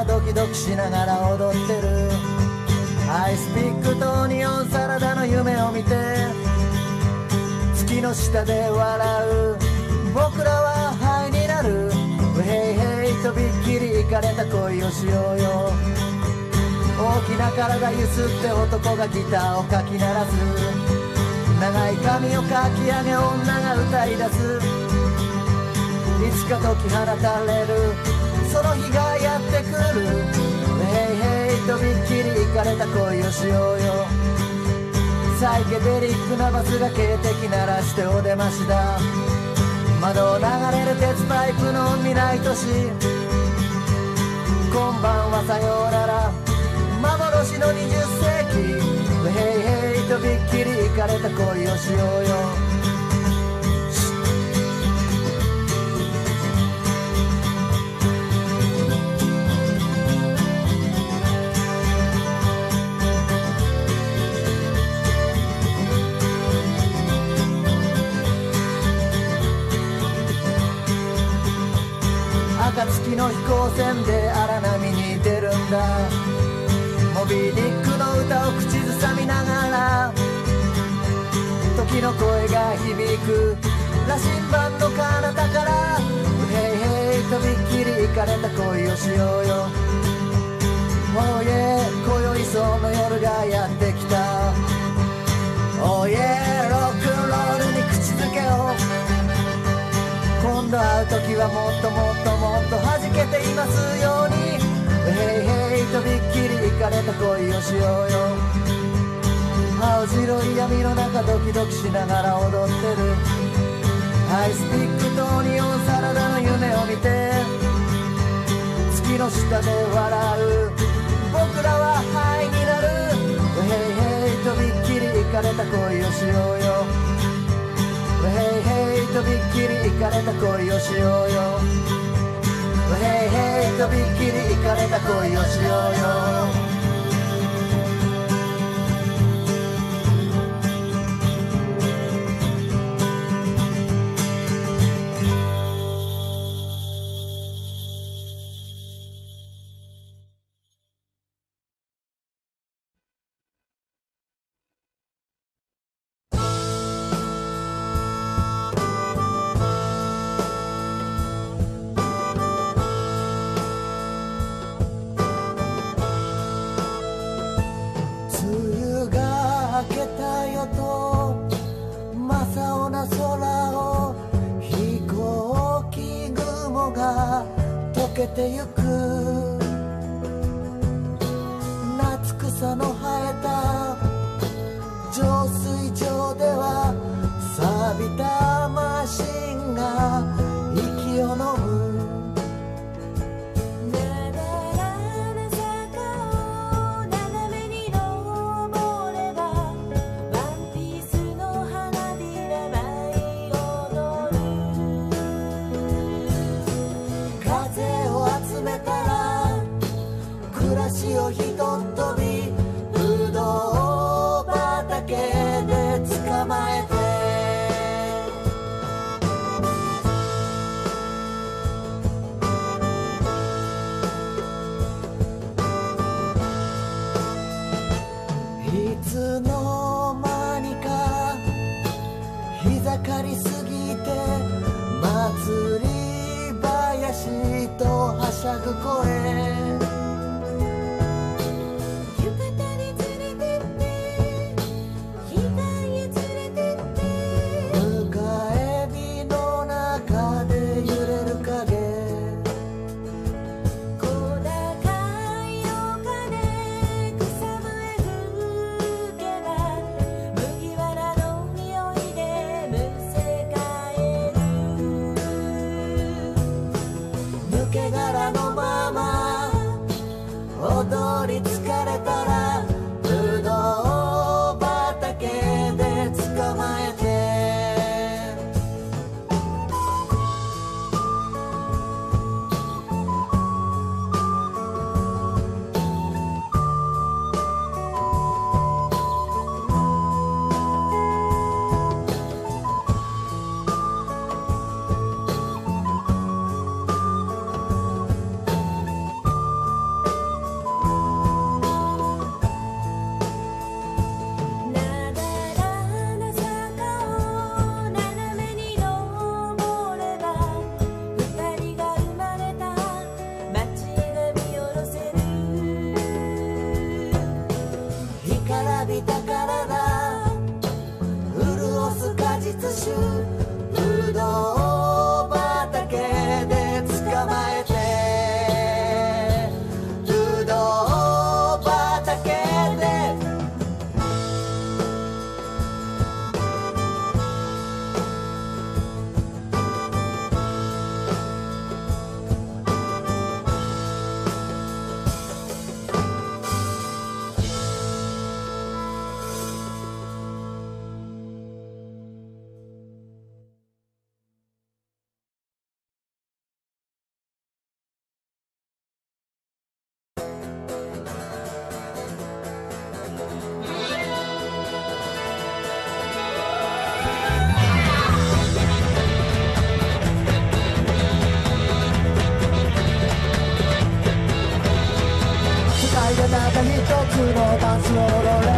白い闇の中ドキドキしながら踊ってる。アイスピックとオニオンサラダの夢を見て月の下で笑う。僕らはハイになる。ヘイヘイとびっきりいかれた恋をしようよ。大きな体ゆすって男がギターをかき鳴らす。長い髪をかき上げ女が歌い出す。いつか解き放たれる。その日がやってくる。ヘイヘイとびっきりいかれた恋をしようよ。サイケデリックなバスが警笛鳴らしてお出ましだ窓を流れる鉄パイプの未来都市こんばんはさようなら。幻の20世紀。ヘイヘイとびっきりいかれた恋をしようよ。の声が響く。羅針盤の彼方からヘイヘイとびっきり行かれた恋をしようよおいえ今宵その夜がやってきたおいえロックンロールに口づけを今度会う時はもっともっともっと弾けていますようにヘイヘイとびっきりいかれた恋をしようよ青白い闇の中ドキドキしながら踊ってる。アイスピックとニオンサラダの夢を見て。月の下で笑う。僕らはハイになる。ヘイヘイとびっきりいかれた恋をしようよ。ヘイヘイとびっきりいかれた恋をしようよ。ヘイヘイとびっきりいかれた恋をしようよ。つのダンスを踊れ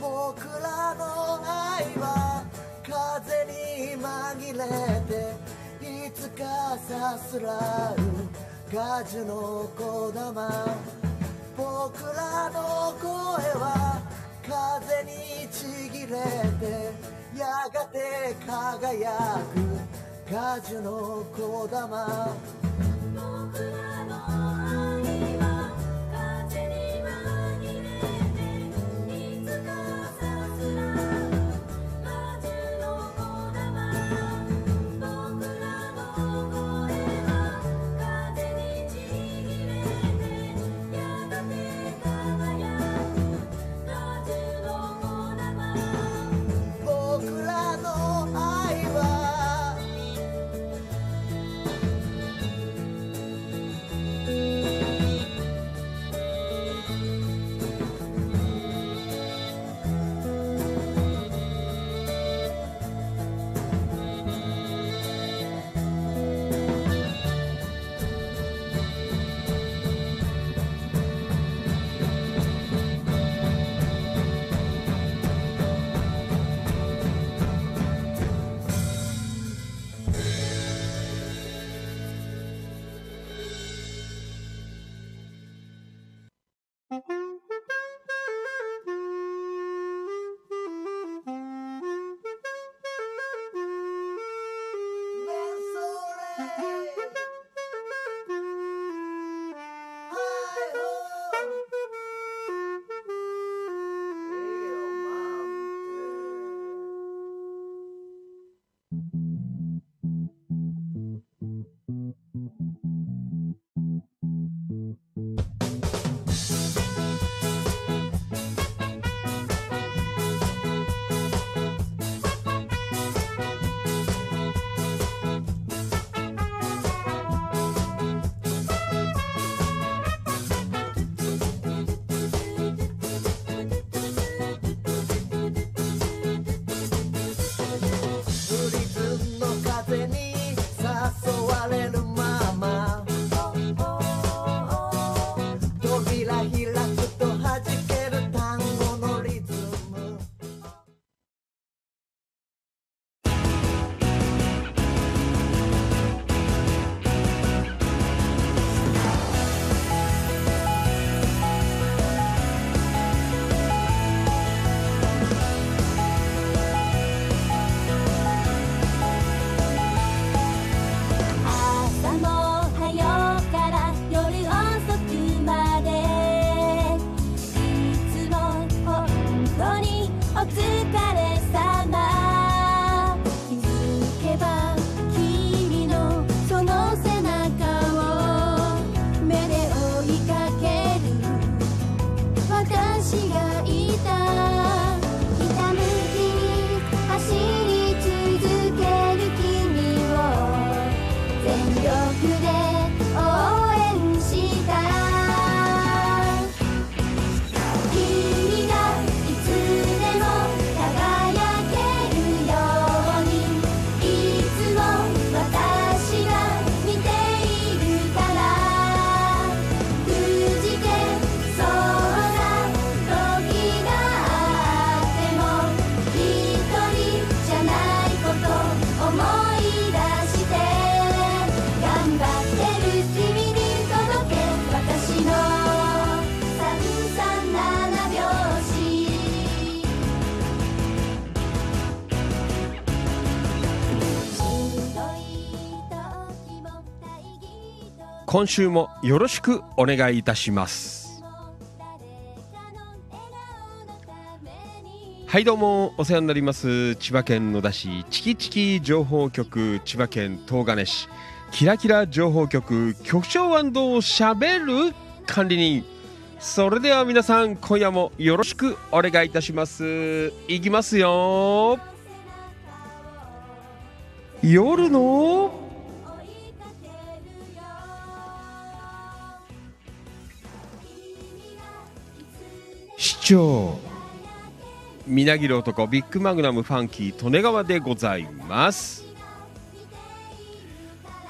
僕らの愛は風に紛れていつかさすらう。ガジュの小玉。僕らの声は風にちぎれてやがて輝く。ガジュの小玉。今週もよろしくお願いいたします。はいどうもお世話になります。千葉県野田市チキチキ情報局千葉県東金市キラキラ情報局局長しゃべる管理人。それでは皆さん今夜もよろしくお願いいたします。いきますよ。夜の長。みなぎる男ビッグマグナムファンキー利根川でございます。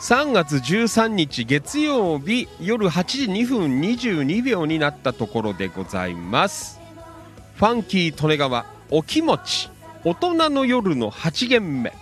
3月13日月曜日夜8時2分22秒になったところでございます。ファンキー利根川お気持ち大人の夜の8限目。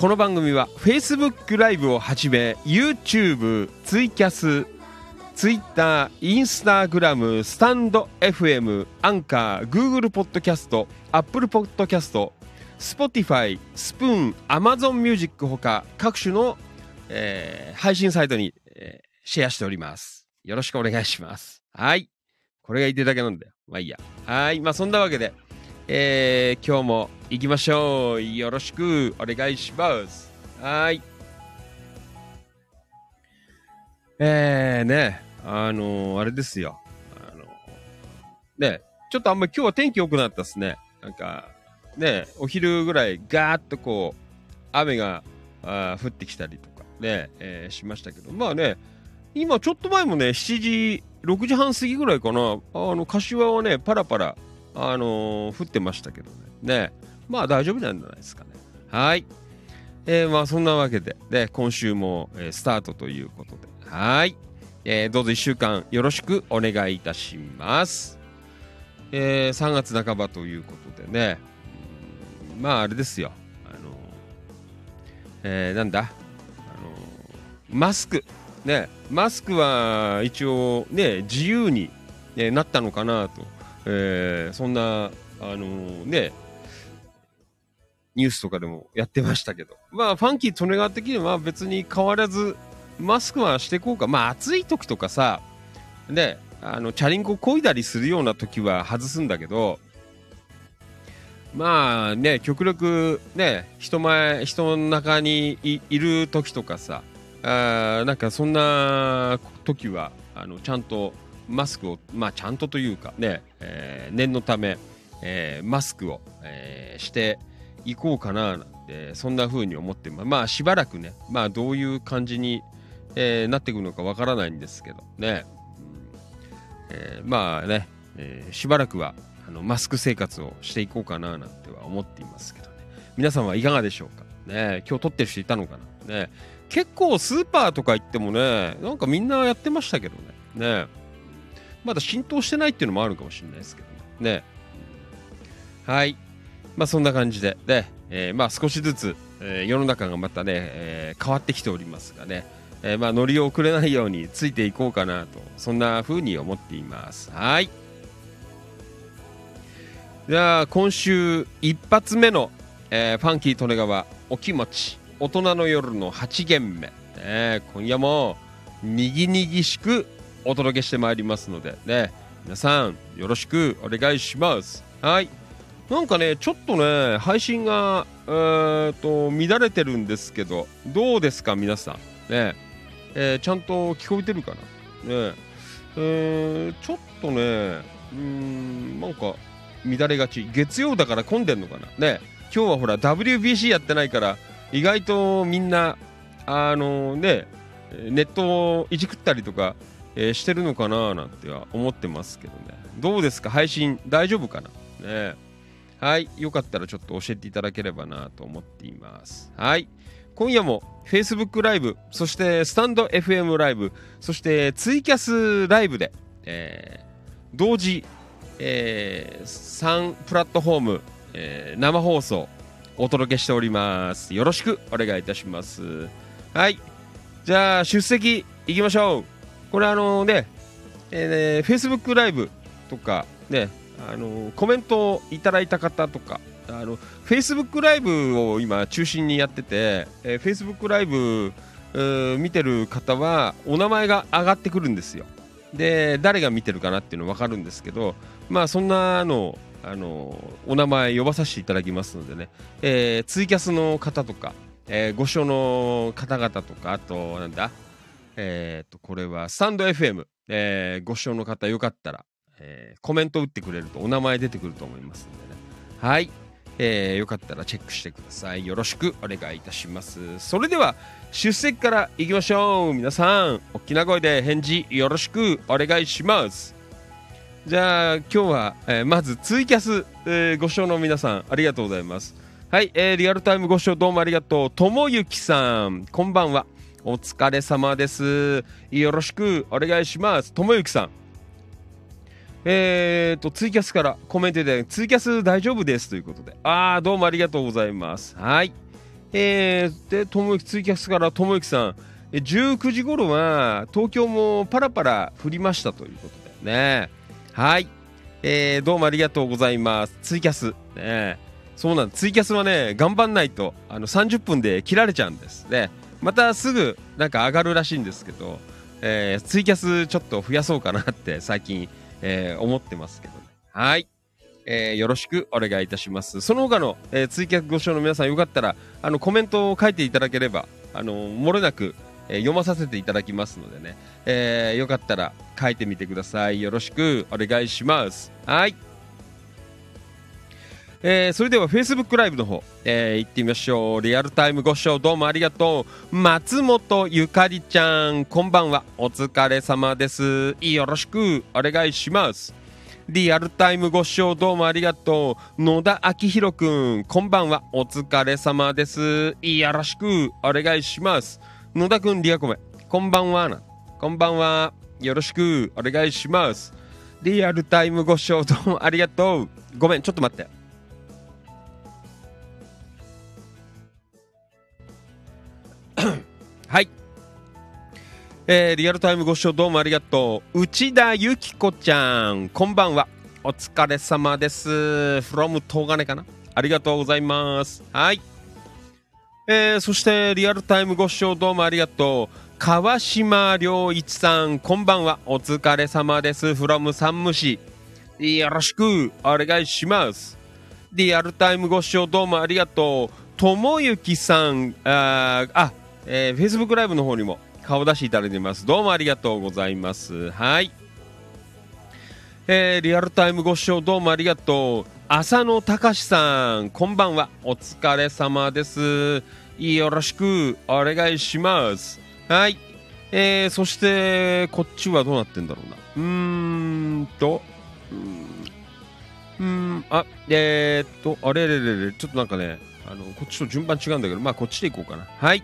この番組は Facebook ライブをはじめ YouTube、ツイキャス、Twitter、Instagram、スタンド FM、アンカー、Google ポッドキャスト、Apple ポッドキャスト、Spotify、スプーン、Amazon Music ほか各種の、えー配信サイトに、えーシェアしております。よろしくお願いします。はい。これが言ってるだけなんだよ。まあいいや。はい。まあそんなわけで、えー今日も行きましょう。よろしくお願いします。はい。えーね、あのーあれですよ。あのね、ちょっとあんまり今日は天気良くなったっすね。なんか、ね、お昼ぐらいガーッとこう、雨があ降ってきたりとかね、えーしましたけど、まあね、今ちょっと前もね、7時、6時半過ぎぐらいかな、あの、柏はね、パラパラ、あのー降ってましたけどね。ね、まあ大丈夫なんじゃないですかね。はい。えーまあそんなわけで、で、今週も、えスタートということで、はい。えーどうぞ1週間よろしくお願いいたします。えー3月半ばということでね、まああれですよ、あのえーなんだ、あのマスク、ね、マスクは一応ね、自由に、ねなったのかなと、えーそんな、あのね、ニュースとかでもやってましたけど、まあ、ファンキー利根川的には別に変わらず、マスクはしてこうか。まあ、暑い時とかさ、ね、あの、チャリンコ漕いだりするような時は外すんだけど、まあね、極力ね、人前、人の中にいる時とかさ、あなんかそんな時は、あの、ちゃんとマスクを、まあちゃんとというかね、えー念のため、えーマスクを、えーしていこうかななんて、そんな風に思ってままあしばらくね、まあどういう感じに、えーなっていくのかわからないんですけどね、うん。えーまあね、えーしばらくはあのマスク生活をしていこうかななんては思っていますけどね。皆さんはいかがでしょうか？ね。今日撮ってる人いたのかな？ね。結構スーパーとか行ってもね、なんかみんなやってましたけどね。ね。まだ浸透してないっていうのもあるかもしれないですけどね。ね。はい。まあそんな感じで、で、えーまあ少しずつ、えー世の中がまたね、えー変わってきておりますがね、えーまあ乗り遅れないようについていこうかなと、そんな風に思っています。はい。じゃあ今週一発目の、えーファンキー利根川お気持ち大人の夜の8限目、ね、今夜もにぎにぎしくお届けしてまいりますのでね皆さんよろしくお願いしますはいなんかねちょっとね配信がえー、と乱れてるんですけどどうですか皆さん？ね。えーちゃんと聞こえてるかな？ね。えーちょっとねうーんなんか乱れがち。月曜だから混んでんのかな？ね。今日はほら WBC やってないから意外とみんなあのねネットをいじくったりとか、えーしてるのかななんては思ってますけどね。どうですか？配信大丈夫かな？ね。はいよかったらちょっと教えていただければなと思っています。はい。今夜も Facebook ライブそしてスタンド FM ライブそしてツイキャスライブで、えー同時えー、3プラットフォーム、えー生放送お届けしております。よろしくお願いいたします。はい。じゃあ出席いきましょう。これあのね,、えーね Facebook ライブとかねあのコメントをいただいた方とかあの Facebook ライブを今中心にやってて、えー、Facebook ライブ見てる方はお名前が上がってくるんですよ。で誰が見てるかなっていうの分かるんですけどまあそんなのあのお名前呼ばさせていただきますのでね、えー、ツイキャスの方とか、えー、ご所の方々とかあとなんだえっ、とこれはスタンド FM、えー、ご所の方よかったら、えー、コメント打ってくれるとお名前出てくると思いますんでねはいえー、よかったらチェックしてください。よろしくお願いいたします。それでは、出席からいきましょう。皆さん、大きな声で返事よろしくお願いします。じゃあ、今日は、えー、まずツイキャス、えー、ご視聴の皆さん、ありがとうございます。はい、えー、リアルタイムご視聴どうもありがとう。ともゆきさん、こんばんは。お疲れ様です。よろしくお願いします。ともゆきさん。えーと、ツイキャスからコメントで、ツイキャス大丈夫ですということで。あー、どうもありがとうございます。はい。えー、で、ともゆき、ツイキャスからともゆきさん、19時頃は東京もパラパラ降りましたということでね。はい。えー、どうもありがとうございます。ツイキャス。ね。そうなんツイキャスはね、頑張んないと、あの、30分で切られちゃうんですね。またすぐ、なんか上がるらしいんですけど、えー、ツイキャスちょっと増やそうかなって最近えー、思ってますけどね。はい。えー、よろしくお願いいたします。その他の、えー、追加ご視聴の皆さんよかったら、あの、コメントを書いていただければ、あの、漏れなく、えー、読まさせていただきますのでね、えー、よかったら書いてみてください。よろしくお願いします。はい。えー、それでは Facebook ライブの方、えー、行ってみましょう。リアルタイムご視聴どうもありがとう。松本ゆかりちゃん、こんばんは。お疲れ様です。よろしくお願いします。リアルタイムご視聴どうもありがとう。野田明宏くん、こんばんは。お疲れ様です。よろしくお願いします。野田くん、リアコメ、こんばんは。こんばんは。よろしくお願いします。リアルタイムご視聴どうもありがとう。ごめん、ちょっと待って。はい。えー、リアルタイムご視聴どうもありがとう。内田ゆきこちゃん、こんばんは。お疲れ様です。from 東金かな？ありがとうございます。はい。えー、そしてリアルタイムご視聴どうもありがとう。川島良一さん、こんばんは。お疲れ様です。from 山武市。よろしくお願いします。リアルタイムご視聴どうもありがとう。ともゆきさん、あ、あ、えー、Facebook ライブの方にも顔出していただいてます。どうもありがとうございます。はい。えー、リアルタイムご視聴どうもありがとう。浅野隆さん、こんばんは。お疲れ様です。よろしくお願いします。はい。えー、そして、こっちはどうなってんだろうな。うーんと、うーん、あ、えー、っと、あれれれれ、ちょっとなんかね、あの、こっちと順番違うんだけど、まあ、こっちでいこうかな。はい。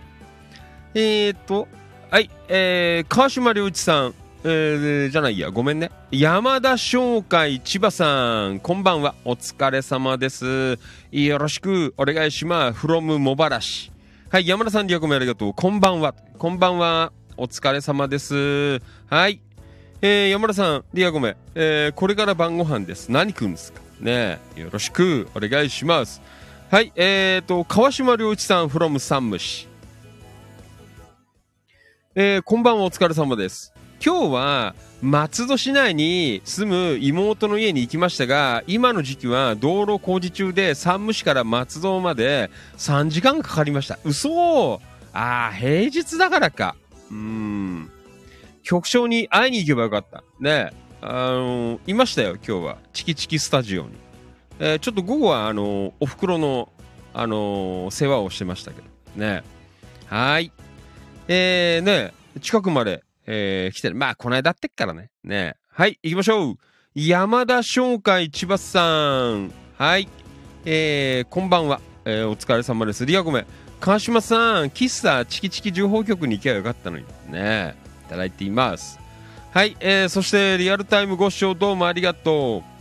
えー、っと、はい、えー、川島良一さん、えー、じゃないや、ごめんね。山田商会千葉さん、こんばんは。お疲れ様です。よろしくお願いします。from 茂原市。はい、山田さん、リアコメありがとう。こんばんは。こんばんは。お疲れ様です。はい。えー、山田さん、リアコメ、えー、これから晩ご飯です。何食うんですか？ねよろしくお願いします。はい、えーと、川島良一さん from 山武市。えー、こんばんはお疲れ様です。今日は松戸市内に住む妹の家に行きましたが、今の時期は道路工事中で山武市から松戸まで3時間かかりました。嘘ああ、平日だからか。うーん。局長に会いに行けばよかった。ねあのー、いましたよ、今日は。チキチキスタジオに。えー、ちょっと午後はあのおふくろの、あの世話をしてましたけどねはいえー、ね近くまで、えー、来てる。まあこの間ってっからね。ねはい行きましょう。山田商会千葉さん。はい。えー、こんばんは、えー、お疲れ様です。リアごめん。川島さん喫茶チキチキ情報局に行けばよかったのに。ねいただいています。はい、えー、そしてリアルタイムご視聴どうもありがとう。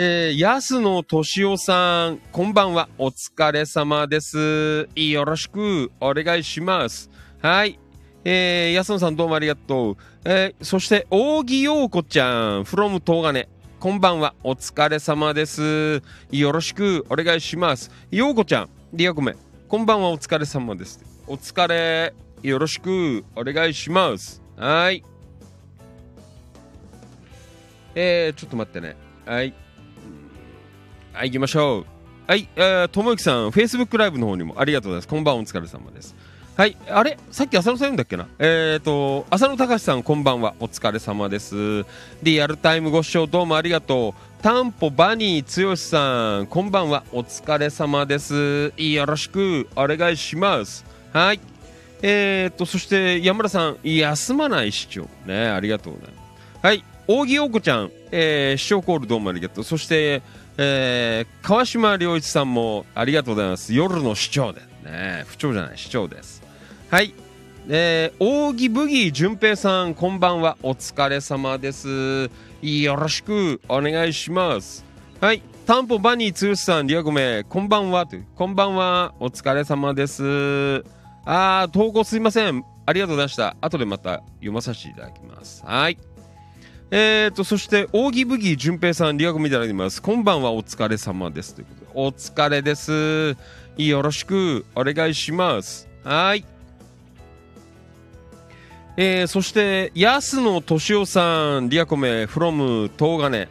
えー、安野敏夫さん、こんばんは。お疲れ様です。よろしくお願いします。はい。えー、安野さんどうもありがとう。えー、そして、扇陽子ちゃん、from 東金。こんばんは。お疲れ様です。よろしくお願いします。ようこちゃん、リアコメ、こんばんは。お疲れ様です。お疲れ。よろしくお願いします。はい。えー、ちょっと待ってね。はい。はい、行きましょう。はい、えー、ともゆきさん、Facebook ライブの方にもありがとうございます。こんばんは、お疲れ様です。はい、あれ？さっき浅野さん言うんだっけな？えっ、ー、と、浅野隆さん、こんばんは。お疲れ様です。リアルタイムご視聴どうもありがとう。タンポバニー剛さん、こんばんは。お疲れ様です。よろしくお願いします。はい。えー、と、そして山田さん、休まない市長。ね、ありがとうございます。はい。扇陽子ちゃん、えー、市長コールどうもありがとう。そして、えー、川島良一さんもありがとうございます。夜の市長で。ね、府長じゃない、市長です。はい。えー、扇ブギー淳平さん、こんばんは。お疲れ様です。よろしくお願いします。はい。タンポバニー剛さん、リアゴメ、こんばんは。とこんばんは。お疲れ様です。あー、投稿すいません。ありがとうございました。後でまた読まさせていただきます。はい。えーと、そして、扇ブギー淳平さん、リアゴメいただきます。こんばんは。お疲れ様です。ということで、お疲れです。よろしくお願いします。はい。えー、そして安野敏夫さん、リアコメ、フロム東金、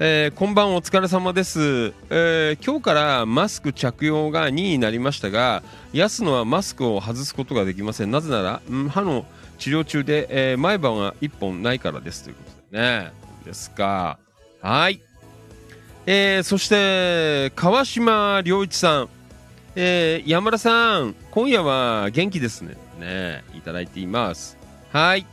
えー、こんばんお疲れ様です、えー、今日からマスク着用が2位になりましたが安野はマスクを外すことができません。なぜなら、歯の治療中で、えー、前歯が1本ないからです。ということでね。ですか。はい、えー、そして川島良一さん、えー、山田さん今夜は元気ですね。ねいただいています。はい。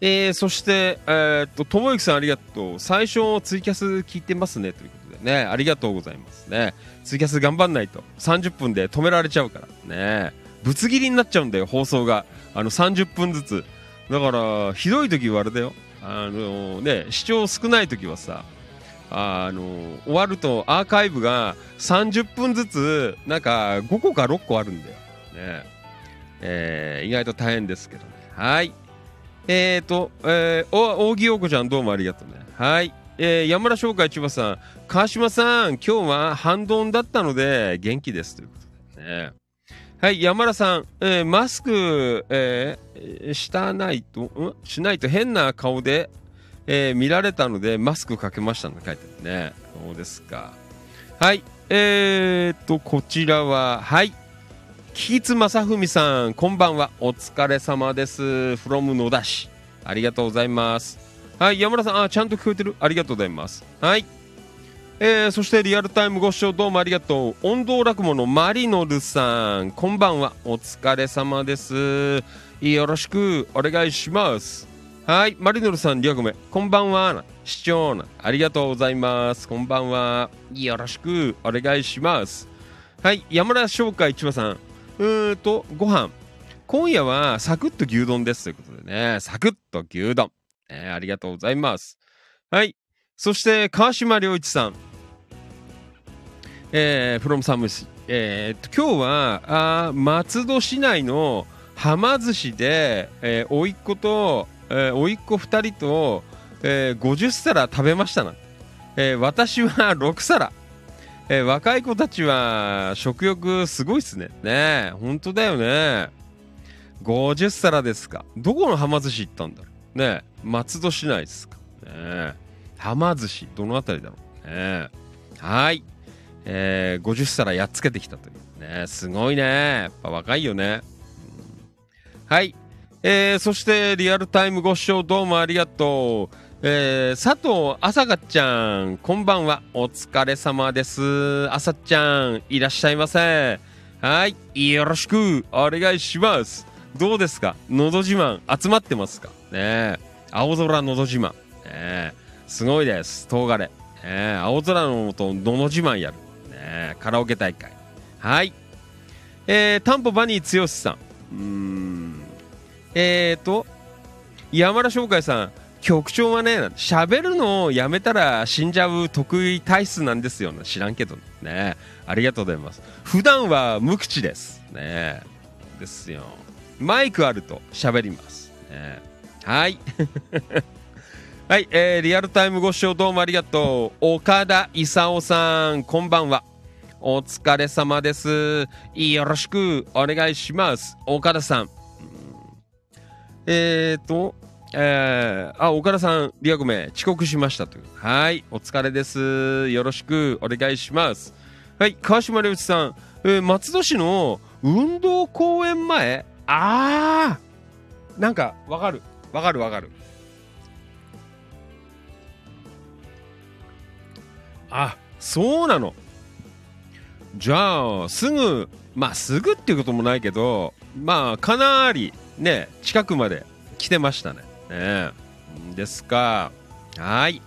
えー、そして、えー、っと、ともゆきさんありがとう。最初、ツイキャス聞いてますね。ということでね、ありがとうございますね。ツイキャス頑張んないと。30分で止められちゃうから。ねぶつ切りになっちゃうんだよ、放送が。あの、30分ずつ。だから、ひどい時はあれだよ。あのね、視聴少ない時はさ、あの終わるとアーカイブが30分ずつ、なんか5個か6個あるんだよ。ねえー、意外と大変ですけどね。はい。えーと、えー、お、扇陽子ちゃんどうもありがとうね。はい。えー、山田商会千葉さん、川島さん、今日は半ドンだったので元気ですということでね。はい、山田さん、えー、マスク、えー、したないと、ん？しないと変な顔で、えー、見られたのでマスクかけましたの書いてるね。そうですか。はい。えーと、こちらは、はい。キツ正文さん、こんばんは。お疲れ様です。from 野田市。ありがとうございます。はい、山田さん、あ、ちゃんと聞こえてるありがとうございます。はい。えー、そしてリアルタイムご視聴どうもありがとう。音頭落語のマリノルさん、こんばんは。お疲れ様です。よろしくお願いします。はい、マリノルさん、リアコメ、こんばんは。市長な、ありがとうございます。こんばんは。よろしくお願いします。はい、山田商会千葉さん、うーんと、ご飯。今夜はサクッと牛丼ですということでね、サクッと牛丼。えー、ありがとうございます。はい。そして、川島良一さん。えー、from サムシ。えー、今日は、あ松戸市内のはま寿司で、えー、おいっ子と、えー、おいっ子2人と、えー、50皿食べましたな。えー、私は6皿。えー、若い子たちは食欲すごいっすね。ねえ、本当だよね。50皿ですか。どこのはま寿司行ったんだろう。ねえ、松戸市内ですか。ねえ、はま寿司、どのあたりだろう。ねえ、はい。えー、50皿やっつけてきたという。ねすごいね。やっぱ若いよね。うん、はい。えー、そしてリアルタイムご視聴どうもありがとう。えー、佐藤あさがちゃん、こんばんは。お疲れ様です。あさちゃん、いらっしゃいませ。はい。よろしくお願いします。どうですか？のど自慢集まってますか？ね青空のど自慢。ねすごいです。東金。ね青空のもとのど自慢やる？ねカラオケ大会。はい。えー、タンポバニー剛さん。うーん。えーと、山田翔海さん。局長はね、喋るのをやめたら死んじゃう得意体質なんですよ、ね。知らんけどね。ありがとうございます。普段は無口です。ね。ですよ。マイクあると喋ります。ね、はい。はい、えーリアルタイムご視聴どうもありがとう。岡田勲さん、こんばんは。お疲れ様です。よろしくお願いします。岡田さん。えーと、えーあ、岡田さん、リアコメ、遅刻しましたという。はい、お疲れです。よろしくお願いします。はい、川島良一さん、えー松戸市の運動公園前？あーなんか、わかる。わかるわかる。あ、そうなの。じゃあ、すぐ、まあ、すぐっていうこともないけど、まあ、かなり、ね、近くまで来てましたね。ねですか。はい。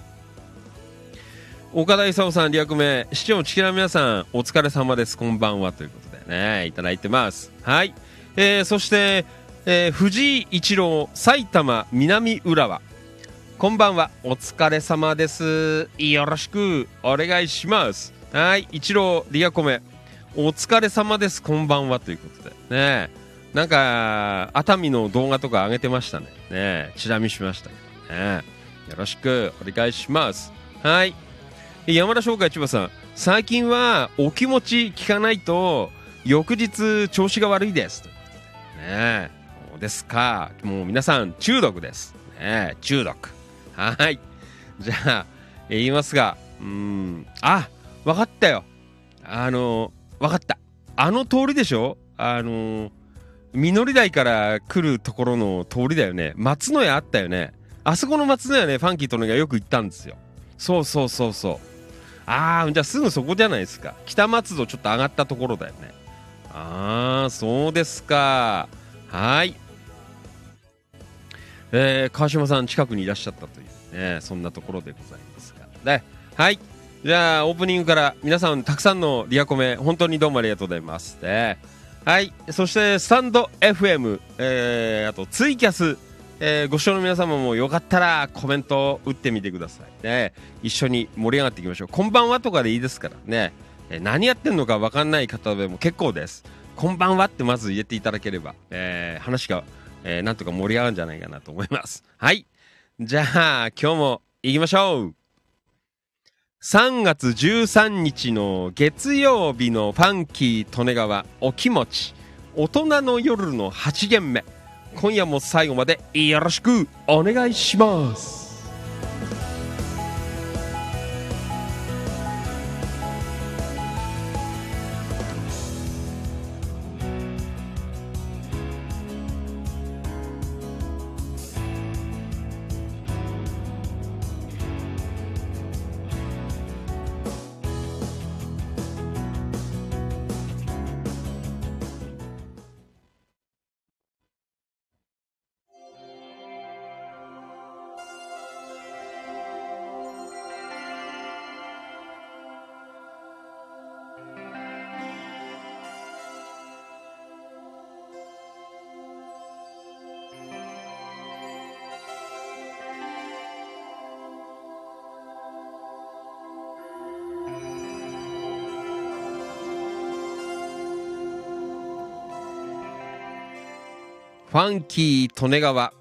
岡田勲さん、リアクメ、市長、チキラの皆さん、お疲れ様です。こんばんは。ということでね、いただいてます。はい。えー、そして、えー藤井一郎、埼玉南浦和。こんばんは。お疲れ様です。よろしくお願いします。はい。一郎、リアコメ。お疲れ様です。こんばんは。ということで。ねなんか、熱海の動画とか上げてましたね。ねチラ見しましたけどね。よろしくお願いします。はい。山田商会千葉さん。最近はお気持ち聞かないと、翌日調子が悪いです。ということでねそうですか。もう皆さん中毒です。ね中毒。はい。じゃあ、言いますが、うん、あ、わかったよ。あの、わかった。あの通りでしょ？あの、実り台から来るところの通りだよね。松の屋あったよね。あそこの松の屋ね、ファンキーとのがよく行ったんですよ。そうそうそうそう。あー、じゃあすぐそこじゃないですか。北松戸ちょっと上がったところだよね。あー、そうですか。はい。えー、川島さん近くにいらっしゃったというね、そんなところでございますが。ね、はい。じゃあ、オープニングから皆さんたくさんのリアコメ、本当にどうもありがとうございます。ね、はい。そして、スタンド FM、えー、あとツイキャス、えーご視聴の皆様もよかったらコメントを打ってみてくださいね。一緒に盛り上がっていきましょう。こんばんはとかでいいですからね。えー何やってんのか分かんない方でも結構です。こんばんはってまず言っていただければ、えー話が、えーなんとか盛り上がるんじゃないかなと思います。はい。じゃあ、今日も行きましょう。3月13日の月曜日のファンキー利根川お気持ち大人の夜の8限目。今夜も最後までよろしくお願いします。ァンキー利根川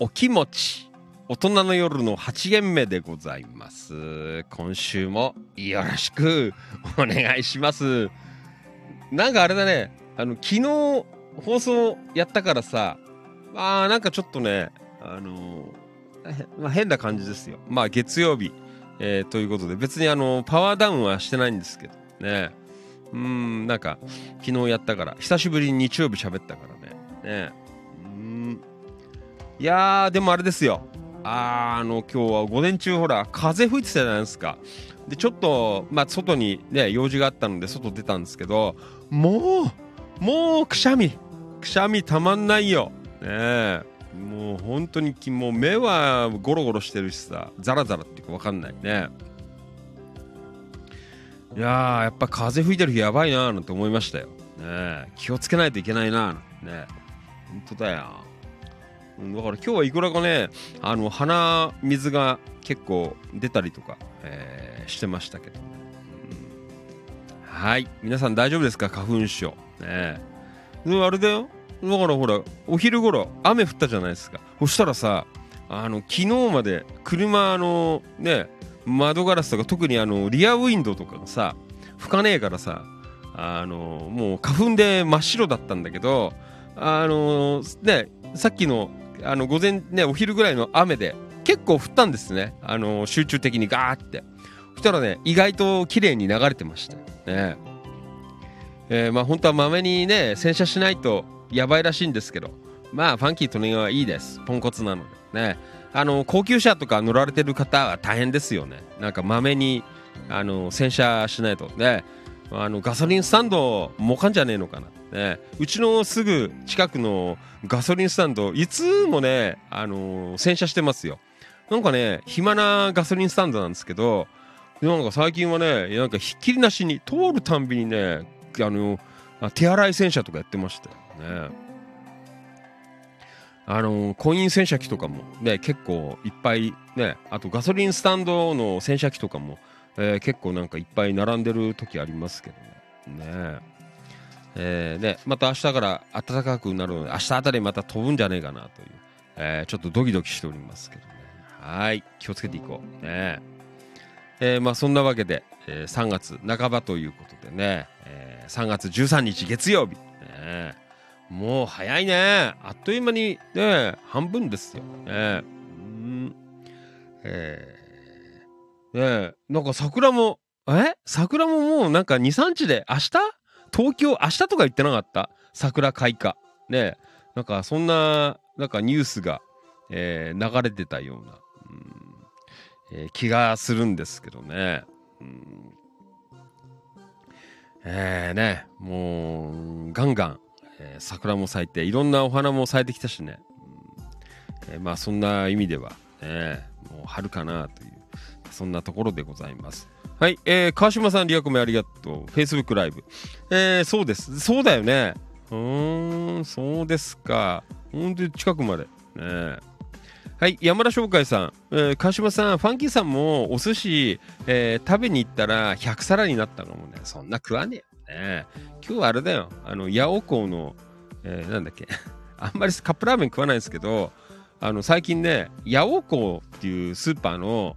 お気持ち大人の夜の8限目でございます。今週もよろしくお願いします。なんかあれだねあの昨日放送やったからさあーなんかちょっとねあのまあ、変な感じですよ。まあ月曜日、えーということで別にあのパワーダウンはしてないんですけどね。うーんなんか昨日やったから久しぶりに日曜日喋ったからね。ね。いやーでもあれですよ。あーあの今日は午前中ほら風吹いてたじゃないですか。でちょっとまあ外にね用事があったので外出たんですけどもうもうくしゃみ。くしゃみたまんないよ。ねえ。もう本当にもう目はゴロゴロしてるしさザラザラっていうか分かんないね。いややっぱ風吹いてる日やばいなーなんて思いましたよ、ね、気をつけないといけないなーね。本当だよ。だから今日はいくらかねあの鼻水が結構出たりとか、えーしてましたけど、うん。はい。皆さん大丈夫ですか？花粉症。ね。えであれだよ。だからほらお昼頃雨降ったじゃないですか。そしたらさあの昨日まで車のね窓ガラスとか特にあのリアウィンドウとかがさ吹かねえからさあのもう花粉で真っ白だったんだけどあのねさっきのあの午前ねお昼ぐらいの雨で結構降ったんですね。あの集中的にガーって。そしたらね意外と綺麗に流れてましたね。えーまあ本当はまめにね洗車しないとやばいらしいんですけど。まあファンキーとネはいいです。ポンコツなので。ね。あの高級車とか乗られてる方は大変ですよね。なんかまめにあの洗車しないと。ねあのガソリンスタンドもかんじゃねえのかな、ね、うちのすぐ近くのガソリンスタンドいつもねあの洗車してますよ。なんかね暇なガソリンスタンドなんですけどなんか最近はねなんかひっきりなしに通るたんびにねあの手洗い洗車とかやってましたよね。あのコイン洗車機とかもね結構いっぱいねあとガソリンスタンドの洗車機とかも、えー結構なんかいっぱい並んでる時ありますけどね。ね。えーねまた明日から暖かくなるので明日あたりまた飛ぶんじゃねえかなという、えーちょっとドキドキしておりますけどね。はい気をつけていこう。ね。えーまあそんなわけで、えー3月半ばということでね、えー3月13日月曜日、ね、もう早いね。あっという間にね半分ですよ、ね。うん。えーねなんか桜もえ？桜ももうなんか23日で明日？東京明日とか言ってなかった？桜開花。ねなんかそんななんかニュースが、えー流れてたような、うん。えー気がするんですけどね。うん。えーね、もうガンガン、えー桜も咲いていろんなお花も咲いてきたしね、うん。えーまあそんな意味では、ね、もう春かなという。そんなところでございます。はい、えー川島さんリアコメありがとう。Facebook ライブ。えーそうです。そうだよね。うーん、そうですか。ほんと近くまで。ねはい、山田商会さん、えー川島さん、ファンキーさんもお寿司、えー食べに行ったら100皿になったかもね。そんな食わねえよね。今日はあれだよ、あの、八尾港の、えーなんだっけ、あんまりカップラーメン食わないんですけど、あの、最近ね、八尾港っていうスーパーの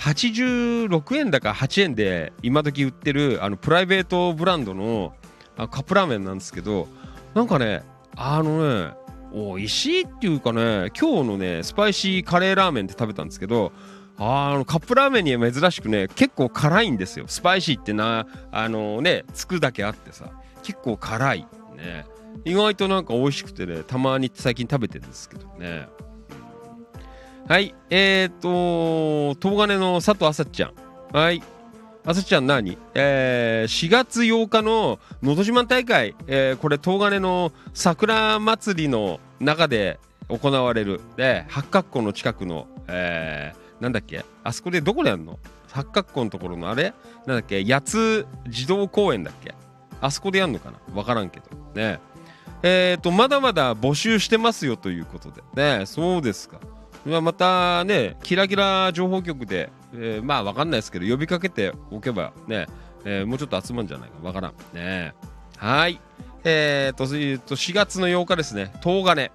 86円だか8円で今時売ってるあのプライベートブランドのカップラーメンなんですけどなんかねあのね美味しいっていうかね今日のねスパイシーカレーラーメンって食べたんですけどあのカップラーメンには珍しくね結構辛いんですよ。スパイシーってなあのねつくだけあってさ結構辛いね。意外となんか美味しくてねたまに最近食べてるんですけどね。はいえーと東金の佐藤あさちゃん。はい。あさちゃん何？えー、4月8日の「のど自慢大会」えーこれ東金の桜祭りの中で行われる。で八角湖の近くの、えーなんだっけ？あそこでどこでやるの？八角湖のところのあれ？なんだっけ？八つ児童公園だっけ？あそこでやるのかな？わからんけど。ね。えー、とまだまだ募集してますよということで。ねそうですか。またねキラキラ情報局で、えーまあわかんないですけど呼びかけておけばね、えーもうちょっと集まるんじゃないか。わからん。ねはい。えー、とえーと4月の8日ですね。東金、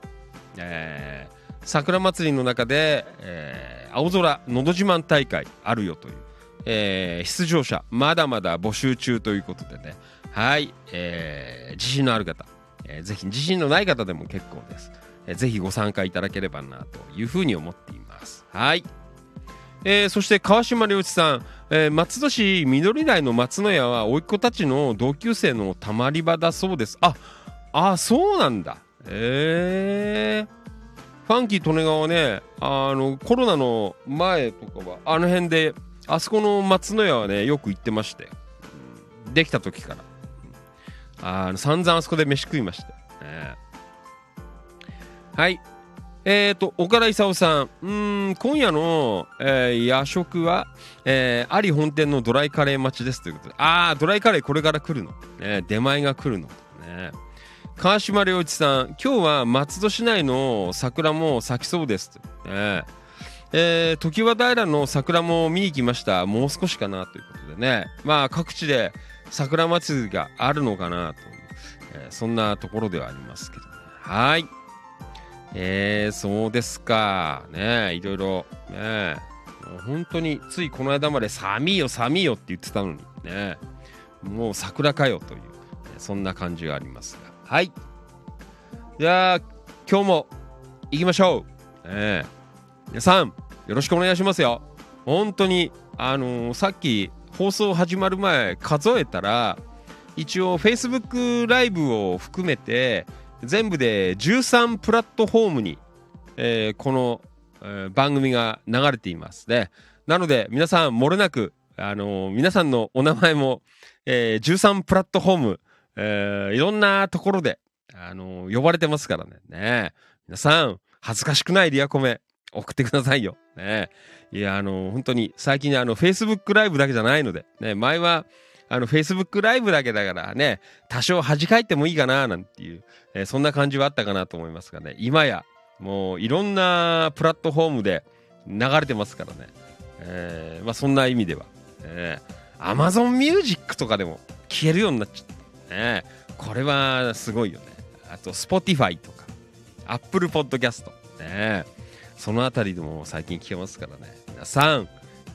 えー桜祭りの中で、えー青空のど自慢大会あるよという、えー出場者まだまだ募集中ということでね。はい、えー自信のある方、えーぜひ自信のない方でも結構です、ぜひご参加いただければなというふうに思っています。はい、えーそして川島良一さん、えー松戸市緑台の松の屋は甥っ子たちの同級生のたまり場だそうです。ああそうなんだ。えー。ファンキー利根川ねあのコロナの前とかはあの辺であそこの松の屋はねよく行ってまして、できた時から、あの散々あそこで飯食いました、ねはい。えーと岡田勲さん。うん今夜の、えー夜食は、えー、有本店のドライカレー待ちですということで。ああドライカレーこれから来るの、ね、出前が来るの？ね。川島良一さん今日は松戸市内の桜も咲きそうですと、ね。えー、常盤平の桜も見に行きました。もう少しかなということでね。まあ各地で桜祭りがあるのかなと。いう、えーそんなところではありますけどね。はい。えー、そうですか。ねいろいろ、ねもう本当についこの間まで寒いよ寒いよって言ってたのにねもう桜かよという、そんな感じがありますが。はい。じゃあ、今日も行きましょう。ね皆さん、よろしくお願いしますよ。本当に、あのーさっき放送始まる前数えたら、一応 Facebook ライブを含めて、全部で13プラットフォームに、えーこの、えー番組が流れていますね。なので皆さん漏れなく、あのー皆さんのお名前も、えー13プラットフォーム、えーいろんなところで、あのー呼ばれてますからね。ね皆さん恥ずかしくないリアコメ送ってくださいよ。ねいや、あのー本当に最近あの Facebook ライブだけじゃないので、ね、前はあの Facebook ライブだけだからね、多少恥かいてもいいかななんていう、えーそんな感じはあったかなと思いますがね、今やもういろんなプラットフォームで流れてますからね、えーまあそんな意味では、えー、Amazon Music とかでも消えるようになっちゃった、ね、これはすごいよね。あと Spotify とか Apple Podcast ね、そのあたりでも最近聞けますからね、皆さん、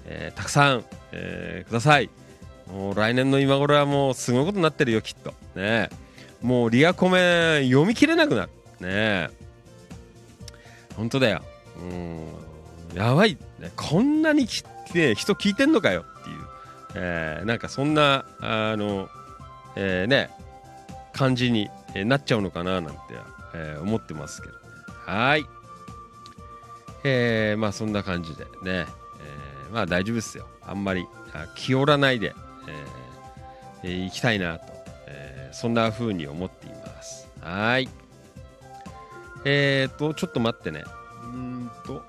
えーたくさん、えーください。もう来年の今頃はもうすごいことになってるよきっと。ね。もうリアコメ読み切れなくなる。ね。本当だよ。うん。やばい、ね、こんなにき、ね、人聞いてんのかよっていう、えーなんかそんなあの、えーね。感じになっちゃうのかななんて、えー思ってますけど。ねはい。えーまあそんな感じで。ね、えーまあ大丈夫ですよ。あんまり気負らないで、えー行きたいなと、えーそんな風に思っています。はい。えーとちょっと待ってね。うんと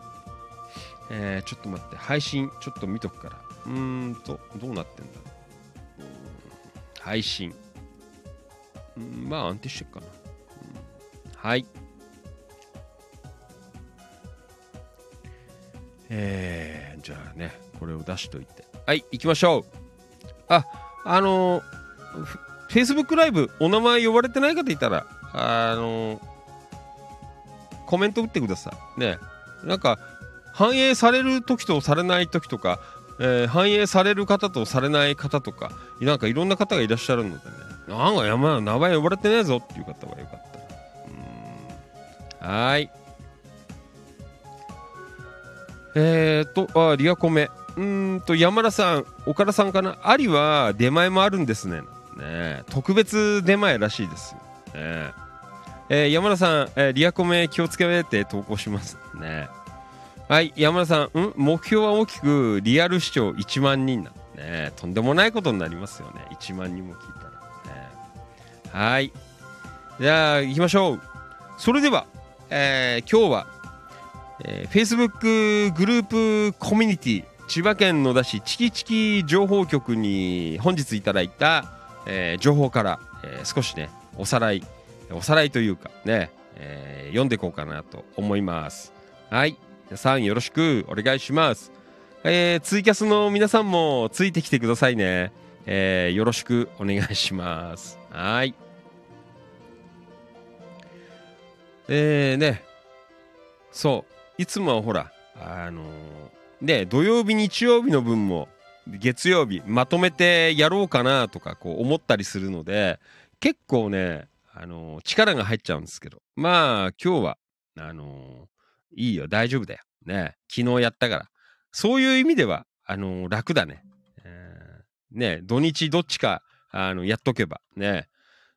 えーちょっと待って。配信ちょっと見とくから。うんとどうなってんだろう。配信。うんまあ安定してるかな、はい。えー、じゃあねこれを出しといて。はい行きましょう。ああの、フ Facebook ライブお名前呼ばれてない方いたらあのーコメント打ってください。ね。なんか反映される時とされない時とか、えー反映される方とされない方とかなんかいろんな方がいらっしゃるのでね。なんか山名前呼ばれてねえぞっていう方はよかった。うん。はい。えー、とあリアコメ。うんと山田さん岡田さんかな？ありは出前もあるんですね。ね特別出前らしいです、ねえ。ー山田さん、えーリアコメ気をつけて投稿します。ねはい山田さんん？目標は大きくリアル視聴1万人なねとんでもないことになりますよね。1万人も聞いたら。ねはい。じゃあ行きましょう。それでは、えー今日は、えー Facebook グループコミュニティ千葉県野田市チキチキ情報局に本日いただいた、えー情報から、えー少しねおさらいおさらいというかね、えー読んでいこうかなと思います。はい。皆さんよろしくお願いします、えーツイキャスの皆さんもついてきてくださいね、えーよろしくお願いします。はい。えー、ね。そう。いつもはほらあのーね土曜日日曜日の分も月曜日まとめてやろうかなとかこう思ったりするので結構ね、あのー力が入っちゃうんですけど。まあ今日はあのーいいよ大丈夫だよ。ね。昨日やったから。そういう意味ではあのー楽だね、えーね土日どっちかあのやっとけば。ね。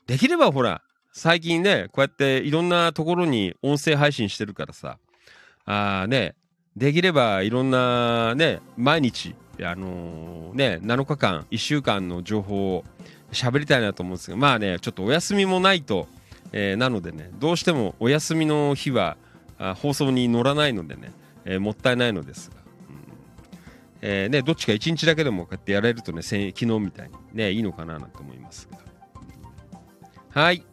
できればほら最近ねこうやっていろんなところに音声配信してるからさ。あーね。できればいろんなね毎日あのーね7日間1週間の情報を喋りたいなと思うんですがまあねちょっとお休みもないと、えーなのでねどうしてもお休みの日はあ放送に乗らないのでね、えーもったいないのですが、うん。えーね、どっちか1日だけでもこうやってやれるとね昨日みたいにねいいのかななんて思いますがはい。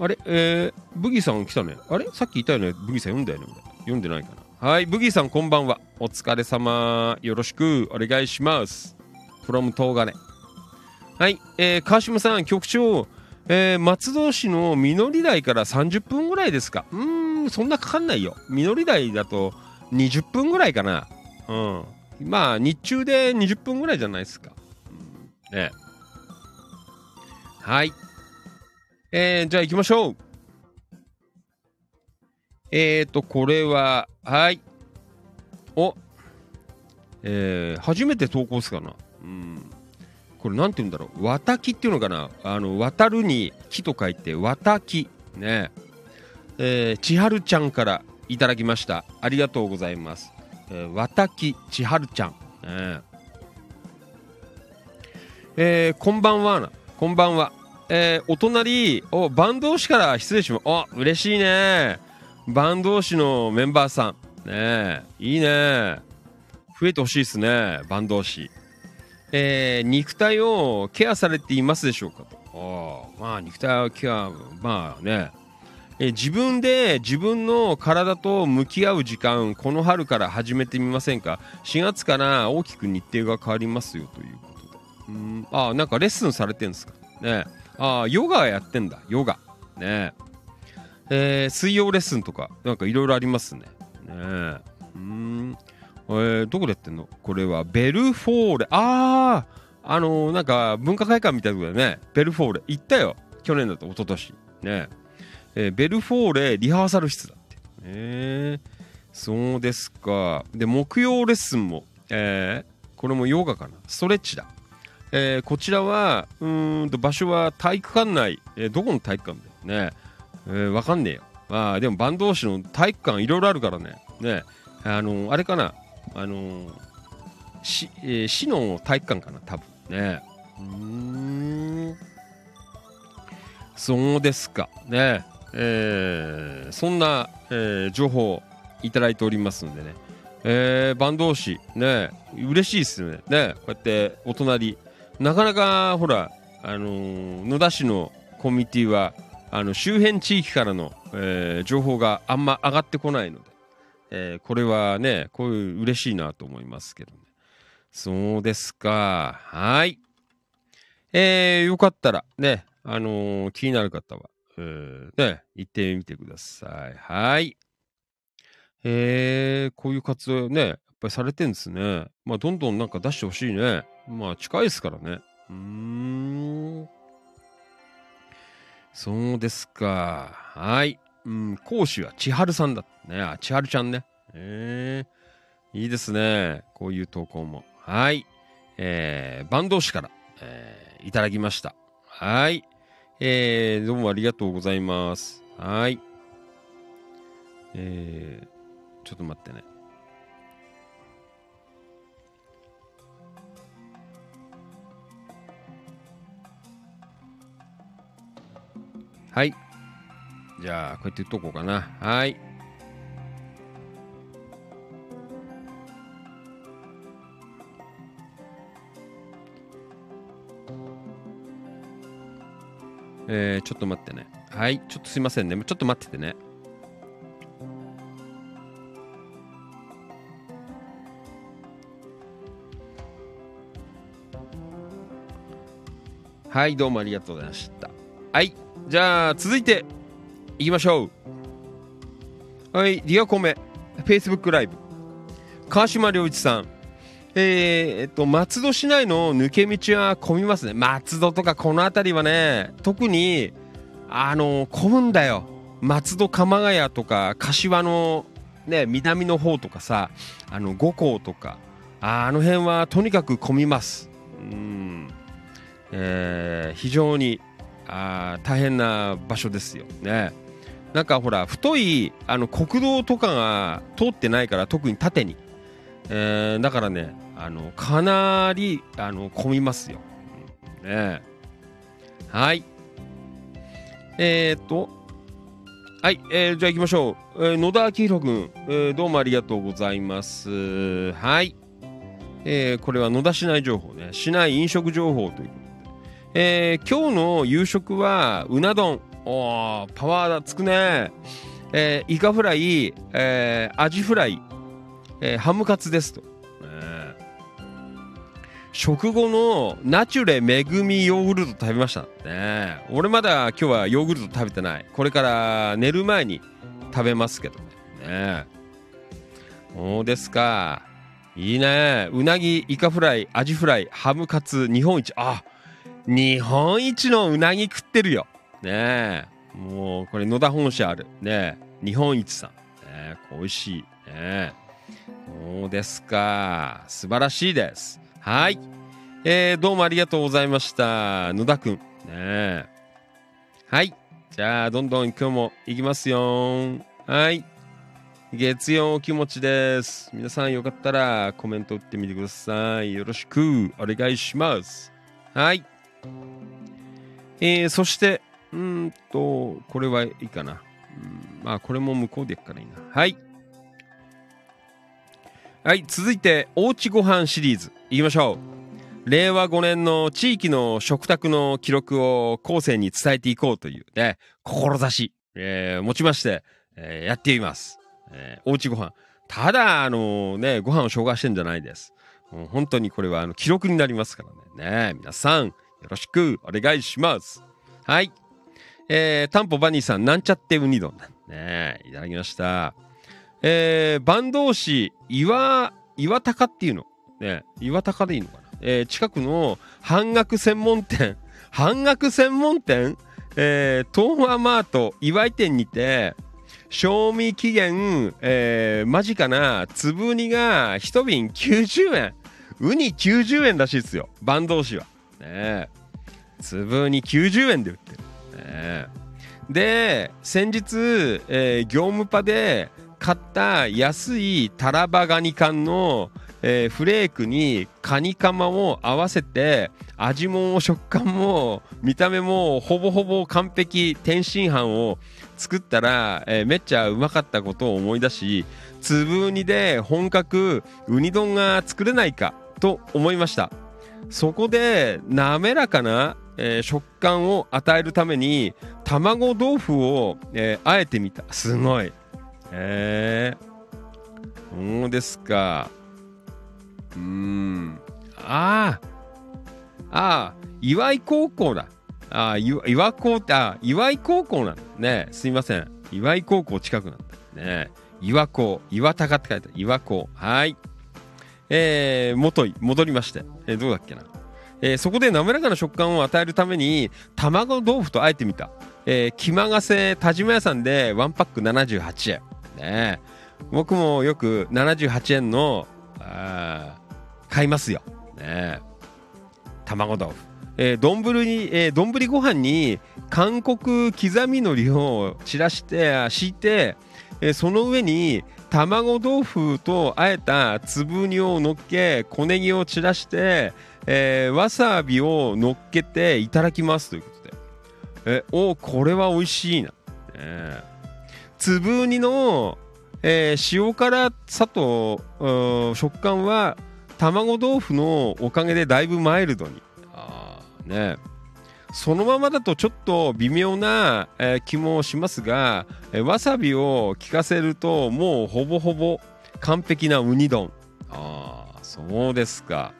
あれえー、ブギーさん来たね。あれ？さっき言ったよね。ブギーさん読んだよね。読んでないかな。はいブギーさんこんばんは。お疲れ様。よろしく。お願いします。from 東金。はい、えー、川島さん局長、えー松戸市の実り台から30分ぐらいですか？うーんそんなかかんないよ。実り台だと20分ぐらいかな。うん。まあ日中で20分ぐらいじゃないですか、うん。ね。はい。えー、じゃあ行きましょう。えーとこれははい。お。えー、初めて投稿すかな。うん。これなんて言うんだろう。綿木っていうのかな。あの渡るに木と書いて綿木ね。えー、千春ちゃんからいただきました。ありがとうございます、えー、綿木千春ちゃん、ね。えーこんばんはこんばんは。えーお隣お坂東市から失礼します。あ嬉しいね。坂東市のメンバーさん。ねいいね。増えてほしいですね坂東市えー肉体をケアされていますでしょうかと。あまあ肉体をケアまあね、えー自分で自分の体と向き合う時間この春から始めてみませんか？4月から大きく日程が変わりますよということで。うんあなんかレッスンされてるんですか？ねああヨガやってんだヨガ。ねえ。えー水曜レッスンとかなんかいろいろありますね。ねえ。うん。えーどこでやってんの？これは。ベルフォーレ。あああのーなんか文化会館みたいなとこだよね。ベルフォーレ。行ったよ。去年だと。一昨年。ねえ。ーベルフォーレリハーサル室だって。え。ーそうですか。で木曜レッスンもえーこれもヨガかな。ストレッチだ。えーこちらはうんと場所は体育館内、えーどこの体育館だよね、えーわかんねえよ。まあでも坂東市の体育館いろいろあるからね。ねあのーあれかな。あのー市,、えー市の体育館かな多分。ねうん。そうですか。ねえ。ーそんな、えー情報いただいておりますのでね。えー、坂東市。ね嬉しいですよね。ねこうやってお隣。なかなかほらあのー野田市のコミュニティはあの周辺地域からの、えー情報があんま上がってこないので、えーこれはねこういう嬉しいなと思いますけどねそうですかはいえー、よかったらねあのー気になる方は、えーね行ってみてくださいはいえー、こういう活動ね、やっぱりされてんですね。まあ、どんどんなんか出してほしいね。まあ、近いですからね。うーん。そうですか。はい。うん、講師は千春さんだ。ね。あ、千春ちゃんね。えー、いいですね。こういう投稿も。はい。えー、坂東市から、えーいただきました。はい。えー、どうもありがとうございます。はい。えー、ちょっと待ってね。はい。じゃあ、こうやって言っとこうかな。はい。えー、ちょっと待ってね。はい。ちょっとすいませんね。ちょっと待っててね。はい、どうもありがとうございました。はい、じゃあ続いていきましょう。はい、リアコメ、Facebook ライブ、川島良一さん。えー、えっと、松戸市内の抜け道は混みますね。松戸とかこの辺りはね、特に、あの、混むんだよ。松戸鎌ヶ谷とか、柏のね、南の方とかさ、あの、五港とか、ああの辺はとにかく混みます。うん。えー非常にあ大変な場所ですよね。なんかほら太いあの国道とかが通ってないから特に縦に、えーだからねあのかなりあの混みますよ。ねはい。えー、っとはい、えーじゃあ行きましょう。えー野田明宏君、えーどうもありがとうございます。はい。えーこれは野田市内情報ね。市内飲食情報というこ。えー今日の夕食はうな丼。おパワーだつくね。えーイカフライ、えーアジフライ、えーハムカツですと。ね食後のナチュレ恵みヨーグルト食べました。ね俺まだ今日はヨーグルト食べてない。これから寝る前に食べますけどね。そうですか。いいね。うなぎイカフライアジフライハムカツ日本一。あっ日本一のうなぎ食ってるよ。ねえ。もうこれ野田本社ある。ねえ。日本一さん。ねえ。美味しい。ねえ。そうですか。素晴らしいです。はい、えー、どうもありがとうございました。野田くん。ねえ。はい。じゃあどんどん今日も行きますよはい。月曜お気持ちです。皆さんよかったらコメント打ってみてください。よろしくお願いします。はい。えー、そして、うんと、これはいいかな。うんまあ、これも向こうでやっからいいな。はい。はい、続いて、おうちご飯シリーズ、いきましょう。令和5年の地域の食卓の記録を後世に伝えていこうというね、志、えー持ちまして、えーやっています。えーおうちご飯。ただ、あのね、ご飯を紹介してんじゃないです。もう本当にこれはあの記録になりますからね。ね皆さん、よろしくお願いします。はい。えー、タンポバニーさん、なんちゃってウニ丼。ねいただきました。えー、坂東市岩、岩高っていうの。ね岩高でいいのかな。えー、近くの半額専門店、半額専門店えー、東和マート岩井店にて、賞味期限、えー、間近な粒ウニが一瓶90円。ウニ90円らしいですよ。坂東市は。ねえ。粒ウニ90円で売ってる。ね。で、先日、えー業務パで買った安いタラバガニ缶の、えーフレークにカニカマを合わせて味も食感も見た目もほぼほぼ完璧天津飯を作ったら、えーめっちゃうまかったことを思い出し粒ウニで本格ウニ丼が作れないかと思いましたそこで滑らかな、えー食感を与えるために卵豆腐を、えーあえてみた。すごい。えー、そうですか。うーん。ああああ岩井高校だ。ああ岩岩高ってあ岩井高校なんだ。ねすいません。岩井高校近くなんだ。ね岩高岩高って書いてある。岩高。はい。えー、元い戻りまして、えーどうだっけな。えーそこで滑らかな食感を与えるために卵豆腐とあえてみた、えー、気まがせ田島屋さんでワンパック78円。ね。え僕もよく78円のあ買いますよ。ね。え卵豆腐。えー丼に、えー丼ご飯に韓国刻みのりを散らして敷いて、えーその上に卵豆腐とあえた粒煮を乗っけ小ネギを散らして、えーわさびを乗っけていただきますということで。えおこれは美味しいな、ね粒煮の、えー塩辛さとう食感は卵豆腐のおかげでだいぶマイルドに。あね。そのままだとちょっと微妙な、えー気もしますが、えーわさびを効かせるともうほぼほぼ完璧なウニ丼。ああそうですか。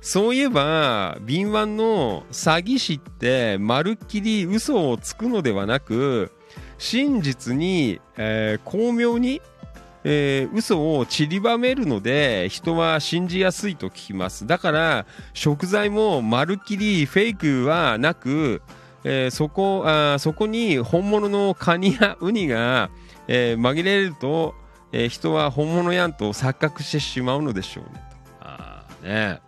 そういえば敏腕の詐欺師ってまるっきり嘘をつくのではなく真実に、えー巧妙に、えー嘘を散りばめるので人は信じやすいと聞きます。だから食材もまるっきりフェイクはなく、えーそこあーそこに本物のカニやウニが、えー紛れると、えー人は本物やんと錯覚してしまうのでしょうね。とあーね。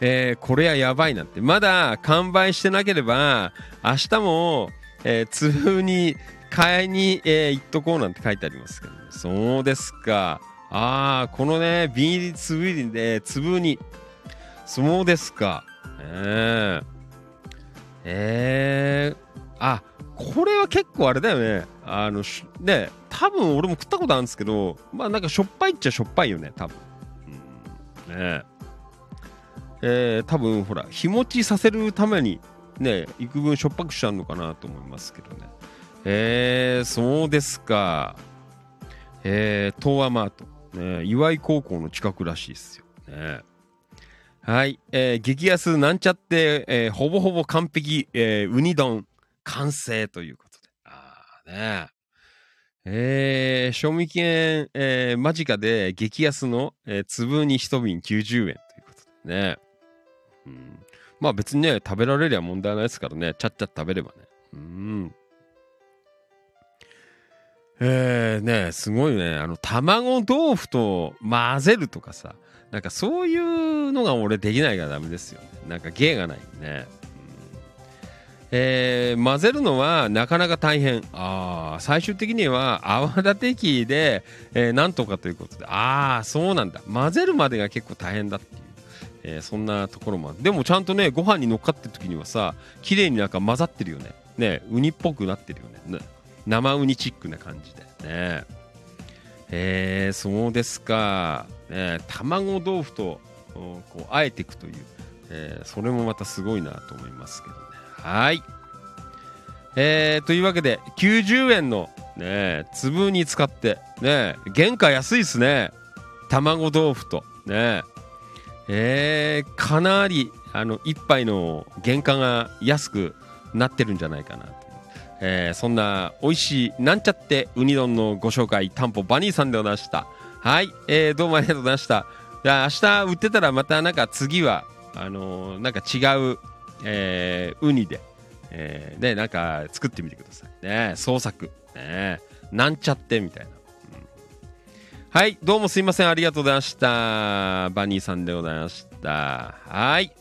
えーこれはやばいなって。まだ完売してなければ明日も、えー、通に買いに、えー行っとこうなんて書いてありますけど、ね、そうですか。ああこのねビニール粒にで粒に。そうですか。えー、えー、あこれは結構あれだよね。あのね多分俺も食ったことあるんですけどまあなんかしょっぱいっちゃしょっぱいよね多分、うん、ね。えー、多分ほら日持ちさせるためにね幾分しょっぱくしちゃうのかなと思いますけどね。えー、そうですかえー、東和マート、ね、岩井高校の近くらしいですよねはい、えー激安なんちゃって、えーほぼほぼ完璧、えーウニ丼完成ということで。ああねえー賞味期限、えー間近で激安の、えー粒に一瓶90円ということでね。うん、まあ別にね、食べられりゃ問題ないですからね、ちゃっちゃ食べればね。うん。えー、ねすごいね、あの、卵豆腐と混ぜるとかさ、なんかそういうのが俺できないからダメですよね。なんか芸がないね。うんえー混ぜるのはなかなか大変。ああ、最終的には泡立て器で、えーなんとかということで。ああ、そうなんだ。混ぜるまでが結構大変だっていう。えーそんなところもあるでもちゃんとね、ご飯に乗っかってる時にはさ、綺麗になんか混ざってるよね。ね、ウニっぽくなってるよね。ね生ウニチックな感じで。ねえ、そうですか。ね、卵豆腐とこうあえていくという、えーそれもまたすごいなと思いますけどね。はい。えー、というわけで、90円の、ね、粒に使って、ね、原価安いっすね。卵豆腐と、ね。えー、かなり、あの、一杯の原価が安くなってるんじゃないかなと。えーそんな美味しいなんちゃってウニ丼のご紹介、タンポバニーさんでございました。はい、えーどうもありがとうございました。いや、明日売ってたらまたなんか次は、あのーなんか違う、えーウニで、えーね、なんか作ってみてください。ね、創作。ね、なんちゃってみたいな。うんはい、どうもすいません。ありがとうございました。バニーさんでございました。はい。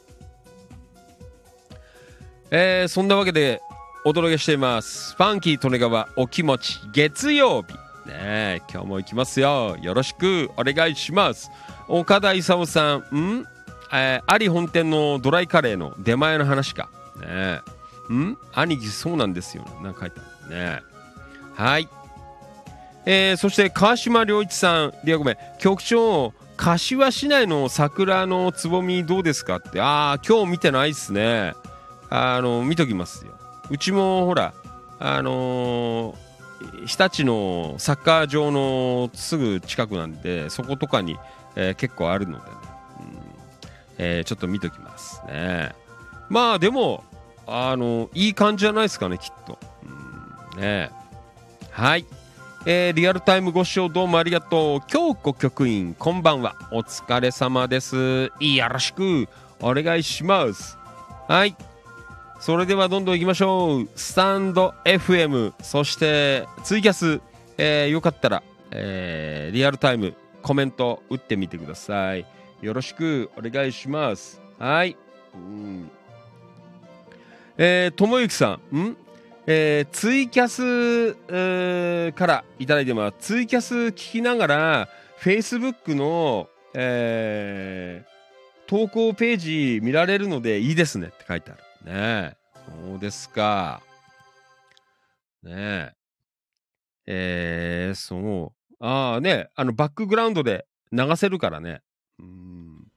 えーそんなわけでお届けしています。ファンキー利根川お気持ち月曜日。ね今日も行きますよ。よろしくお願いします。岡田勲さん、ん？えー、有本店のドライカレーの出前の話か。ねえん？兄貴そうなんですよ。なんか書いてあるね。はい。えーそして川島良一さん、リアごめん、局長、柏市内の桜のつぼみどうですかって、ああ、今日見てないっすね。あの、見ときますよ。うちもほら、あのー日立のサッカー場のすぐ近くなんで、そことかに、えー結構あるのでね、うんえーちょっと見ときますね。まあでも、あのいい感じじゃないですかね、きっと。うんねはい。えーリアルタイムご視聴どうもありがとう。京子局員、こんばんは。お疲れ様です。よろしくお願いします。はい。それではどんどん行きましょう。スタンド FM、そしてツイキャス、えーよかったら、えーリアルタイムコメント打ってみてください。よろしくお願いします。はい。うんえー、ともゆきさん、んえーツイキャス、えーからいただいてます。ツイキャス聞きながら、Facebook の、えー投稿ページ見られるのでいいですねって書いてある。ねえ。そうですか。ねえ。えー、そう。ああね、あの、バックグラウンドで流せるからね。うん。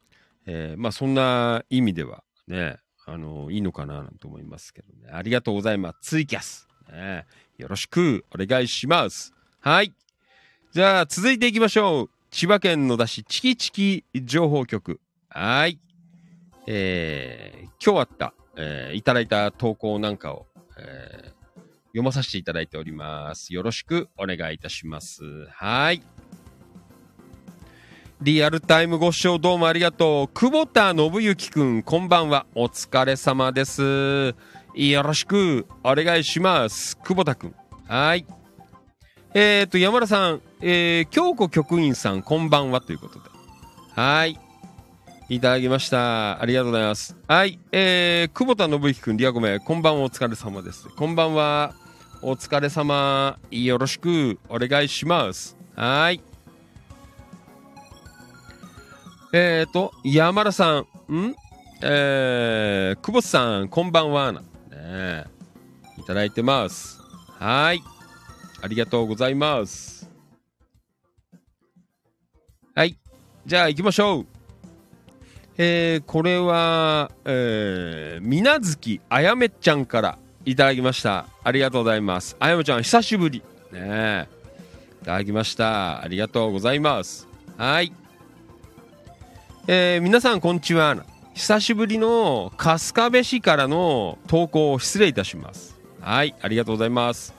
えーまあ、そんな意味ではね、あの、いいのかななんて思いますけどね。ありがとうございます。ツイキャス。ね、よろしくお願いします。はい。じゃあ、続いていきましょう。千葉県野田市チキチキ情報局。はい。えー今日あった、えーいただいた投稿なんかを、えー読まさせていただいております。よろしくお願いいたします。はい。リアルタイムご視聴どうもありがとう。久保田信之くん、こんばんは。お疲れ様です。よろしくお願いします。久保田くん。はい。えっ、と、山田さん、えー、京子局員さん、こんばんはということで。はい。いただきました。ありがとうございます。はい。えー、久保田信之くん、リアゴメ、こんばんは、お疲れ様です。こんばんは。お疲れ様。よろしくお願いします。はい。えーと、山田さん、ん？えー、久保さん、こんばんは。ね、いただいてます。はい。ありがとうございます。はい。じゃあ行きましょう。えー、これは、えー、みなずきあやめちゃんからいただきました。ありがとうございます。あやめちゃん、久しぶり。ね。いただきました。ありがとうございます。はい。えー皆さんこんにちは久しぶりの春日部市からの投稿を失礼いたしますはいありがとうございます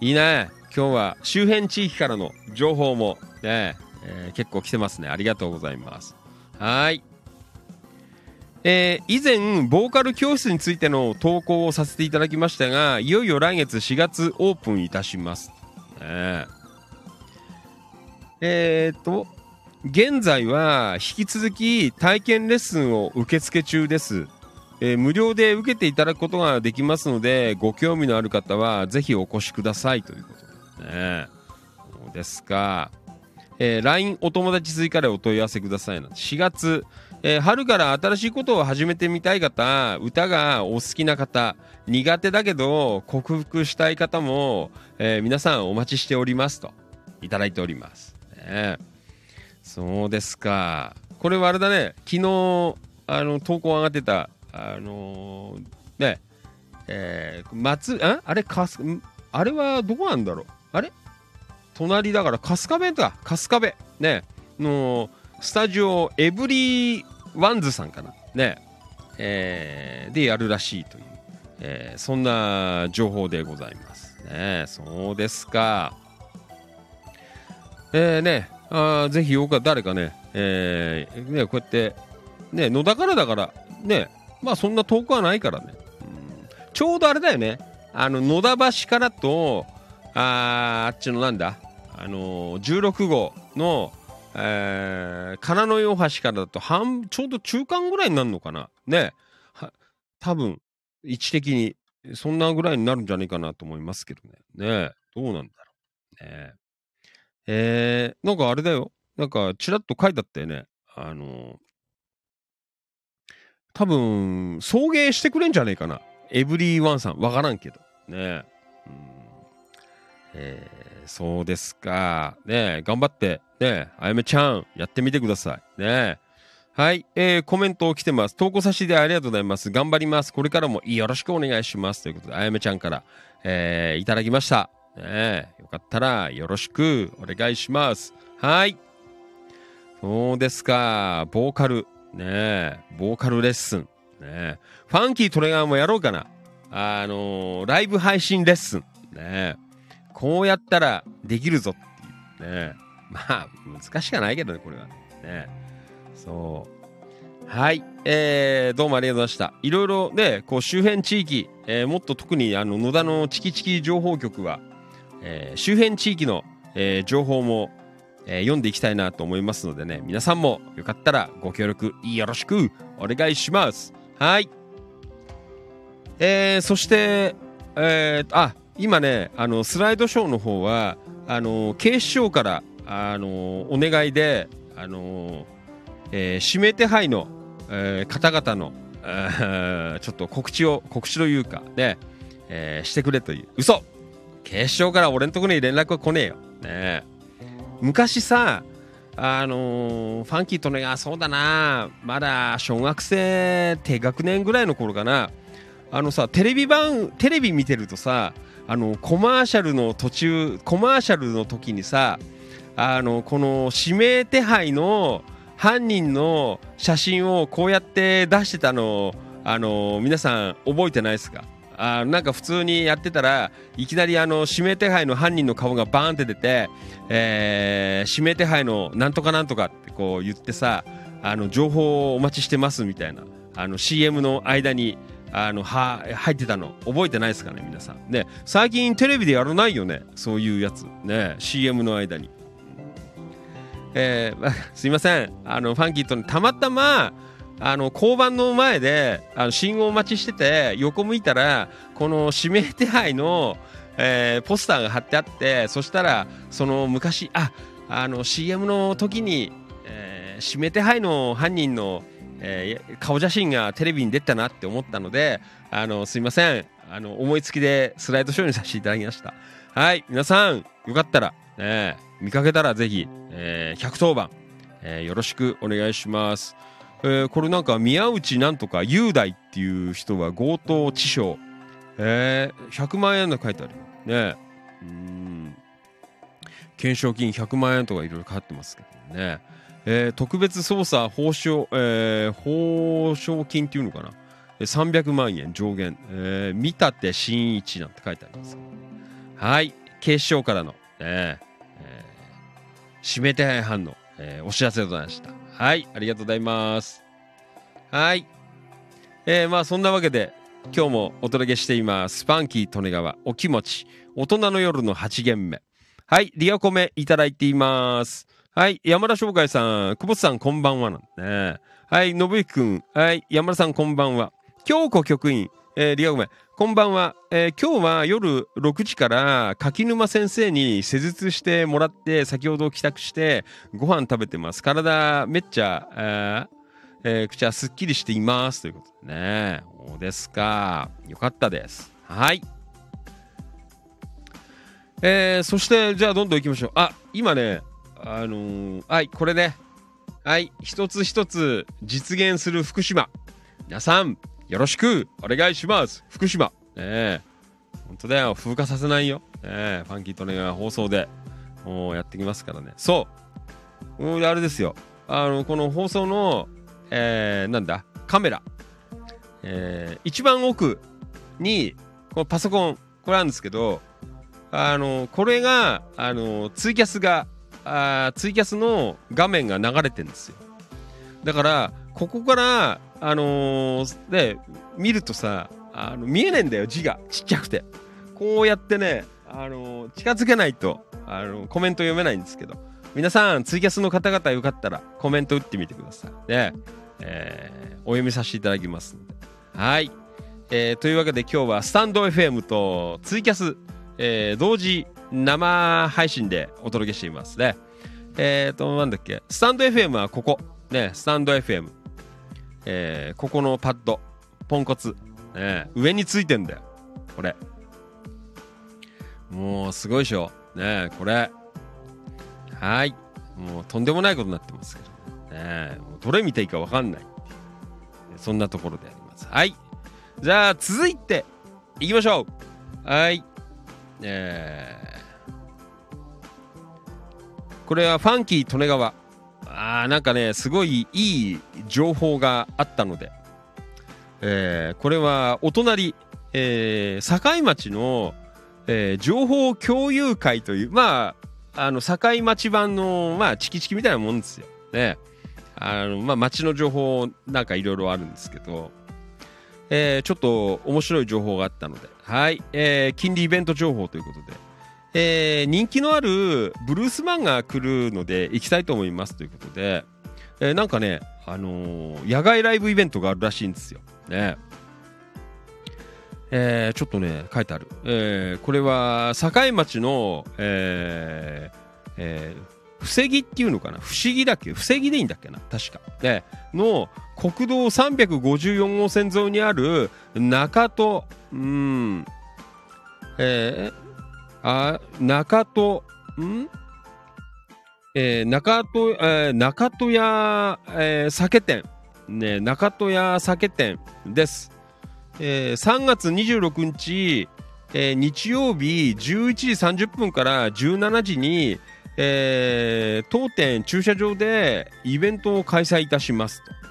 いいね今日は周辺地域からの情報もね、えー結構来てますねありがとうございますはいえー以前ボーカル教室についての投稿をさせていただきましたがいよいよ来月4月オープンいたします、ねえーっと現在は引き続き体験レッスンを受付中です、えー無料で受けていただくことができますのでご興味のある方はぜひお越しくださいということで。すねそうですか、えー LINE お友達追加でお問い合わせくださいな4月、えー春から新しいことを始めてみたい方歌がお好きな方苦手だけど克服したい方も、えー皆さんお待ちしておりますといただいております、ね。そうですか。これはあれだね、昨日、あの、投稿上がってた、あのーね、えー、松、んあれ、かす、あれはどこなんだろう？あれ？隣だから、春日部か、春日部。ね、の、スタジオ、エブリワンズさんかな。ね、えーでやるらしいという、えーそんな情報でございます。ね、そうですか。えー、ね、あぜひよか誰かね、えーね、こうやって、ね、野田からだから、ね、まあそんな遠くはないからね。うん。ちょうどあれだよね、あの、野田橋からと、ああっちのなんだ、あのー、16号の、えー、金の大橋からだと半、ちょうど中間ぐらいになるのかな？ね、は多分、位置的に、そんなぐらいになるんじゃないかなと思いますけどね。ねどうなんだろう。ねえー、なんかあれだよ。なんか、ちらっと書いてあったよね。あの多分、送迎してくれんじゃねえかな。エブリーワンさん。わからんけど。ねうんえーそうですか。ね頑張って。ねあやめちゃん、やってみてください。ねはい、えーコメント来てます。投稿差し入れありがとうございます。頑張ります。これからもよろしくお願いします。ということで、あやめちゃんから、えーいただきました。ねえ、よかったらよろしくお願いします。はい。そうですか。ボーカル。ね、ボーカルレッスン。ね、ファンキートレガーもやろうかな。あのーライブ配信レッスン。ね、こうやったらできるぞっていう。ね、まあ、難しくはないけどね、これは。ね、そう。はい、えー、どうもありがとうございました。いろいろね、こう周辺地域、えーもっと特にあの野田のチキチキ情報局は、えー周辺地域の、えー情報も、えー読んでいきたいなと思いますのでね、皆さんもよかったらご協力よろしくお願いします。はい。えーそして、えーあ、今ね、あの、スライドショーの方は、あの、警視庁から、あの、お願いで、あの、えー指名手配の、えー方々の、えーちょっと告知を、告知というか、ね、えーしてくれという。嘘警視庁から俺んとこに連絡は来ねえよ。ね昔さ、あのーファンキーとね、あ、そうだな、まだ小学生低学年ぐらいの頃かな、あのさ、テレビ版、テレビ見てるとさ、あの、コマーシャルの途中、コマーシャルの時にさ、あの、この指名手配の犯人の写真をこうやって出してたの、あの、皆さん覚えてないですか？あなんか普通にやってたらいきなりあの指名手配の犯人の顔がバーンって出て、えー指名手配のなんとかなんとかってこう言ってさあの情報をお待ちしてますみたいなあの CM の間にあのは入ってたの覚えてないですかね皆さん。ね最近テレビでやらないよねそういうやつ。ね CM の間に。えーすいません。あのファンキーとたまたまあの交番の前であの信号待ちしてて横向いたらこの指名手配の、えーポスターが貼ってあってそしたらその昔ああの CM の時に、えー指名手配の犯人の、えー顔写真がテレビに出たなって思ったのであのすいません。あの思いつきでスライドショーにさせていただきました。はい。皆さんよかったら、ね、見かけたらぜひ、えー110番、えーよろしくお願いします。えーこれなんか宮内なんとか雄大っていう人は強盗致傷。えー、100万円の書いてあるね。うん。懸賞金100万円とかいろいろかかってますけどね。えー特別捜査報奨、えー報奨金っていうのかな。300万円上限、えー見立て真一なんて書いてありますはい。警視庁からの、ええー指名手配犯の、えーお知らせでございました。はいありがとうございます。はい。えーまあそんなわけで今日もお届けしていますスパンキー利根川お気持ち大人の夜の8限目。はいリアコメいただいています。はい山田商会さん久保田さんこんばんはなんね。はい信之くん。はい山田さんこんばんは。京子局員えーリアコメこんばんは、えー今日は夜6時から柿沼先生に施術してもらって先ほど帰宅してご飯食べてます。体めっちゃ、えーえー口はすっきりしています。ということでね。そうですか。よかったです。はい。えーそしてじゃあどんどん行きましょう。あ今ねあのはいこれね。はい一つ一つ実現する福島。皆さんよろしく。お願いします。福島。ねえ。本当だよ。風化させないよ、ねえ、ファンキーとね放送で。もうやってきますからね。そう。あれですよ。あのこの放送のえーなんだ？カメラ、えー一番奥にこのパソコン。これあるんですけどあのこれがあのツイキャスがあツイキャスの画面が流れてるんですよ。だからここからあのーで見るとさあの見えねえんだよ字が。ちっちゃくて。こうやってねあのー近づけないとあのコメント読めないんですけど。皆さんツイキャスの方々よかったらコメント打ってみてください。で、えーお読みさせていただきますので。はい、えーというわけで今日はスタンド FM とツイキャス、えー同時生配信でお届けしていますね。えっ、となんだっけ。スタンド FM はここ。ねスタンド FM えーここのパッドポンコツ、ね、上についてんだよ。これ。もうすごいでしょ。ねこれ。はい。もうとんでもないことになってますけど。ねもうどれ見ていいかわかんない。そんなところであります。はい。じゃあ続いていきましょう。はい。えーこれはファンキー利根川。あなんかねすごいいい情報があったので、えーこれはお隣、えー境町の、えー情報共有会というまああの境町版のまあチキチキみたいなもんですよ。ね。あのまあ町の情報なんかいろいろあるんですけど、えーちょっと面白い情報があったので。はい、えー、金利イベント情報ということで。えー人気のあるブルースマンが来るので行きたいと思いますということで、えーなんかね、あのー野外ライブイベントがあるらしいんですよ。ねえーちょっとね、書いてある。えーこれは境町の、えーえー防ぎっていうのかな？不思議だっけ？防ぎでいいんだっけな？確か。で、の国道354号線沿いにある中戸、うん、えーあ中戸ん？えー中戸、えー中戸屋、えー酒店、ね、中戸屋酒店です。えー3月26日、えー日曜日11時30分から17時に、えー当店駐車場でイベントを開催いたしますと。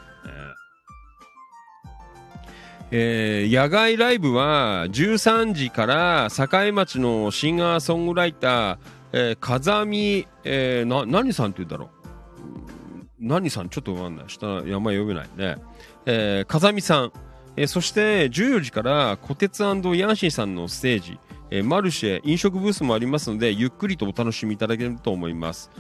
えー野外ライブは13時から境町のシンガーソングライター、えー風見、えーな何さんって言うんだろう？何さん？ちょっとわかんない。下山読めないね、えー風見さん、えーそして14時から小鉄ヤンシーさんのステージ、えーマルシェ飲食ブースもありますのでゆっくりとお楽しみいただけると思います、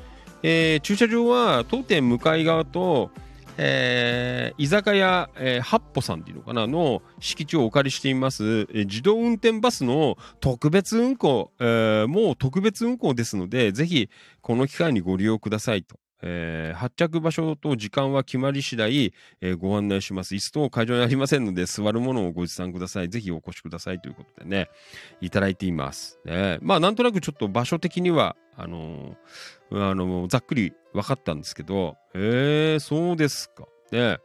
えー駐車場は当店向かい側とえー居酒屋、えー、八歩さんっていうのかなの敷地をお借りしています、えー自動運転バスの特別運行、えーもう特別運行ですのでぜひこの機会にご利用くださいと、えー発着場所と時間は決まり次第、えーご案内します。椅子等会場にありませんので座るものをご持参ください。ぜひお越しくださいということでねいただいています、ね、まあなんとなくちょっと場所的にはあのーあのざっくり分かったんですけど、えー、そうですか。ね。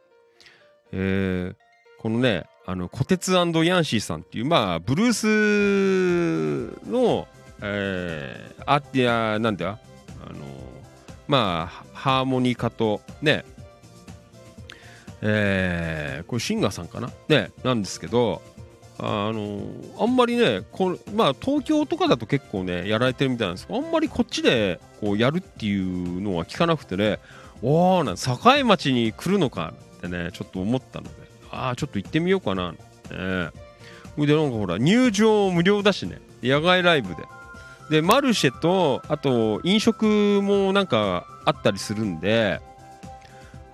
えーこのね、あの、コテツヤンシーさんっていう、まあ、ブルースの、えー、あってや、なんだ？あの、まあハーモニカとねえーこれシンガーさんかな？ねなんですけどあのあんまりねこまあ東京とかだと結構ねやられてるみたいなんですけどあんまりこっちでこうやるっていうのは聞かなくてねおおな境町に来るのかってねちょっと思ったのでああちょっと行ってみようかなね。でなんかほら入場無料だしね野外ライブで。でマルシェとあと飲食もなんかあったりするんで、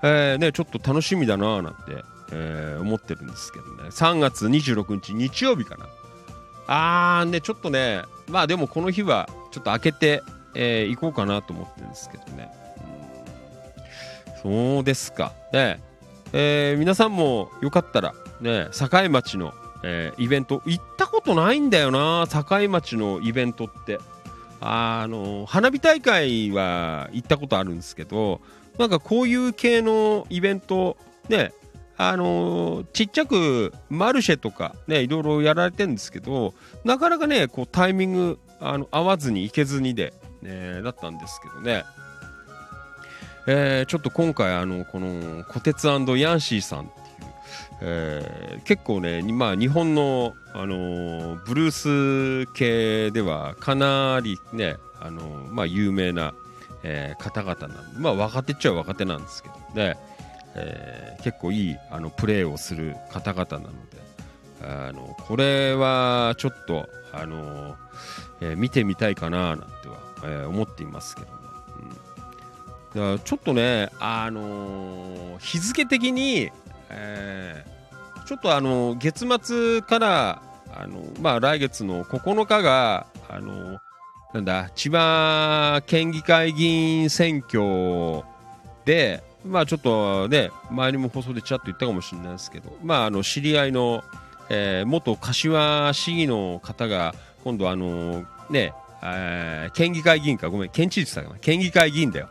えーね、ちょっと楽しみだなーなんて、えー思ってるんですけどね。3月26日日曜日かな。あーねちょっとねまあでもこの日はちょっと開けて、えー行こうかなと思ってるんですけどね、うん。そうですか。ね。えー皆さんもよかったらね境町の、えーイベント行ったことないんだよな境町のイベントって。あの花火大会は行ったことあるんですけどなんかこういう系のイベントねあのちっちゃくマルシェとかねいろいろやられてるんですけどなかなかねこうタイミングあの合わずに行けずにで、ね、だったんですけどね。えーちょっと今回あのこのコテツヤンシーさんっていう、えー結構ね、まあ、日本の、あのーブルース系ではかなりね、あのーまあ、有名な、えー方々なんで、まあ、若手っちゃ若手なんですけどね、えー結構いいあのプレーをする方々なのであのこれはちょっと、あのえー見てみたいかななんては、えー思っていますけどね。うんだからちょっとね、あの日付的に、えちょっとあの月末からあの、まあ、来月の9日が、あのなんだ千葉県議会議員選挙で、まあ、ちょっとね前にも放送でちらっと言ったかもしれないですけど、まあ、あの知り合いの、えー元柏市議の方が今度あのね、えー県議会議員かごめん県知事さんかな県議会議員だよ。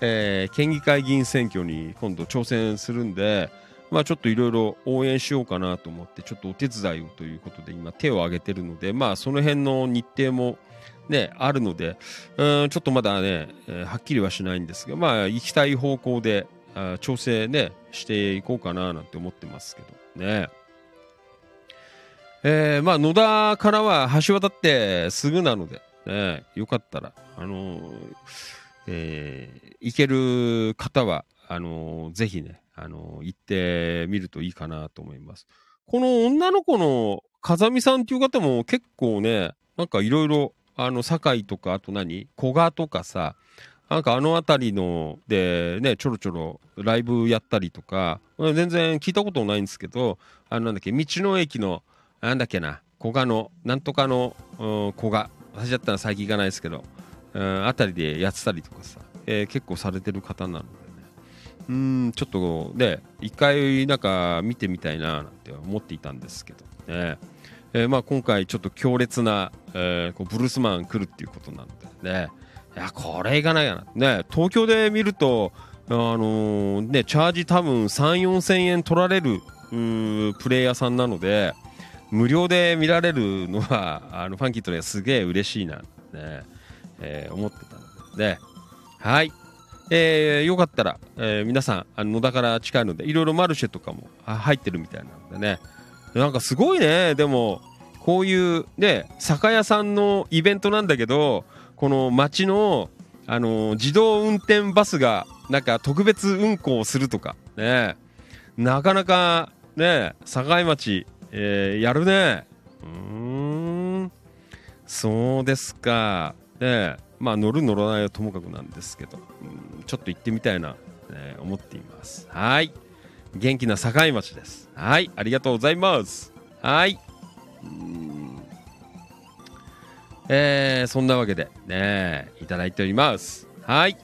えー県議会議員選挙に今度挑戦するんで、まあ、ちょっといろいろ応援しようかなと思ってちょっとお手伝いをということで今手を挙げてるので、まあ、その辺の日程も、ね、あるのでうんちょっとまだね、えーはっきりはしないんですが、まあ、行きたい方向であ調整、ね、していこうかななんて思ってますけどね。えーまあ、野田からは橋渡ってすぐなので、ね、よかったら、あのーえー行ける方はあのーぜひね、あのー行ってみるといいかなと思います。この女の子の風見さんっていう方も結構ね、なんかいろいろ、あの、堺とか、あと何？古賀とかさ、なんかあの辺りのでね、ちょろちょろライブやったりとか、全然聞いたことないんですけど、あのなんだっけ、道の駅の、なんだっけな、古賀の、なんとかの、古賀、私だったら最近行かないですけど、うんあたりでやってたりとかさ、えー結構されてる方なのでね、うん、ちょっとね、一回なんか見てみたいななんて思っていたんですけどね、えーまあ今回ちょっと強烈な、えーこうブルースマン来るっていうことなのでね、いや、これいかないかな。ね、東京で見ると、あのーね、チャージ多分3、4千円取られるプレイヤーさんなので、無料で見られるのは、あのファンキーとね、すげえ嬉しいな、ね、えー思ってたので、ね、はい。えーよかったら、えー皆さん、あの野田から近いので、いろいろマルシェとかも入ってるみたいなのでね、なんかすごいね、でも、こういうね、酒屋さんのイベントなんだけど、この街の、あの自動運転バスがなんか特別運行するとかね。なかなかね境町、えーやるね。うーん。そうですか。ね。まあ乗る乗らないはともかくなんですけど、ちょっと行ってみたいな、ね思っています。はい。元気な境町です。はいありがとうございます。はい。えーそんなわけでねいただいております。はい。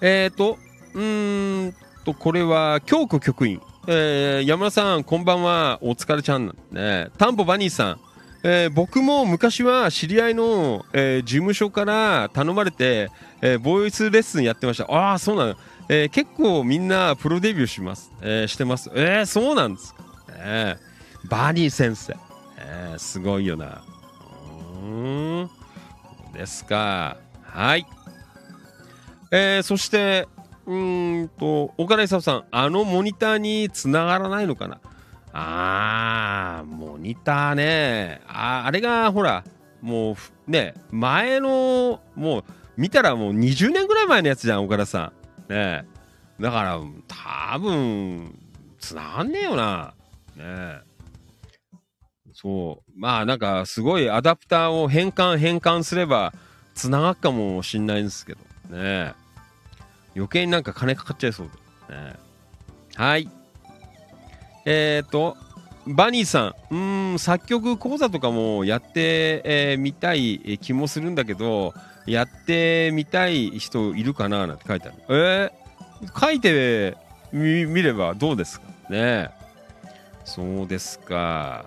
えーとうーんとこれは京子局員。えー山田さんこんばんは。お疲れちゃん。ねタンポバニーさん。えー僕も昔は知り合いの、えー事務所から頼まれて、えーボイスレッスンやってました。ああそうなの、えー結構みんなプロデビューします、えーしてますえーそうなんですか、ねバニー先生、えーすごいよなうんですか。はい。えー、そして、うんと、岡田勲さん、あのモニターにつながらないのかなあー、モニターね。あーあれが、ほら、もう、ね、前の、もう、見たらもう20年ぐらい前のやつじゃん、岡田さん。ねえだから、多分、つながんねえよな。ねそう。まあ、なんか、すごいアダプターを変換変換すれば、つながっかもしんないんですけど。ねえ余計になんか金かかっちゃいそうで。ねえはい。えっ、ー、と、バニーさん、うん、作曲講座とかもやってみ、えーたい気もするんだけど、やってみたい人いるかななんて書いてある。えー、書いてみればどうですかねそうですか。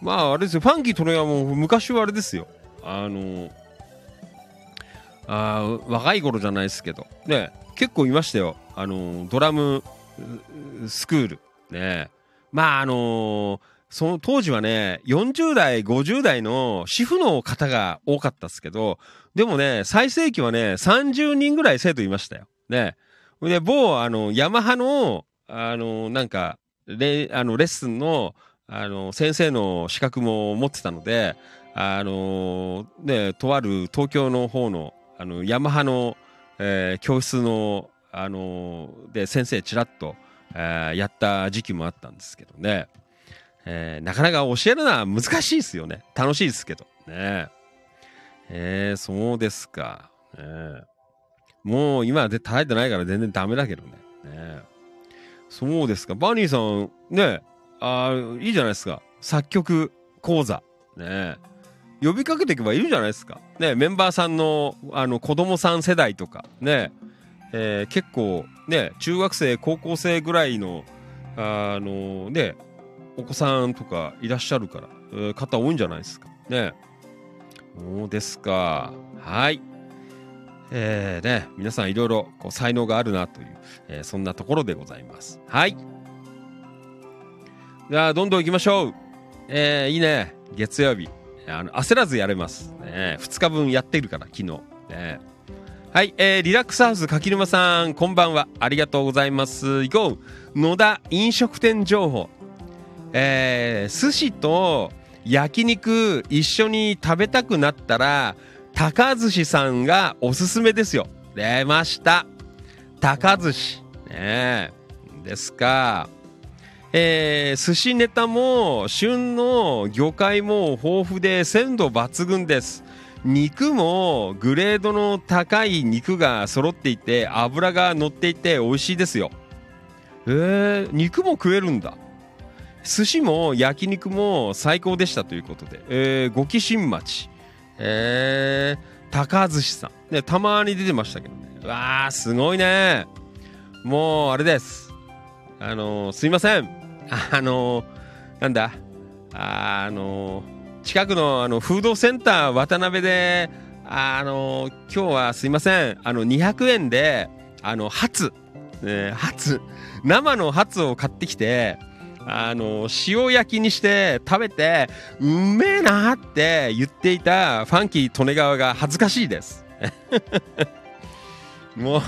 まあ、あれですよ、ファンキートレはも昔はあれですよ。あの、あー若い頃じゃないですけど、ね、結構いましたよ。あの、ドラムスクール。ね。まあ、あのその当時はね、40代、50代の主婦の方が多かったですけど、でもね、最盛期はね、30人ぐらい生徒いましたよ。ね。で、某、あの、ヤマハの、あの、なんか、レあのレッスンの、あの、先生の資格も持ってたので、あの、ね、とある東京の方の、あの、ヤマハの、えー教室の、あの、で、先生ちらっと、えーやった時期もあったんですけどね。えーなかなか教えるのは難しいですよね。楽しいですけど。ねえーそうですか。ねもう今で耐えてないから全然ダメだけどね。ねそうですか。バニーさん、ねあいいじゃないですか。作曲講座。ね呼びかけていけばいいじゃないですか。ねメンバーさんのあの子供さん世代とか、ねえー結構ね中学生高校生ぐらいのあのねお子さんとかいらっしゃるから、えー方多いんじゃないですかねそうですか。はい。えー、ね皆さんいろいろこう才能があるなという、えーそんなところでございます。はい。じゃどんどん行きましょう。えー、いいね。月曜日。あの焦らずやれます、ね、2日分やってるから昨日。ね。はい、えー、リラックスハウス柿沼さんこんばんは。ありがとうございます。行こう。野田飲食店情報。えー、寿司と焼肉一緒に食べたくなったら高寿司さんがおすすめですよ。出ました。高寿司。ねえ。ですか。えー寿司ネタも旬の魚介も豊富で鮮度抜群です。肉もグレードの高い肉が揃っていて脂が乗っていて美味しいですよ。えー、肉も食えるんだ。寿司も焼肉も最高でしたということで、えー、五木新町、えー、高寿司さん、ね、たまに出てましたけどね。わーすごいね。もうあれです。あのーすいません。あのーなんだ。あのー近くのあのフードセンター渡辺であのー今日はすいません。あの200円であのハツ、ね、ハツ。生のハツを買ってきてあの塩焼きにして食べてうめえなって言っていたファンキー利根川が恥ずかしいです。もう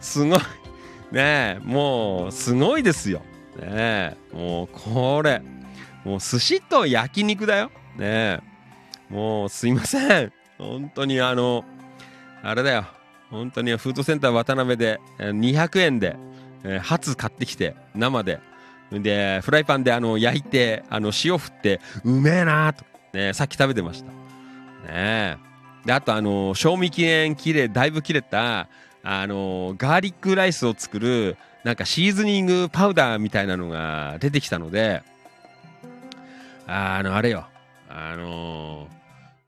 すごい。ねもうすごいですよ。ねもうこれ。もう寿司と焼肉だよ。ねもうすいません。本当にあのあれだよ。本当にフードセンター渡辺で200円で、えーハツ買ってきて生で。でフライパンであの焼いてあの塩振ってうめえなーと、ね、さっき食べてました。ねであとあの賞味期限切れだいぶ切れたあのガーリックライスを作るなんかシーズニングパウダーみたいなのが出てきたのであのあれよ。あの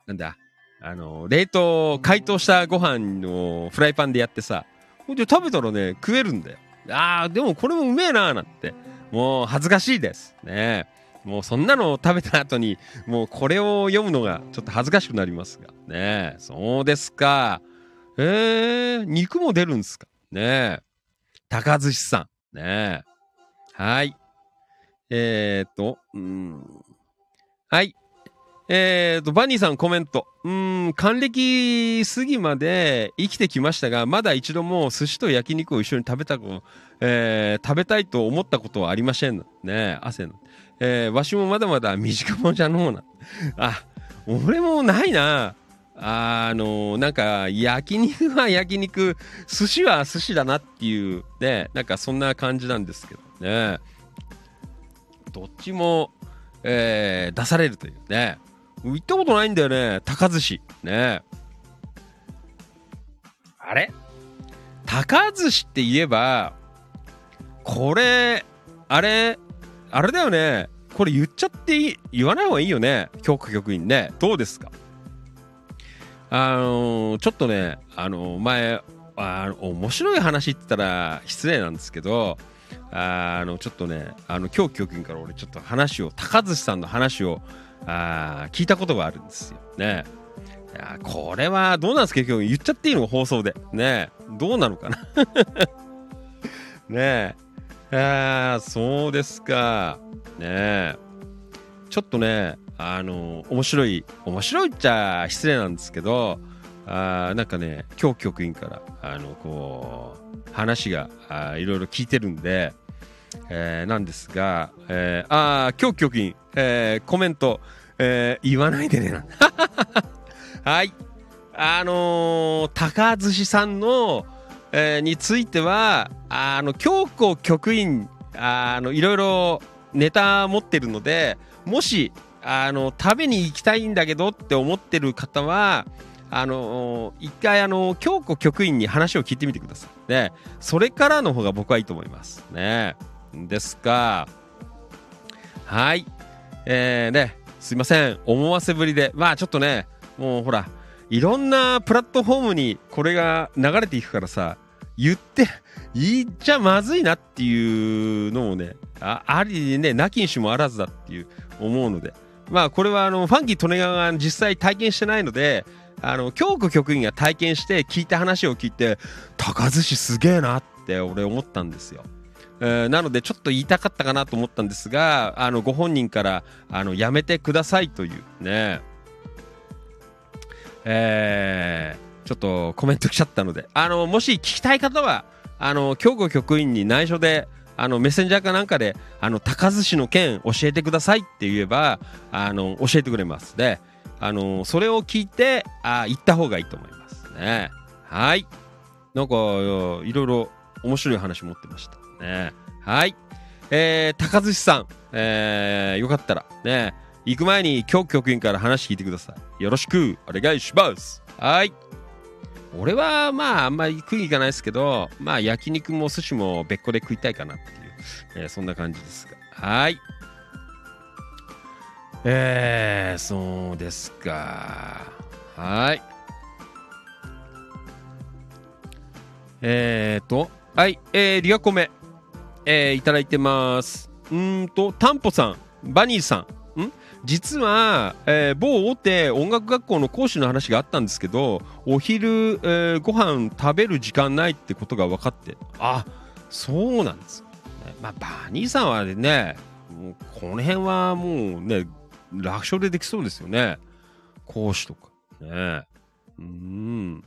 なんだあの冷凍解凍したご飯をフライパンでやってさほんで食べたらね食えるんだよ。あーでもこれもうめえなーなんて。もう恥ずかしいです。ね。もうそんなのを食べた後にもうこれを読むのがちょっと恥ずかしくなりますが。ね。そうですか。えー、肉も出るんですか？ね。高寿司さん。ね。はい。えー、っとうん。はい。えーと、バニーさんコメント。うん、還暦過ぎまで生きてきましたが、まだ一度も寿司と焼肉を一緒に食べたこと、えー食べたいと思ったことはありません。ね汗の。えーわしもまだまだ身近者じゃのうな。あ、俺もないな。あのなんか、焼肉は焼肉、寿司は寿司だなっていう、ね、なんかそんな感じなんですけどね。どっちも、えー出されるというね。行ったことないんだよね、高寿司。ね。あれ？高寿司って言えば、これ、あれ、あれだよね。これ言っちゃっていい、言わない方がいいよね。教科局員ね。どうですか?あのーちょっとね、あのー前、あの面白い話って言ったら失礼なんですけど、あのちょっとね、あの今日教局員から俺ちょっと話を、高寿さんの話をあ聞いたことがあるんですよ。ね。いやこれはどうなんですか?結局言っちゃっていいの?放送で。ねどうなのかな? ねえ。あーそうですか。ねえ。ちょっとね、あの面白い、面白いっちゃ失礼なんですけど、あなんかね、教局員から、あの、こう、話があいろいろ聞いてるんで、えーなんですが、えー、ああ、教局員、えーコメント、えー言わないでね。はい。あのー高寿司さんの、えーについては、あの、京子局員、あの、いろいろネタ持ってるので、もし、あの、食べに行きたいんだけどって思ってる方は、あの一回あの京子局員に話を聞いてみてください。ね、それからの方が僕はいいと思います。ね、ですが、はい、えー、ね、すいません、思わせぶりで、まあちょっとね、もうほら、いろんなプラットフォームにこれが流れていくからさ、言って、言っちゃまずいなっていうのもね、あありね、なきにしもあらずだっていう思うので、まあこれはあのファンキー・トネガが実際体験してないので、あの京子局員が体験して聞いた話を聞いて高寿司すげえなって俺思ったんですよ。えーなのでちょっと言いたかったかなと思ったんですがあのご本人からあのやめてくださいというねえーちょっとコメント来ちゃったので。あのもし聞きたい方はあの京子局員に内緒であのメッセンジャーかなんかであの高寿司の件教えてくださいって言えばあの教えてくれます。であのそれを聞いてあ行った方がいいと思いますね。はい。なんかいろいろ面白い話持ってました。ね。はい。えー、高寿司さん、えー、よかったらね。行く前に京局員から話聞いてください。よろしくお願いします。はい。俺はまああんまり食いに行かないですけどまあ焼肉も寿司も別個で食いたいかなっていう、えーそんな感じですが。はい。えー、そうですか。はい。えーとはい。えー、リアコメ。えー、いただいてます。うんとタンポさんバニーさん。実は、えー某大手音楽学校の講師の話があったんですけどお昼、えーご飯食べる時間ないってことが分かって。あそうなんです。よ、ねまあ、バニーさんはねこの辺はもうね楽勝でできそうですよね。講師とか。ね。うん。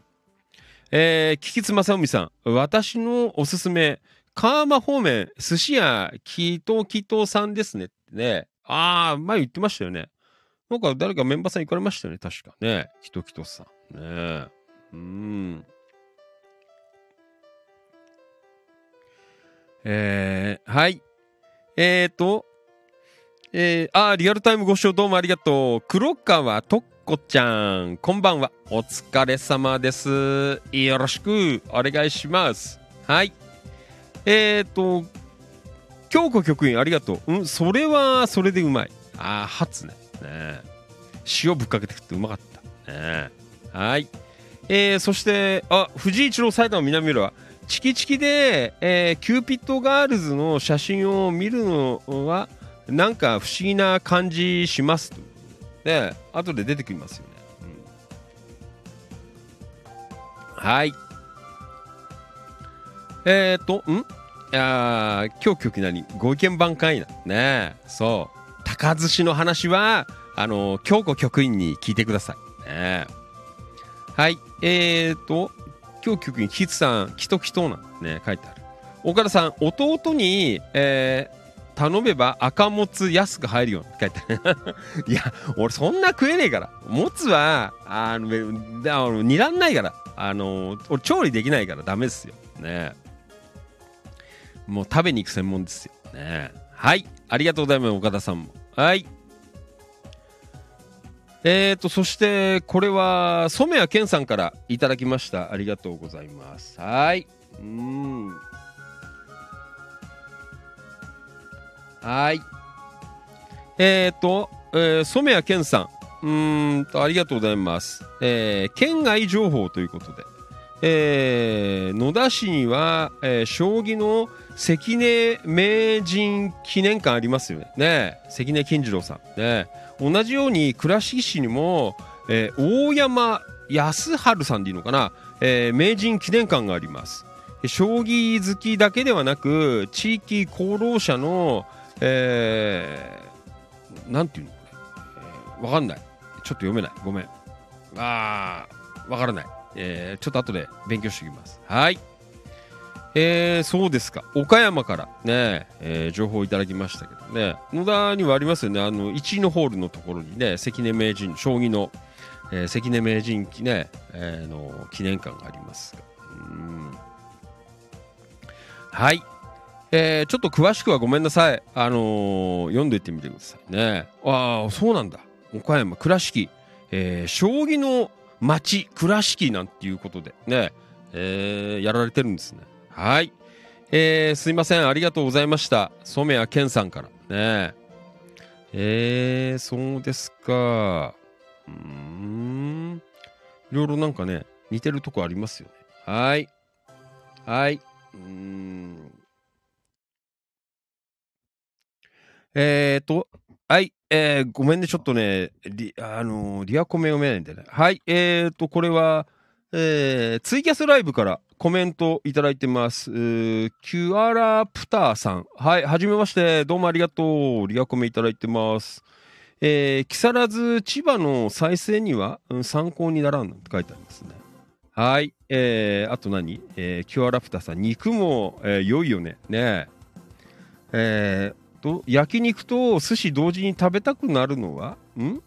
えー、菊津正臣さん私のおすすめ川間方面寿司屋きときとさんですね。ってねああ、前言ってましたよね。なんか誰かメンバーさん行かれましたよね、確かね。きときとさん。ねえ。うん。えー、はい。えーと、えー、あリアルタイムご視聴どうもありがとう。黒川とっこちゃん、こんばんは。お疲れ様です。よろしくお願いします。はい。えーと、京子局員ありがとう。うん、それはそれでうまい。ああ、初ね。ね塩ぶっかけて食ってうまかった。ねはい。えー、そして、あ、藤井一郎埼玉南浦和。チキチキで、えーキューピッドガールズの写真を見るのは、なんか不思議な感じしますと。ね後で出てきますよね。うんはい。えーと、ん？いや今日局何？ご意見番かいなねそう高寿司の話はあの、京子局員に聞いてください。ね、はい。えーと、今日局員、キツさん、キトキトな、ね、書いてある。岡田さん、弟に、えー、頼めば赤もつ安く入るよって書いてある。いや、俺そんな食えねえから。もつは、あの、あの煮らんないから。あの、俺調理できないからダメですよ。ねもう食べに行く専門ですよ。ねはい。ありがとうございます、岡田さんも。はい。えーと、そして、これは、染谷健さんからいただきました。ありがとうございます。はい。うん。はい。えーと、えー染谷健さん。うーんと、ありがとうございます。えー県外情報ということで。えー野田市には、えー将棋の関根名人記念館ありますよね。ね関根金次郎さん。ね同じように倉敷市にも、えー大山康春さんでいいのかな、えー名人記念館があります。将棋好きだけではなく地域功労者の、えーなんていうのこれ、えーわかんない。ちょっと読めない。ごめん。あーわからない、えーちょっと後で勉強しておきます。はい。えーそうですか岡山からね、えー情報いただきましたけどね野田にはありますよねあの1のホールのところにね関根名人将棋の、えー関根名人記ね、えーの記念館がありますうんはいえーちょっと詳しくはごめんなさい。あのー読んでいってみてくださいね。ああ、そうなんだ。岡山、倉敷。えー将棋の町、倉敷なんていうことでね、えーやられてるんですね。はい。えーすいません。ありがとうございました。染谷健さんから。ねえー、そうですか。うーん。いろいろなんかね、似てるとこありますよね。はい。はい。うーん。えーと、はい、えーごめんね、ちょっとね、リ,、あのーリアコメ読めないんでね。はい、えーと、これは、えーツイキャスライブからコメントいただいてます。キュアラプターさん。はい、はじめまして。どうもありがとう。リアコメいただいてます。えー木更津、千葉の再生には、うん参考にならんって書いてありますね。はい、えーあと何、えーキュアラプターさん。肉も、えー良いよね。ねええーと焼肉と寿司同時に食べたくなるのはん？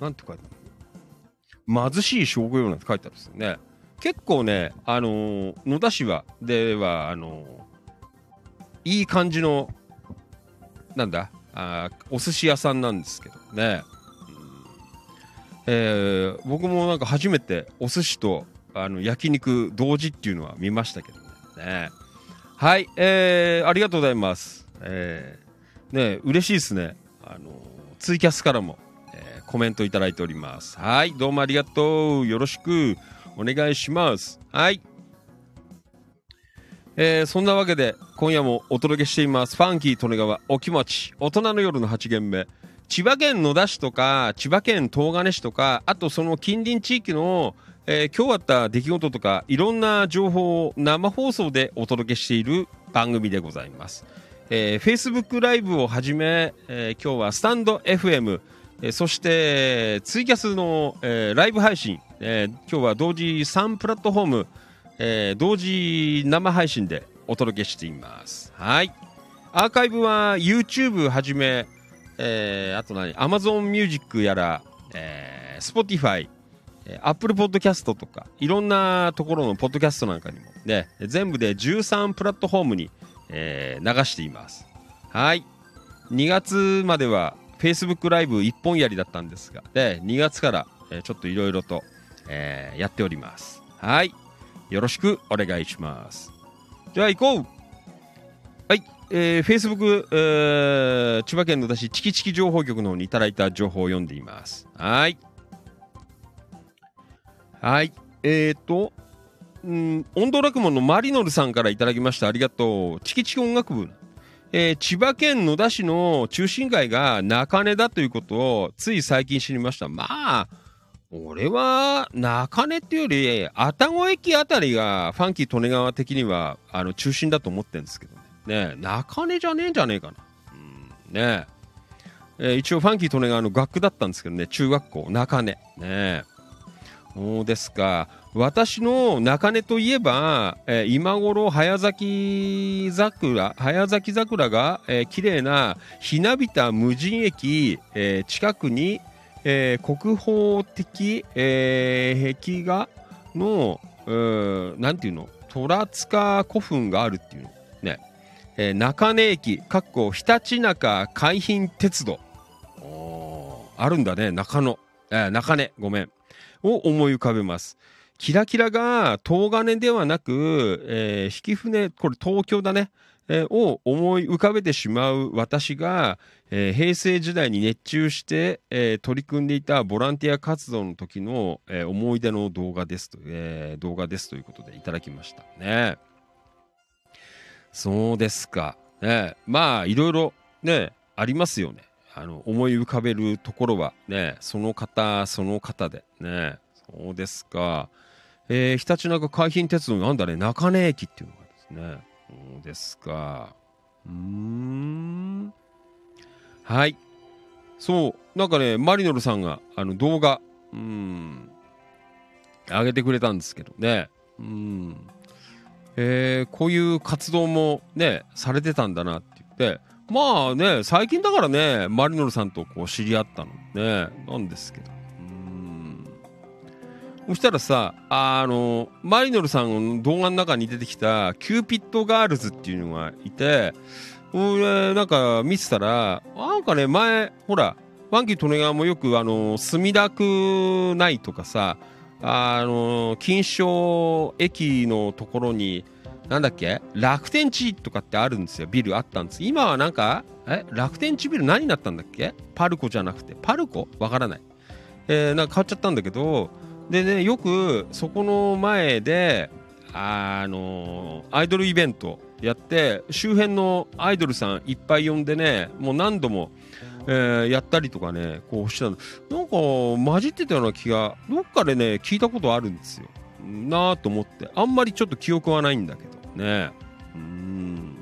なんて書いてある？貧しい称号よなんて書いてあるんですよね結構ねあのー野田市はではあのーいい感じのなんだあお寿司屋さんなんですけどね、うんえー僕もなんか初めてお寿司とあの焼肉同時っていうのは見ましたけどねねはい、えーありがとうございます。えーね、嬉しいですね。あのツイキャスからも、えコメントいただいております。はい、どうもありがとう。よろしくお願いします。はい。えーそんなわけで今夜もお届けしていますファンキー利根川お気持ち大人の夜の8限目千葉県野田市とか千葉県東金市とかあとその近隣地域の、えー今日あった出来事とかいろんな情報を生放送でお届けしている番組でございます、えー、Facebook ライブをはじめ、えー今日はスタンド FM えーそしてツイキャスの、えーライブ配信、えー今日は同時3プラットフォーム、えー同時生配信でお届けしています。はい。アーカイブは YouTube はじめ、えーあと何？Amazon Music やら、えー Spotify えー Apple Podcast とかいろんなところのポッドキャストなんかにも。ね。全部で13プラットフォームに、えー流しています。はい。2月までは Facebook ライブ一本やりだったんですがで2月から、えちょっといろいろと、えーやっております。はい。よろしくお願いします。では行こう。はい、えー、Facebook、えー千葉県の私チキチキ情報局の方にいただいた情報を読んでいます。はい。はい。えーとうん、音頭落語のマリノルさんからいただきました。ありがとう。チキチキ音楽部。えー千葉県野田市の中心街が中根だということをつい最近知りました。まあ、俺は中根っていうより、愛宕駅あたりがファンキー利根川的にはあの中心だと思ってるんですけどね。ね中根じゃねえんじゃねえかな。うん、ねええ一応ファンキー利根川の学区だったんですけどね中学校中根ねそうですか私の中根といえば、えー今頃早咲き桜早咲き桜が、えー綺麗なひなびた無人駅、えー近くに、えー国宝的、えー壁画の、えーなんていうの？虎塚古墳があるっていうの。ね、えー中根駅かっこひたちなか海浜鉄道。あるんだね中野、えー中根ごめん。を思い浮かべます。キラキラが東金ではなく、えー引き船これ東京だね、えーを思い浮かべてしまう私が、えー平成時代に熱中して、えー取り組んでいたボランティア活動の時の、えー思い出の動画ですと、えー動画ですということでいただきましたね。そうですか。ね、まあいろいろねありますよね。あの思い浮かべるところはねその方その方でねそうですか。えー、ひたちなか海浜鉄道なんだね中根駅っていうのがですね。そうですか。うーん。はい。そうなんかねマリノルさんがあの動画うん上げてくれたんですけどね。うん。えーこういう活動もねされてたんだなって言ってまあね最近だからねマリノルさんとこう知り合ったのねなんですけどうんそしたらさあのマリノルさんの動画の中に出てきたキューピッドガールズっていうのがいて俺なんか見てたらなんかね前ほらワンキー利根川もよくあの墨田区内とかさあの金賞駅のところになんだっけ楽天地とかってあるんですよビルあったんです今はなんかえ楽天地ビル何になったんだっけ？パルコじゃなくて。パルコ？わからない、えーなんか変わっちゃったんだけどでねよくそこの前であのアイドルイベントやって周辺のアイドルさんいっぱい呼んでねもう何度も、えーやったりとかねこうしてたの。なんか混じってたような気がどっかでね聞いたことあるんですよ。なあと思って。あんまりちょっと記憶はないんだけど。ね。うん。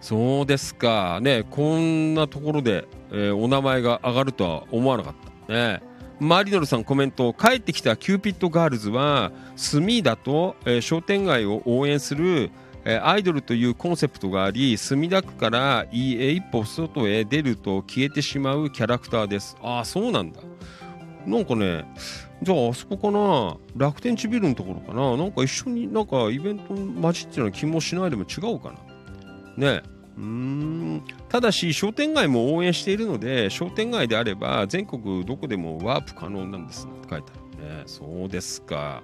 そうですか。ねこんなところで、えーお名前が上がるとは思わなかった。ね。マリノルさんコメント帰ってきたキューピッドガールズは墨田と、えー商店街を応援するえーアイドルというコンセプトがあり墨田区から一歩外へ出ると消えてしまうキャラクターです。ああそうなんだ。なんかねじゃああそこかな。楽天地ビルのところかな。なんか一緒になんかイベント混じってるような気もしないでも違うかな。ねえ。うん。ただし商店街も応援しているので商店街であれば全国どこでもワープ可能なんですって書いてあるね。そうですか。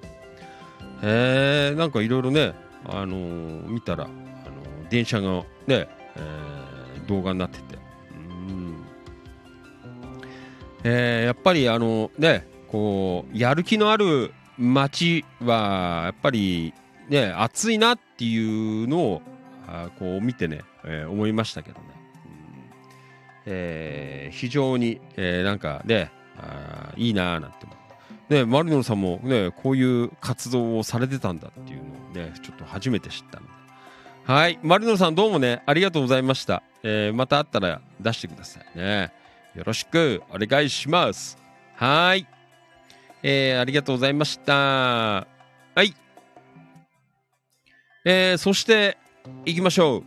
へえなんかいろいろねあのー見たら、あのー電車がね、えー動画になってて。うん。えーやっぱりあのねこうやる気のある街はやっぱりね暑いなっていうのをこう見てね、えー思いましたけどね、うん。えー非常に、えーなんかねあいいなーなんて思ってねマリノルさんもねこういう活動をされてたんだっていうのをねちょっと初めて知ったのではい。マリノルさんどうもねありがとうございました、えーまたあったら出してくださいね。よろしくお願いします。はい。えーありがとうございました。はい。えーそして行きましょう。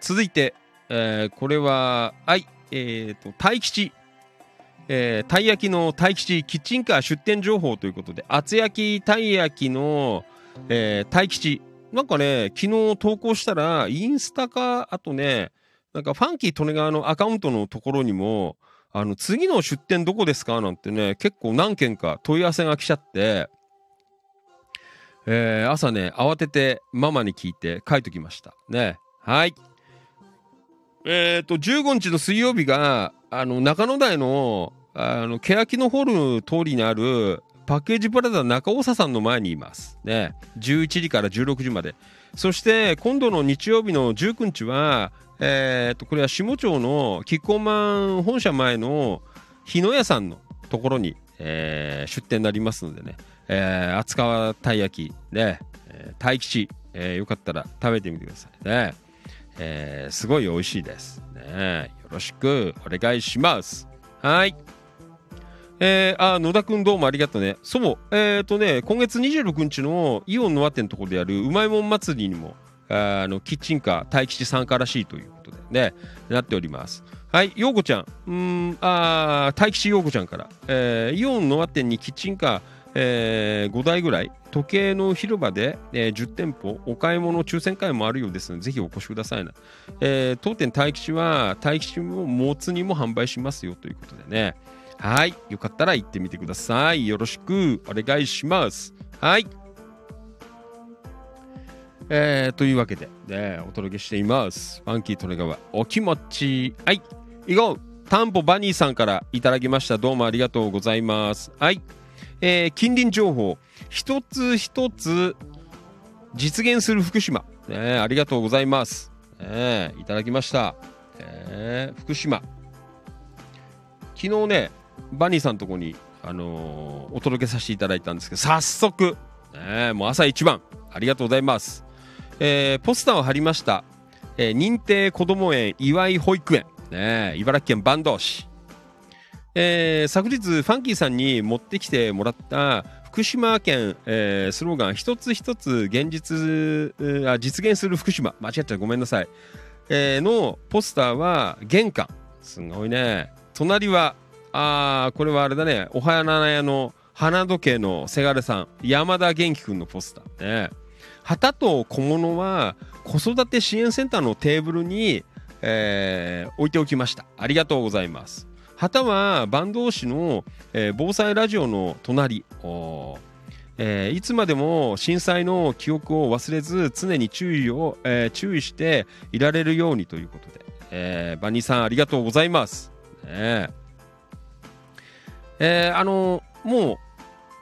続いて、えーこれははいえーと大吉。えーたい焼きの大吉キッチンカー出店情報ということで厚焼きたい焼きの、えー、大吉。なんかね昨日投稿したらインスタかあとねなんかファンキー利根川のアカウントのところにもあの次の出店どこですか？なんてね結構何件か問い合わせが来ちゃって、えー朝ね慌ててママに聞いて書いときました。ね。はい。えっ、と15日の水曜日があの中野台のあの欅のホール通りにあるパッケージプラザ中尾さんの前にいます。ね。11時から16時まで。そして今度の日曜日の19日はえー、とこれは下町のキッコーマン本社前の日野屋さんのところに、えー出店になりますのでね、えー厚皮たい焼きね、えー、大吉、えーよかったら食べてみてくださいね、えーすごい美味しいです。ね、よろしくお願いします。はい。えー、あ、野田くんどうもありがとうね。そう、えっ、とね、今月26日のイオンの和店のところでやるうまいもん祭りにも、あの、キッチンカー、大吉参加らしいということでね、なっております。はい、ようこちゃん。うん、あ大吉ようこちゃんから、えーイオンの和店にキッチンカー、えー5台ぐらい、時計の広場で、えー10店舗、お買い物抽選会もあるようですので、ぜひお越しくださいな。えー当店大吉は、大吉ももつ煮も販売しますよということでね。はい。よかったら行ってみてください。よろしくお願いします。はい。えー、というわけで、ね、お届けしています。ファンキートレガワ、お気持ち。はい。行こうタンポバニーさんからいただきました。どうもありがとうございます。はい。えー近隣情報、一つ一つ実現する福島。ね、ありがとうございます。ね、いただきました。えー福島。昨日ね、バニーさんのとこに、あのーお届けさせていただいたんですけど、早速、ね、もう朝一番、ありがとうございます。えーポスターを貼りました。えー認定こども園岩井保育園、ね、茨城県坂東市。えー昨日、ファンキーさんに持ってきてもらった福島県、えースローガン、一つ一つ現実、実現する福島、間違っちゃうごめんなさい。えーのポスターは玄関。すごいね。隣は、あこれはあれだね、お花屋の花時計のせがれさん、山田元気くんのポスターね。旗と小物は子育て支援センターのテーブルに、えー置いておきました。ありがとうございます。旗は坂東市の、えー防災ラジオの隣。えーいつまでも震災の記憶を忘れず常に注意を、えー注意していられるようにということで、えーバニーさんありがとうございます。ねええーあのも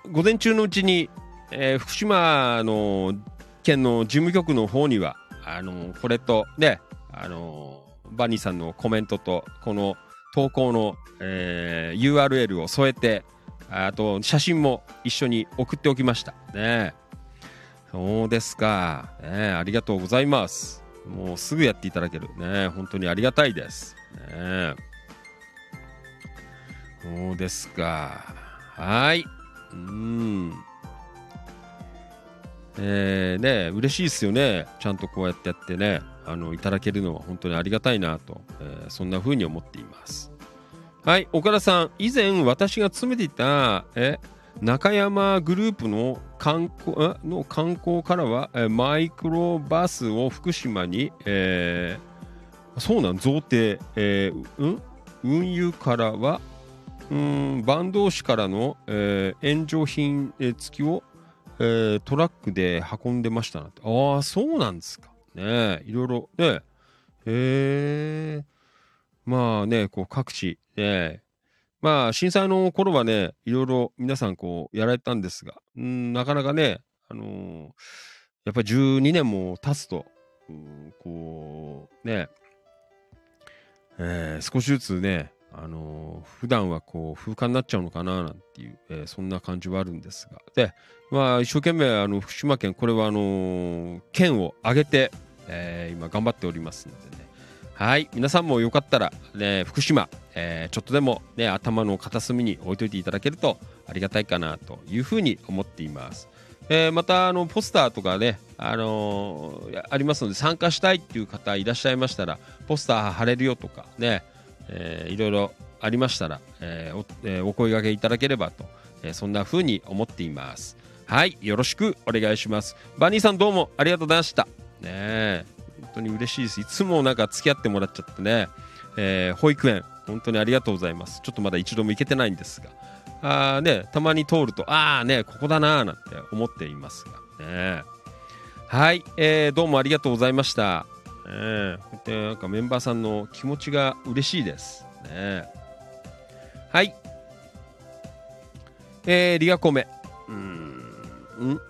う午前中のうちに、えー福島の県の事務局の方にはあのこれとねあのバニーさんのコメントとこの投稿の、えー URL を添えてあと写真も一緒に送っておきました。ね。そうですか、ね、ありがとうございます。もうすぐやっていただける。ね本当にありがたいです。ね。そうですか。はい。うん。えー、ね嬉しいですよね。ちゃんとこうやってやってね。あのいただけるのは本当にありがたいなと、えーそんな風に思っています。はい岡田さん以前私が勤めていたえ中山グループの観光の観光からはえマイクロバスを福島に、えーそうなん贈呈、えーうん運輸からはうん坂東市からの、えー援助品、えー付きを、えートラックで運んでましたなってああそうなんですか。ねいろいろ。ね。へえまあねこう各地ね。まあ震災の頃はねいろいろ皆さんこうやられたんですがうんなかなかねあのーやっぱり12年も経つとうこうね。えー少しずつねあのー普段はこう風化になっちゃうのかななんていう、えーそんな感じはあるんですが。でまあ一生懸命あの福島県これはあのー県を挙げて、え今頑張っておりますのでね。はい。皆さんもよかったら、ね、福島、えちょっとでも、ね、頭の片隅に置いといていただけるとありがたいかなというふうに思っています。えーまたあのポスターとかね、あのーありますので参加したいっていう方いらっしゃいましたらポスター貼れるよとかね、えーいろいろありましたら、えーおえーお声掛けいただければと、えーそんな風に思っています。はいよろしくお願いします。バニーさんどうもありがとうございました。ねえ本当に嬉しいです。いつもなんか付き合ってもらっちゃってね、えー保育園本当にありがとうございます。ちょっとまだ一度も行けてないんですが。あねたまに通るとああねここだなーなんて思っていますが。ねはい、えーどうもありがとうございました。ねえこうやってなんかメンバーさんの気持ちが嬉しいです。ねはい。えー、リアコメ。うーん。ん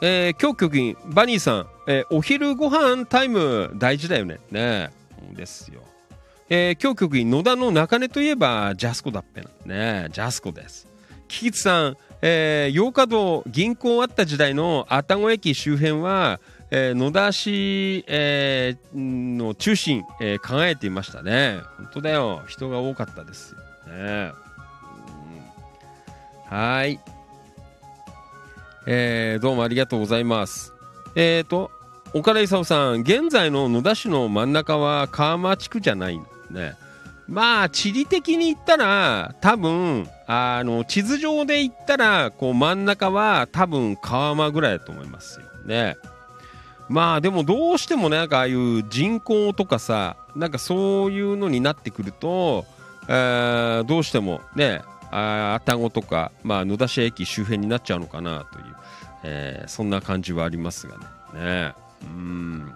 えー、今日局員、バニーさん、えーお昼ご飯タイム大事だよね。ねうんですよ。えー、今日局員、野田の中根といえばジャスコだっぺな。ねジャスコです。キキツさん、えー、洋華堂銀行あった時代の愛宕駅周辺は、えー野田市、えーの中心、えー輝いていましたね。本当だよ。人が多かったですよね。うんはい。えーどうもありがとうございます。えーと、岡田勲さん、現在の野田市の真ん中は川間地区じゃないんだね。まあ、地理的に言ったら、多分、あの、地図上で言ったら、こう、真ん中は多分川間ぐらいだと思いますよね。まあ、でもどうしてもね、なんかああいう人口とかさ、なんかそういうのになってくると、えーどうしてもね、愛宕とか、まあ、野田市駅周辺になっちゃうのかなという、えーそんな感じはありますがね。ねうん。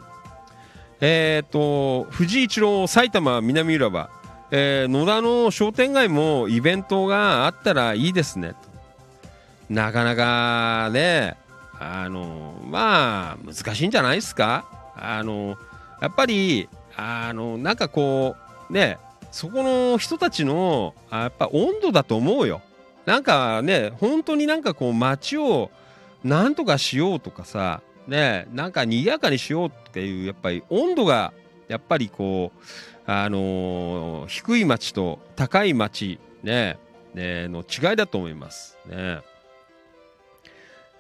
えっ、と、藤井一郎埼玉南浦和、えー野田の商店街もイベントがあったらいいですね。なかなかね、あの、まあ、難しいんじゃないですか？あの、やっぱり、あの、なんかこう、ね、そこの人たちの、やっぱ温度だと思うよ。なんかね、本当になんかこう街をなんとかしようとかさ、ね、なんか賑やかにしようっていう、やっぱり温度が、やっぱりこう、あのー低い町と高い町、ね、ね、の違いだと思います。ね。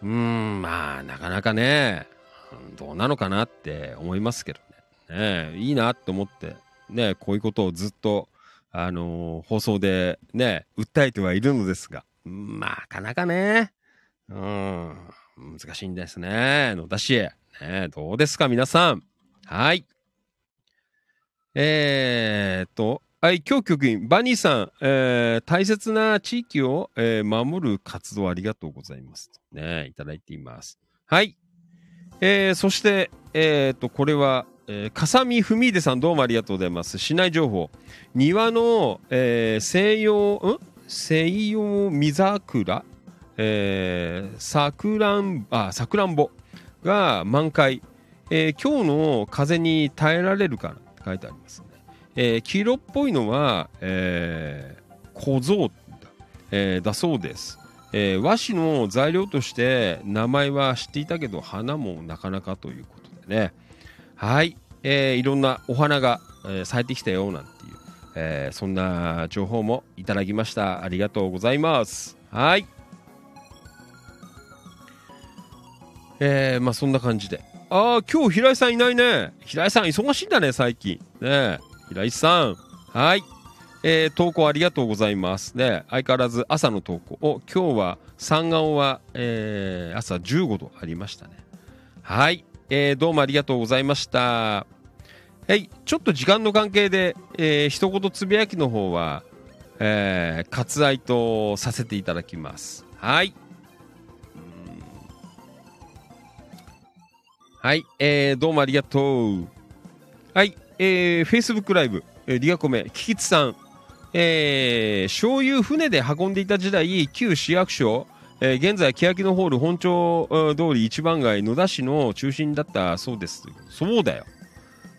うーん、まあ、なかなかね、どうなのかなって思いますけどね。ねいいなって思って、ね、こういうことをずっと、あのー放送でね、訴えてはいるのですが、まあ、なかなかね、うん、難しいんですね。野田市。ね、どうですか、皆さん。はい。えーっと、はい、今日局員、バニーさん、えー大切な地域を、えー守る活動ありがとうございます。ね、いただいています。はい。えーそして、えーと、これは、えー、笠見文秀さんどうもありがとうございます。市内情報。庭の、えー西洋、ん？西洋見桜？えー、さくらん、あ、さくらんぼ？が満開。えー今日の風に耐えられるかなって書いてあります。えー黄色っぽいのは、えー小僧だ,、えーだそうです、えー和紙の材料として名前は知っていたけど花もなかなかということでね。はい、えーいろんなお花が、えー咲いてきたよなんていう、えーそんな情報もいただきました。ありがとうございます。はい。えー、まあそんな感じで。ああ今日平井さんいないね。平井さん忙しいんだね最近。ねえ。平井さん。はい。えー投稿ありがとうございますね。相変わらず朝の投稿。お今日は三顔は、えー朝15度ありましたね。はい、えーどうもありがとうございました。はいちょっと時間の関係で、えー一言つぶやきの方は、えー割愛とさせていただきます。はい。はい、えーどうもありがとう。はい、えー、Facebook ライブ、えーリアコメ、キキツさん、えー、醤油船で運んでいた時代、旧市役所、えー現在、欅のホール本町通り一番街、野田市の中心だったそうです。そうだよ。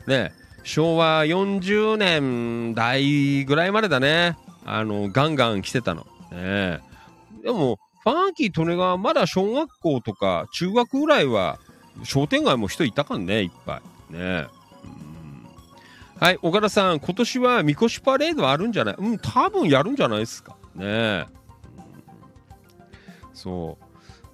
ね、昭和40年代ぐらいまでだね。あの、ガンガン来てたの。ね、でも、ファンキー利根川、まだ小学校とか中学ぐらいは、商店街も人いたかんね、いっぱい。ねうんはい、岡田さん、今年はみこしパレードあるんじゃない？うん、多分やるんじゃないですか。ねうんそう。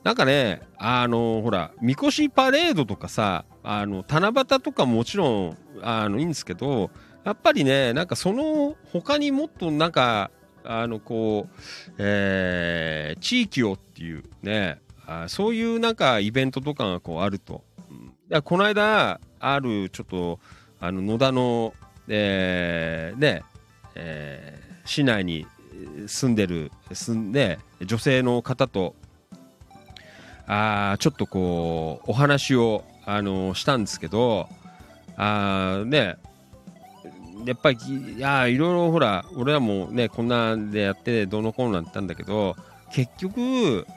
なんかね、あのほら、みこしパレードとかさ、あの、七夕とかもちろん、あの、いいんですけど、やっぱりね、なんかその他にもっとなんか、あの、こう、えー地域をっていうね、あそういうなんかイベントとかがこうあると。うん、だからこの間、あるちょっと、あの、野田の、えーね、えー市内に住んでる、住んで、女性の方と、あちょっとこう、お話を、あのしたんですけど、あね、やっぱり、いやいろいろほら、俺らもね、こんなんでやって、どのこうのなんて言ったんだけど、結局、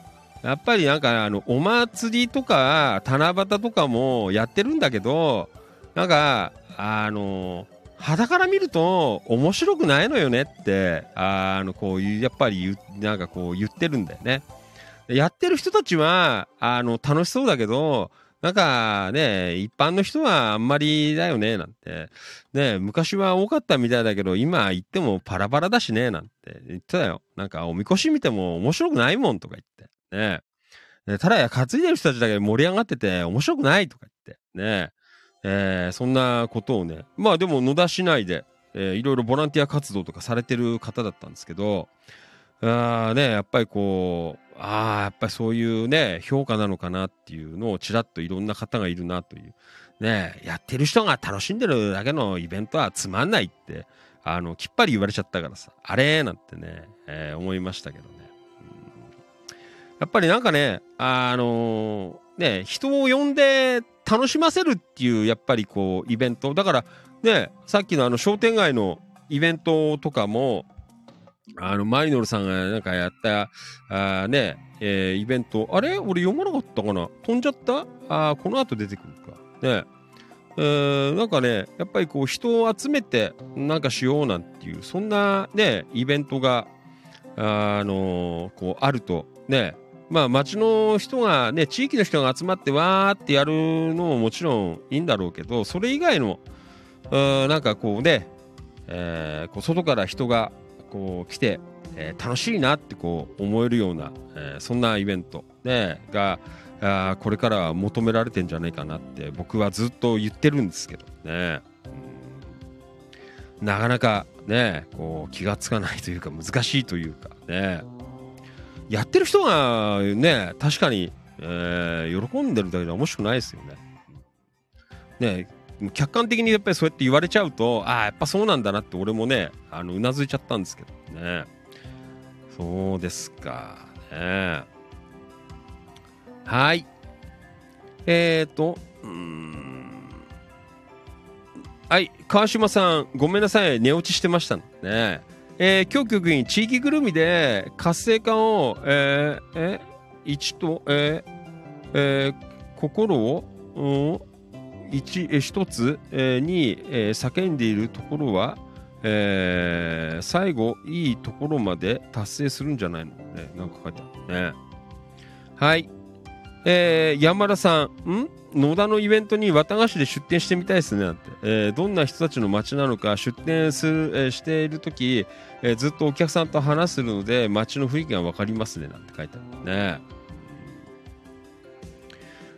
やっぱりなんか、あの、お祭りとか、七夕とかもやってるんだけど、なんか、あの、肌から見ると面白くないのよねって、あの、こう、やっぱり、なんかこう言ってるんだよね。やってる人たちは、あの、楽しそうだけど、なんかね、一般の人はあんまりだよね、なんて。ね、昔は多かったみたいだけど、今行ってもパラパラだしね、なんて言ってたよ。なんかおみこし見ても面白くないもんとか言って。ね。ねただや担いでる人たちだけで盛り上がってて面白くないとか言って。ね。えーそんなことをね。まあでも野田市内で、えーいろいろボランティア活動とかされてる方だったんですけど、あーね、やっぱりこう、ああ、やっぱりそういうね、評価なのかなっていうのをちらっといろんな方がいるなという。ね、やってる人が楽しんでるだけのイベントはつまんないって、あの、きっぱり言われちゃったからさ、あれなんてね、えー思いましたけどね。うんやっぱりなんかね、あのーね、人を呼んで楽しませるっていう、やっぱりこう、イベント。だから、ね、さっきのあの商店街のイベントとかも、あの、マリノルさんがなんかやった、あーね、えーイベント、あれ？俺読まなかったかな？飛んじゃった？あこの後出てくるか。ね。えーなんかね、やっぱりこう人を集めてなんかしようなんていう、そんなね、イベントが、あのーこうあると、ね、まあ町の人がね、地域の人が集まってわーってやるのももちろんいいんだろうけど、それ以外の、うんなんかこうね、えーこう外から人がこう来て、えー楽しいなってこう思えるような、えーそんなイベント、ね、があこれからは求められてんじゃないかなって僕はずっと言ってるんですけどね。なかなかねこう気がつかないというか難しいというかねやってる人がね確かに、えー喜んでるだけでは面白くないですよね。ね客観的にやっぱりそうやって言われちゃうとああやっぱそうなんだなって俺もねあのうなずいちゃったんですけどね。そうですか。ね。はい。えーとうーん。はい。川島さんごめんなさい。寝落ちしてましたね。えー、今局員地域ぐるみで活性化を、えー、え一と、えーえー心を、うん、一一つ、えーに、えー叫んでいるところは、えー最後いいところまで達成するんじゃないのね。なんか書いてあるね。はい。えー山田さんん？野田のイベントに綿菓子で出店してみたいですね。なんて、えーどんな人たちの街なのか出店する、えーしている時、えーずっとお客さんと話するので街の雰囲気が分かりますねなんて書いてあるね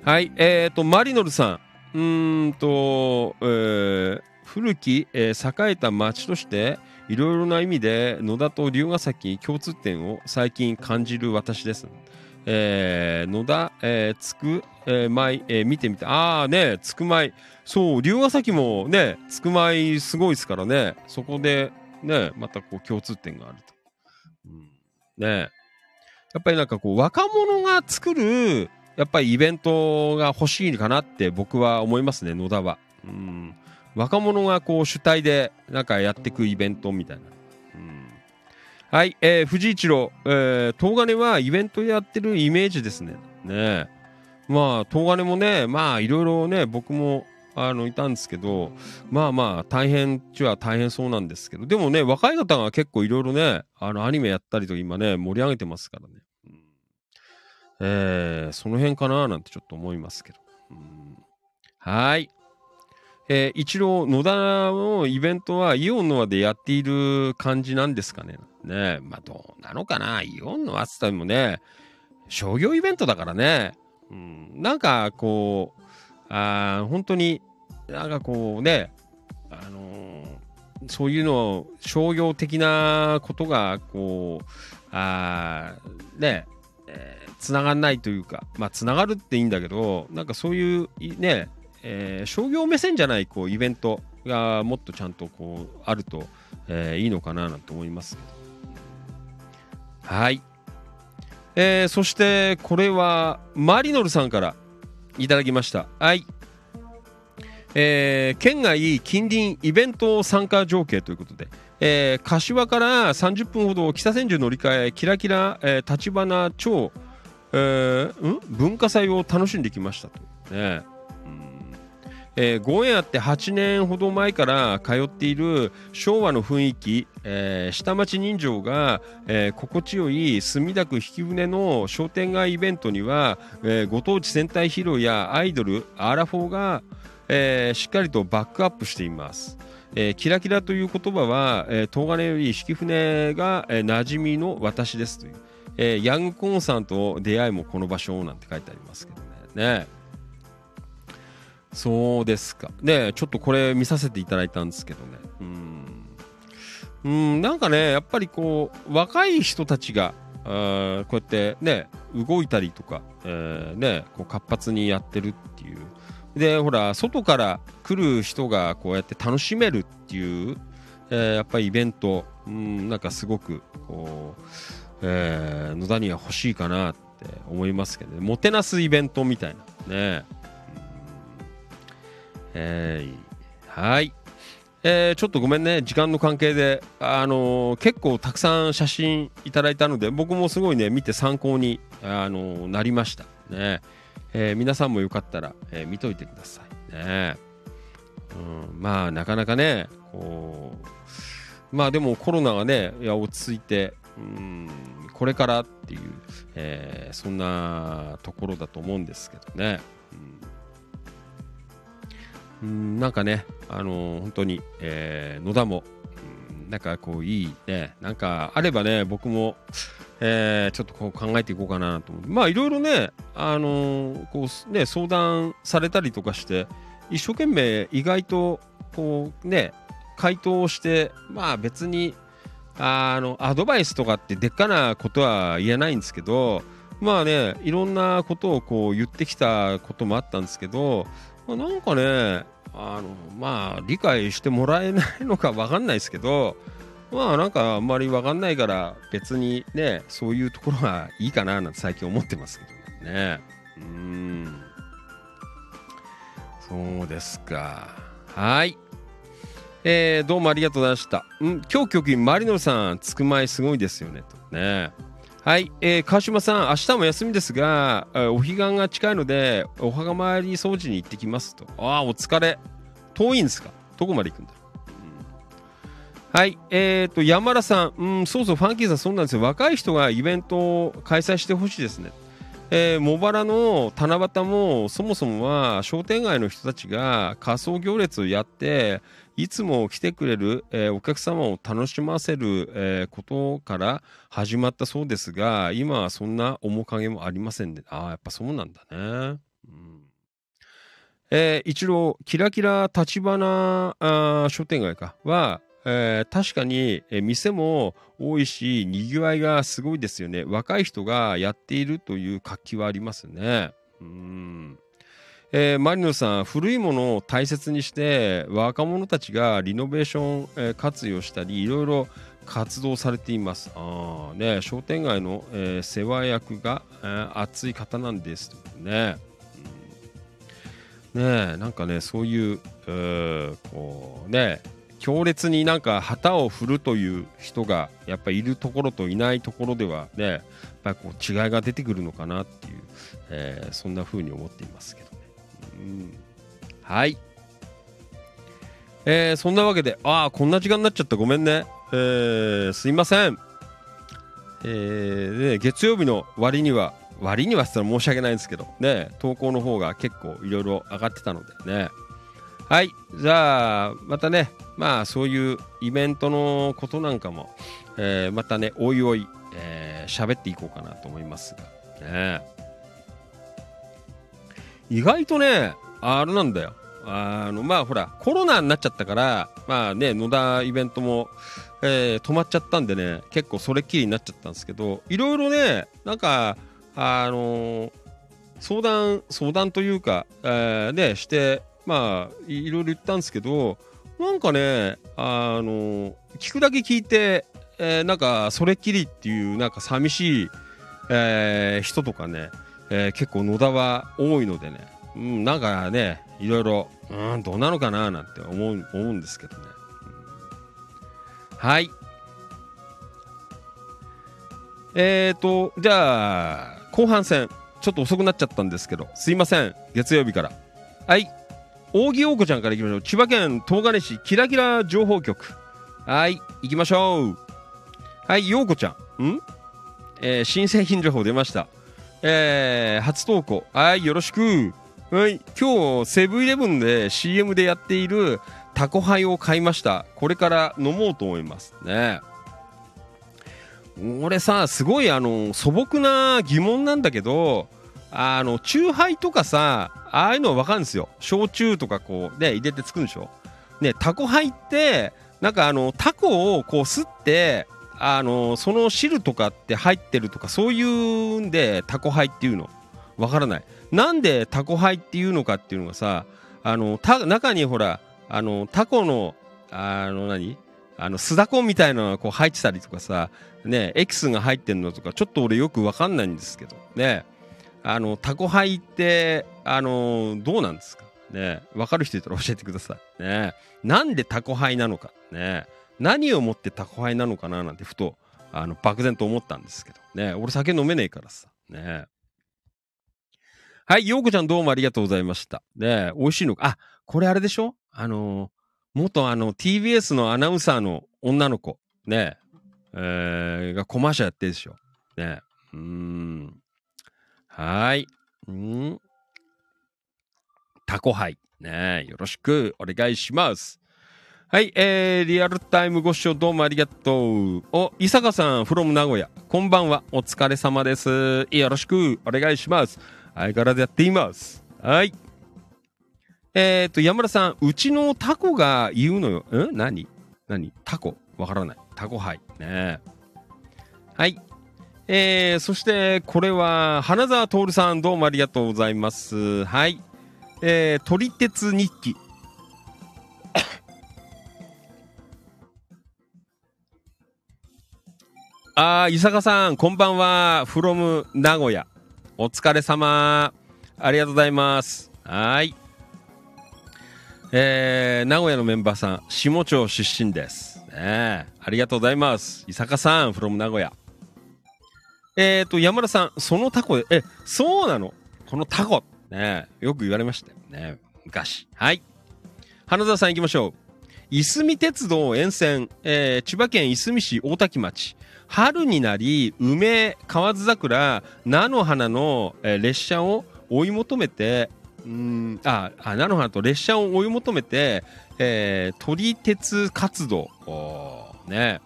はい、えっ、と、マリノルさん。うんと、えー古き、えー栄えた町として、いろいろな意味で野田と龍ヶ崎に共通点を最近感じる私です。えー野田、えーつく、えー舞、えー見てみて、ああね、つく舞。そう、龍ヶ崎もね、つく舞すごいですからね、そこでね、またこう共通点があると。うん、ねやっぱりなんかこう、若者が作る、やっぱりイベントが欲しいかなって僕は思いますね、野田は。うん、若者がこう主体でなんかやっていくイベントみたいな。うん、はい、えー、藤井一郎、えー、東金はイベントやってるイメージですね。ねまあ、東金もね、まあ、いろいろね、僕もあのいたんですけど、まあまあ、大変っちゃ大変そうなんですけど、でもね、若い方が結構いろいろね、あのアニメやったりと今ね、盛り上げてますからね。うんえーその辺かななんてちょっと思いますけど。うんはい。えー一郎、野田のイベントはイオンの輪でやっている感じなんですかね。ねまあどうなのかな。イオンの輪っつってもね、商業イベントだからね。うん、なんかこう、あ本当になんかこうね、あのーそういうのを商業的なことがこう、あーね、えーつながんないというか、まあ、つながるっていいんだけど、なんかそういうね、えー商業目線じゃないこうイベントがもっとちゃんとこうあると、えーいいのかななんて思いますけど。はい。えーそして、これはマリノルさんからいただきました。はい。えー県外近隣イベント参加条件ということで、えー柏から30分ほど北千住乗り換えキラキラ、えー、立花町、えー文化祭を楽しんできましたと。ね、え。ーご縁あって8年ほど前から通っている昭和の雰囲気、えー下町人情が、えー心地よい墨田区引舟の商店街イベントには、えーご当地戦隊ヒーローやアイドルアラフォーが、えーしっかりとバックアップしています。えーキラキラという言葉は、えー、東金より引舟が、えー馴染みの私ですという、えーヤングコーンさんと出会いもこの場所なんて書いてありますけどね。ねそうですか。ねちょっとこれ見させていただいたんですけどね。うん。うん、なんかね、やっぱりこう、若い人たちが、あこうやってね、動いたりとか、えーね、こう活発にやってるっていう。で、ほら、外から来る人がこうやって楽しめるっていう、えーやっぱりイベント、うん、なんかすごく、こう、えー野田には欲しいかなって思いますけどね、もてなすイベントみたいなね。えーはい。えーちょっとごめんね、時間の関係で、あのー結構たくさん写真いただいたので、僕もすごいね、見て参考に、あのーなりました。ね。えー皆さんもよかったら、えー見といてくださいね。うん、まあ、なかなかね、こう、まあでもコロナがね、いや落ち着いて、うん、これからっていう、えーそんなところだと思うんですけどね。うんうん、なんかね、あのー本当に、えー野田も、うんなんかこういいね、なんかあればね、僕も、えーちょっとこう考えていこうかなと思う。まあいろいろね、あのーこうね、相談されたりとかして、一生懸命意外とこうね、回答して、まあ別に、あの、アドバイスとかってでっかなことは言えないんですけど、まあね、いろんなことをこう言ってきたこともあったんですけど、まあなんかね、あの、まあ理解してもらえないのかわかんないですけど、まあなんかあんまりわかんないから別にね、そういうところはいいかななんて最近思ってますけどね。うん。そうですか。はい。えー、どうもありがとうございました。ん今日局員マリノさん、つくまいすごいですよね。とね。はい、えー、川島さん、明日も休みですが、お彼岸が近いので、お墓参り掃除に行ってきますと。ああ、お疲れ。遠いんですか？どこまで行くんだ、はい、えーと、山田さん、うん、そうそう、ファンキーさん、そうなんですよ。若い人がイベントを開催してほしいですね。えー、茂原の七夕もそもそもは商店街の人たちが仮装行列をやっていつも来てくれる、えーお客様を楽しませる、えーことから始まったそうですが今はそんな面影もありませんねああやっぱそうなんだね、うんえー一郎キラキラ立花あ商店街かはえー確かに、え店も多いし、にぎわいがすごいですよね。若い人がやっているという活気はありますね。うん。えーマリノさん、古いものを大切にして、若者たちがリノベーション、え活用したり、いろいろ活動されています。あね、商店街の、えー世話役が、えー熱い方なんですね。うんねなんかね、そういう、えーこうね、強烈になんか旗を振るという人がやっぱいるところといないところではねやっぱこう違いが出てくるのかなっていう、えーそんな風に思っていますけどね。はい、えーそんなわけでああこんな時間になっちゃった。ごめんね、えーすいません、えーね、月曜日の割には割にはって言ったら申し訳ないんですけどね投稿の方が結構いろいろ上がってたのでね。はい。じゃあ、またね、まあ、そういうイベントのことなんかも、えーまたね、おいおい、えー喋っていこうかなと思いますが、ね。意外とね、あれなんだよ。あの、まあ、ほら、コロナになっちゃったから、まあね、野田イベントも、えー止まっちゃったんでね、結構それっきりになっちゃったんですけど、いろいろね、なんか、あのー相談、相談というか、えーね、して、まあ、いろいろ言ったんですけど、なんかね、あの、聞くだけ聞いて、えーなんか、それっきりっていう、なんか寂しい、えー人とかね、えー結構野田は多いのでね、うん、なんかね、いろいろ、うん、どうなのかななんて思う思うんですけどね。はい。えーと、じゃあ、後半戦、ちょっと遅くなっちゃったんですけど、すいません、月曜日から。はい。扇陽子ちゃんからいきましょう。千葉県東金市キラキラ情報局。はい、行きましょう。はい、陽子ちゃん。ん？えー新製品情報出ました。えー初投稿。はい、よろしく。はい、今日、セブンイレブンで CM でやっているタコハイを買いました。これから飲もうと思います。ね。俺さ、すごいあの、素朴な疑問なんだけど、あの、チューハイとかさ、ああいうのはわかるんですよ。焼酎とかこう、ね、入れて作るんでしょ。ね、タコハイって、なんかあの、タコをこう吸って、あの、その汁とかって入ってるとか、そういうんで、タコハイっていうの。わからない。なんでタコハイっていうのかっていうのがさ、あの、た、中にほら、あの、タコの、あの何、あの、酢だこみたいなのがこう入ってたりとかさ、ね、エキスが入ってんのとか、ちょっと俺よくわかんないんですけど、ね。あの、タコハイって、あの、どうなんですか？ね。わかる人いたら教えてください。ね。なんでタコハイなのか？ね。何をもってタコハイなのかななんてふと、あの、漠然と思ったんですけど。ね。俺酒飲めねえからさ。ね。はい、ようこちゃんどうもありがとうございました。ね美味しいのか？あ、これあれでしょ？あの、元あの、TBS のアナウンサーの女の子。ねえー、がコマーシャルやってるでしょ。ねうん。はーい。うん。タコハイ。ねよろしくお願いします。はい、えー、リアルタイムご視聴どうもありがとう。お、伊坂さん、from 名古屋。こんばんは。お疲れ様です。よろしくお願いします。相変わらずやっています。はい。えっ、ー、と、山田さん、うちのタコが言うのよ。ん？何？何？タコ？わからない。タコハイ。ねはい。えー、そして、これは、花沢徹さん、どうもありがとうございます。はい。えー、撮り鉄日記。あー、伊坂さん、こんばんは。from 名古屋。お疲れ様。ありがとうございます。はい。えー、名古屋のメンバーさん、下町出身です。ねえありがとうございます。伊坂さん、from 名古屋。えーと、山田さん、そのタコで、え、そうなの？このタコ。ねよく言われましたよね。昔。はい。花澤さん行きましょう。いすみ鉄道沿線、えー千葉県いすみ市大滝町。春になり、梅、河津桜、菜の花の、えー列車を追い求めて、うん、あ、あ菜の花と列車を追い求めて、えー、撮り鉄活動。おね。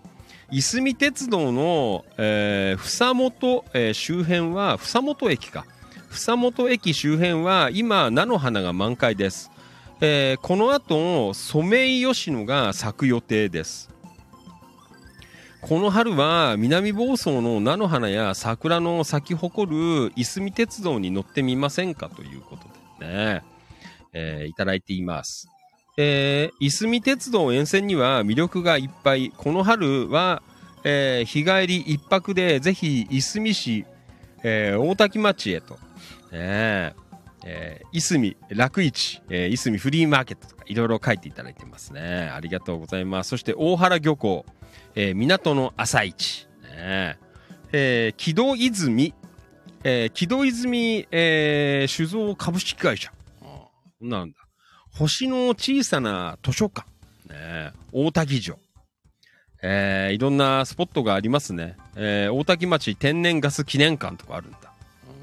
いすみ鉄道の、えー、房本、えー周辺は、房本駅か。房本駅周辺は、今、菜の花が満開です。えーこの後、ソメイヨシノが咲く予定です。この春は南房総の菜の花や桜の咲き誇るいすみ鉄道に乗ってみませんかということでね、えーいただいています。えーいすみ鉄道沿線には魅力がいっぱい。この春は、えー日帰り一泊でぜひいすみ市、えー大滝町へと、ねえーいすみ楽市、えーいすみフリーマーケットとかいろいろ書いていただいてますね。ありがとうございます。そして大原漁港、えー港の朝市、ねえー木戸泉、えー木戸泉、えー酒造株式会社。あーなんだ。星の小さな図書館、ね、大滝城。えーいろんなスポットがありますね。えー大滝町天然ガス記念館とかあるんだ。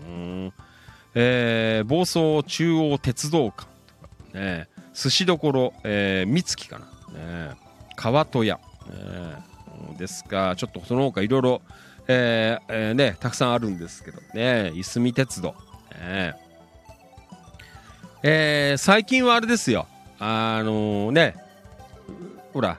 うんえー房総中央鉄道館とか、ね、寿司どころ、えー三月かな。ね、川戸屋。ね、ですが、ちょっとその他いろいろ、えーえーね、たくさんあるんですけどね、いすみ鉄道。ねえー最近はあれですよ。あのね、ほら、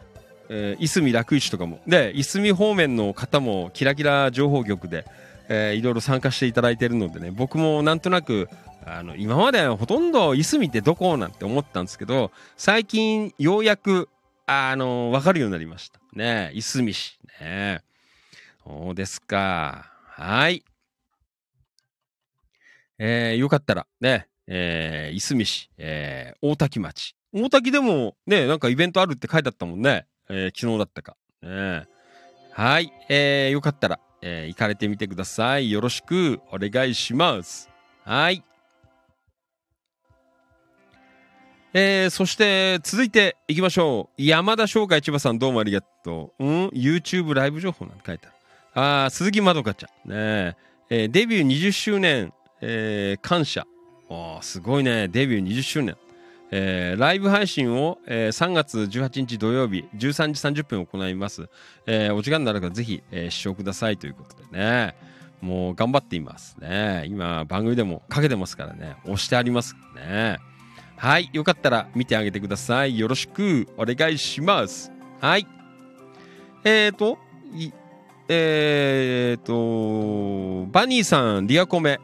えーいすみ楽市とかも。で、いすみ方面の方もキラキラ情報局で、えーいろいろ参加していただいているのでね、僕もなんとなく、あの、今までほとんどいすみってどこなんて思ったんですけど、最近ようやく、あのわかるようになりました。ねいすみ市。ねそうですか。はい。えーよかったら、ね、えーいすみ市、えー大滝町。大滝でも、ね、なんかイベントあるって書いてあったもんね。えー昨日だったか。ね、はい。えーよかったら、えー行かれてみてください。よろしくお願いします。はい。えー、そして続いていきましょう山田翔海千葉さんどうもありがとううん？YouTube ライブ情報なんて書いてあるあ鈴木まどかちゃんねええーデビュー20周年、えー感謝おすごいね。デビュー20周年。えーライブ配信を、えー3月18日土曜日13時30分行います、えーお時間になるからぜひ、えー視聴くださいということでね。もう頑張っていますね。今番組でもかけてますからね。押してありますね。はいよかったら見てあげてください。よろしくお願いします。はい。えーとえーとバニーさんリアコメ。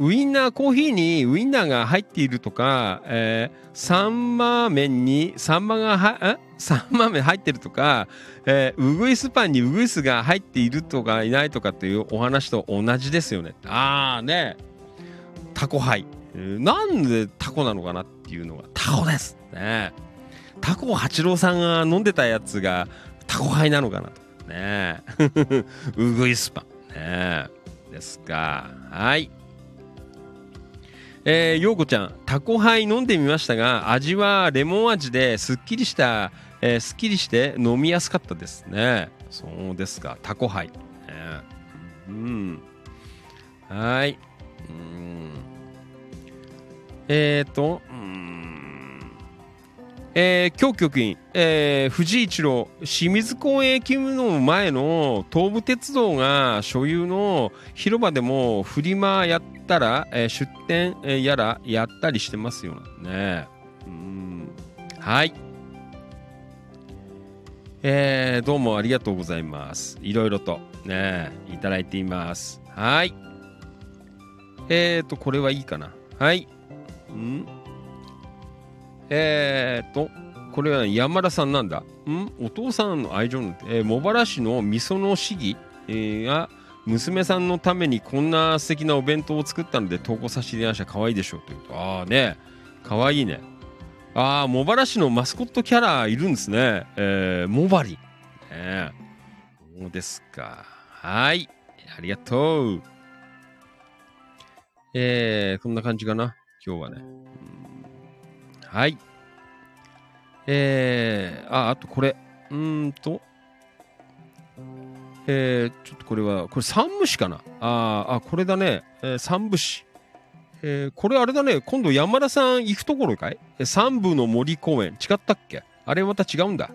ウインナーコーヒーにウインナーが入っているとか、えーサンマ麺にサンマがはえ？サンマ麺入ってるとか、えーウグイスパンにウグイスが入っているとかいないとかっていうお話と同じですよね。ああね。タコハイ、えーなんでタコなのかなっていうのがタコです。ね。タコ八郎さんが飲んでたやつがタコハイなのかなと。ね。ウグイスパン。ね。ですか。はい。えー、ようこちゃんタコハイ飲んでみましたが味はレモン味ですっきりした、えーすっきりして飲みやすかったですね。そうですかタコハイ、えーうん。はい。うん。えっ、ー、とえー、今日局員、えー、藤井一郎清水公園駅の前の東武鉄道が所有の広場でもフリマやったら、えー出店やらやったりしてますよね。うんはい。えー、どうもありがとうございます。いろいろとね、いただいています。はい。えーと、これはいいかな。はい。んえーと、これは山田さんなんだ。ん？お父さんの愛情の、えー茂原市の味噌の市議、えーが、娘さんのためにこんな素敵なお弁当を作ったので投稿させていただきました。可愛いでしょうというと。ああね、可愛いね。ああ、茂原市のマスコットキャラいるんですね。えー、モバリ。ねそうですか。はい。ありがとう。えー、こんな感じかな。今日はね。はい。えー、あ、あとこれ。うんと。えー、ちょっとこれは、これ三部詞かなああ、これだね。えー、三部詞。えー、これあれだね。今度山田さん行くところかい？三部の森公園。違ったっけ？あれまた違うんだ。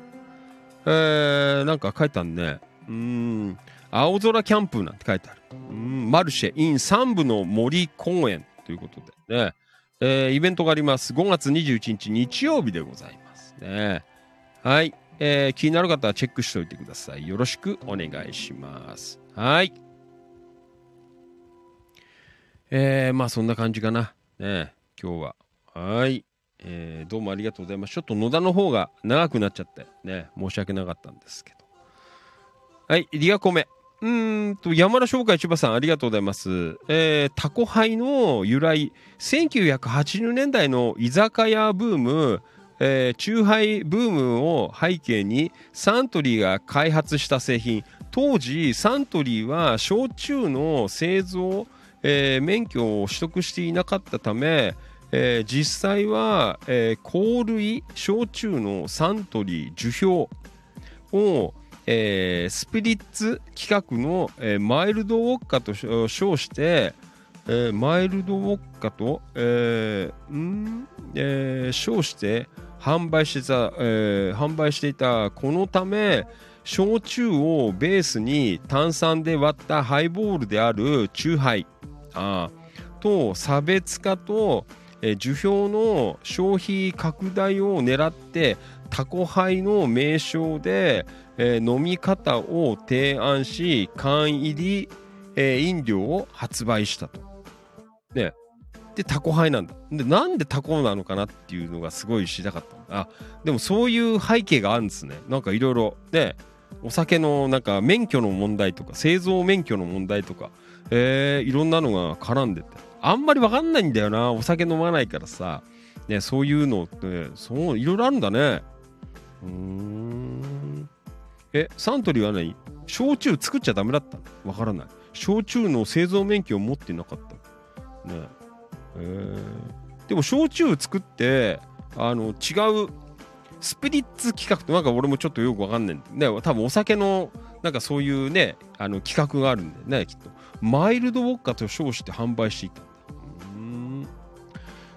えー、なんか書いてあるね。うん。青空キャンプなんて書いてある。うーん。マルシェ in 三部の森公園ということでね。えーイベントがあります。5月21日日曜日でございますね。はい。えー気になる方はチェックしておいてください。よろしくお願いします。はい。えーまあそんな感じかな。ね、今日は。はい。えーどうもありがとうございます。ちょっと野田の方が長くなっちゃって、ね、申し訳なかったんですけど。はい、リアコメ。うんと、山田商会千葉さんありがとうございます。えータコハイの由来、1980年代の居酒屋ブーム、えー、チューハイブームを背景にサントリーが開発した製品当時サントリーは焼酎の製造、えー免許を取得していなかったため、えー実際は、えー香類焼酎のサントリー樹氷を、えースピリッツ規格の、えーマイルドウォッカと称して、えーマイルドウォッカと、えーんえー称して販売してた、えー販売していたこのため焼酎をベースに炭酸で割ったハイボールであるチューハイ。あと差別化と、えー樹氷の消費拡大を狙ってタコハイの名称で、えー飲み方を提案し缶入り、えー飲料を発売したと。ね、でタコハイなんだ。でなんでタコなのかなっていうのがすごい知りたかったあでもそういう背景があるんですね。なんかいろいろね。お酒のなんか免許の問題とか製造免許の問題とかえーいろんなのが絡んでて。あんまりわかんないんだよな。お酒飲まないからさ。ねそういうのってそういろいろあるんだね。うん。えサントリーは何？焼酎作っちゃダメだったわからない。焼酎の製造免許を持ってなかった。ね。えー。でも焼酎作ってあの違うスピリッツ企画ってなんか俺もちょっとよくわかんないんだ。ね多分お酒のなんかそういうねあの企画があるんだよねきっと。マイルドウォッカと称して販売していたんだ。うん。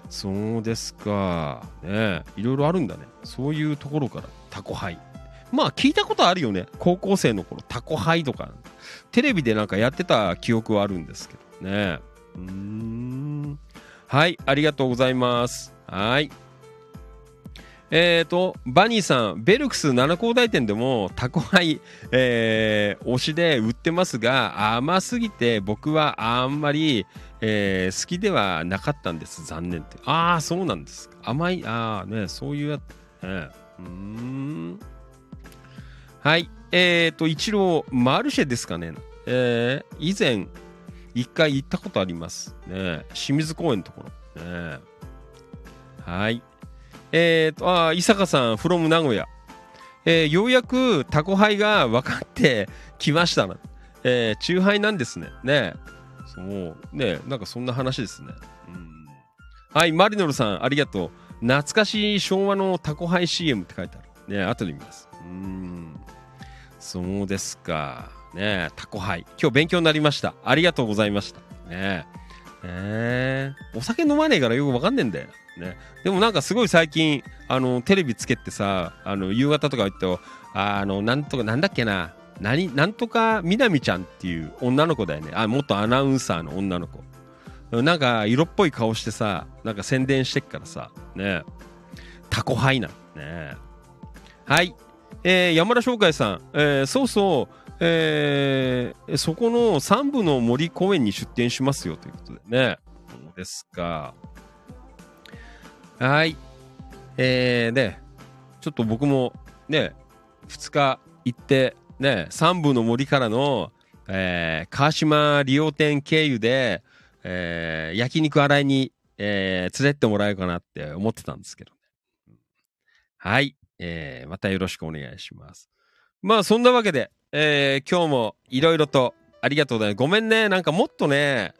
そうですか。ね。いろいろあるんだね。そういうところから。タコハイまあ聞いたことあるよね高校生の頃タコハイとかテレビでなんかやってた記憶はあるんですけどねうんはいありがとうございますはいえーと、バニーさん、ベルクス七高台店でもタコハイ、えー、推しで売ってますが、甘すぎて僕はあんまり、えー好きではなかったんです。残念って。ああ、そうなんです。甘い、ああ、ね、そういうやつ、ね。うん。はい。えーと、一郎、マルシェですかね。えー以前、一回行ったことあります。ね、清水公園のところ。ね、はい。えーと、あ、伊坂さん、from 名古屋。えーようやくタコハイが分かって きましたな。えー、チューハイなんですね。ねそう、ねなんかそんな話ですね。うん。はい、マリノルさん、ありがとう。懐かしい昭和のタコハイ CM って書いてある。ね後で見ます。うん。そうですか。ねタコハイ。今日勉強になりました。ありがとうございました。ねえー、お酒飲まねえからよくわかんねえんだよ。ね、でもなんかすごい最近あのテレビつけてさあの夕方とか言ってあのなんとかなんだっけな何なんとかみなみちゃんっていう女の子だよねあ元アナウンサーの女の子なんか色っぽい顔してさなんか宣伝してっからさ。ね。タコハイなのね。はい、えー山田翔海さん、えーそうそう。えーそこの三部の森公園に出店しますよということで。ね。そうですか。はい。えー、ね、ちょっと僕もね、2日行って、ね、三部の森からの、えー川島利用店経由で、えー焼肉洗いに、えー連れてってもらえるかなって思ってたんですけどね。はい。えーまたよろしくお願いします。まあ、そんなわけで、えー今日もいろいろとありがとうございます。ごめんね。なんかもっとね、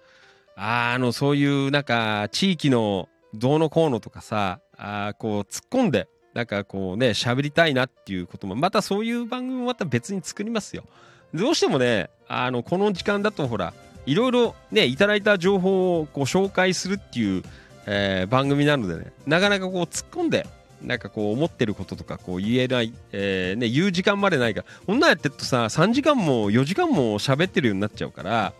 あの、そういう、なんか、地域のどうのこうのとかさ、あこう、突っ込んで、なんかこうね、喋りたいなっていうことも、またそういう番組もまた別に作りますよ。どうしてもね、あの、この時間だとほら、いろいろね、いただいた情報をこ紹介するっていう、えー番組なのでね、なかなかこう突っ込んで、なんかこう思ってることとかこう言えない、えーね、言う時間までないから、こんなんやってるとさ、3時間も4時間も喋ってるようになっちゃうから、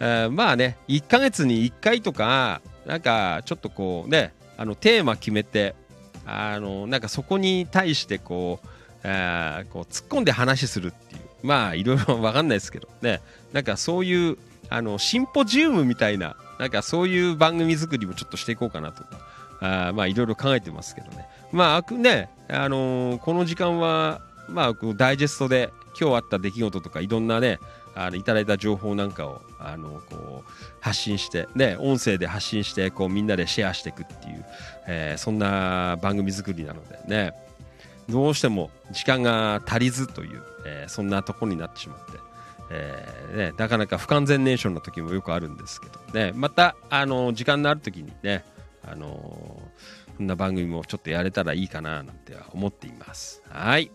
えーまあね1ヶ月に1回とかなんかちょっとこうねあのテーマ決めてあのなんかそこに対してこう,、えこう突っ込んで話するっていう。まあいろいろわかんないですけどねなんかそういうあのシンポジウムみたいななんかそういう番組作りもちょっとしていこうかなと。かあまあいろいろ考えてますけどね。まあねあのーこの時間はまあダイジェストで今日あった出来事とかいろんなねあのいただいた情報なんかをあのこう発信してね音声で発信してこうみんなでシェアしていくっていう、えーそんな番組作りなのでね。どうしても時間が足りずという、えーそんなとこになってしまって、えーね、なかなか不完全燃焼の時もよくあるんですけどね。またあの時間のある時にねあのこんな番組もちょっとやれたらいいかななんては思っています。はい。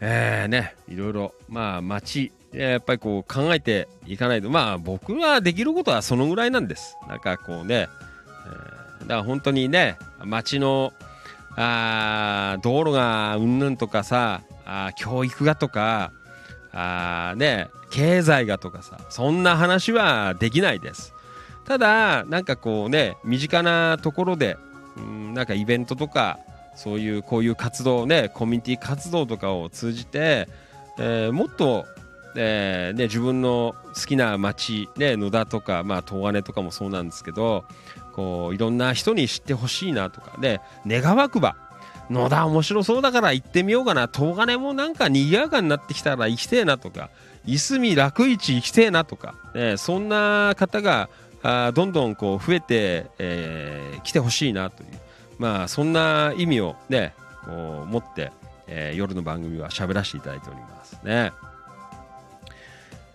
えー、ねいろいろまあ街えやっぱりこう考えていかないとまあ僕はできることはそのぐらいなんです。なんかこうね、えーだから本当にね街のあ道路がうんぬんとかさあ教育がとかあね経済がとかさそんな話はできないです。ただなんかこうね身近なところでうんなんかイベントとかそういうこういう活動ねコミュニティ活動とかを通じて、えーもっと、えーね、自分の好きな街、ね、野田とか、まあ、東金とかもそうなんですけどこういろんな人に知ってほしいなとかで願わくば野田面白そうだから行ってみようかな。東金もなんか賑やかになってきたら行きてえなとか。いすみ楽市行きてえなとか、ね、そんな方があどんどんこう増えて、えー来てほしいなという。まあそんな意味をねこう持って、えー夜の番組は喋らせていただいておりますね。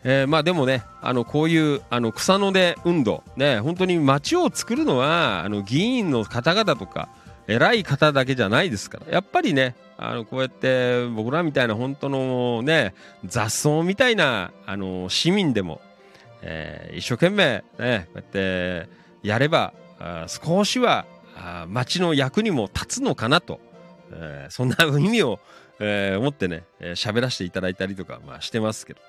えーまあでもね、あの、こういう、あの、草の根運動、ね、本当に街を作るのは、あの、議員の方々とか、偉い方だけじゃないですから、やっぱりね、あの、こうやって僕らみたいな本当のね、雑草みたいな、あの、市民でも、えー一生懸命ね、こうやってやれば、あ少しは、あー街の役にも立つのかなと、えーそんな意味を、えー思ってね、えー喋らせていただいたりとか、まあしてますけど、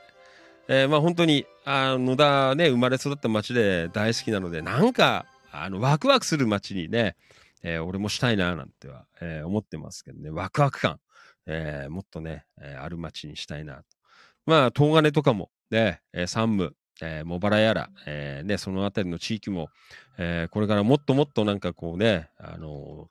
えーまあ本当に、あ野田ね、生まれ育った街で大好きなので、なんか、あの、ワクワクする街にね、えー俺もしたいな、なんては、えー思ってますけどね、ワクワク感、えーもっとね、えある街にしたいなと。まあ、東金とかも、ね、え山武、え茂原やら、えね、そのあたりの地域も、えこれからもっともっとなんかこうね、あの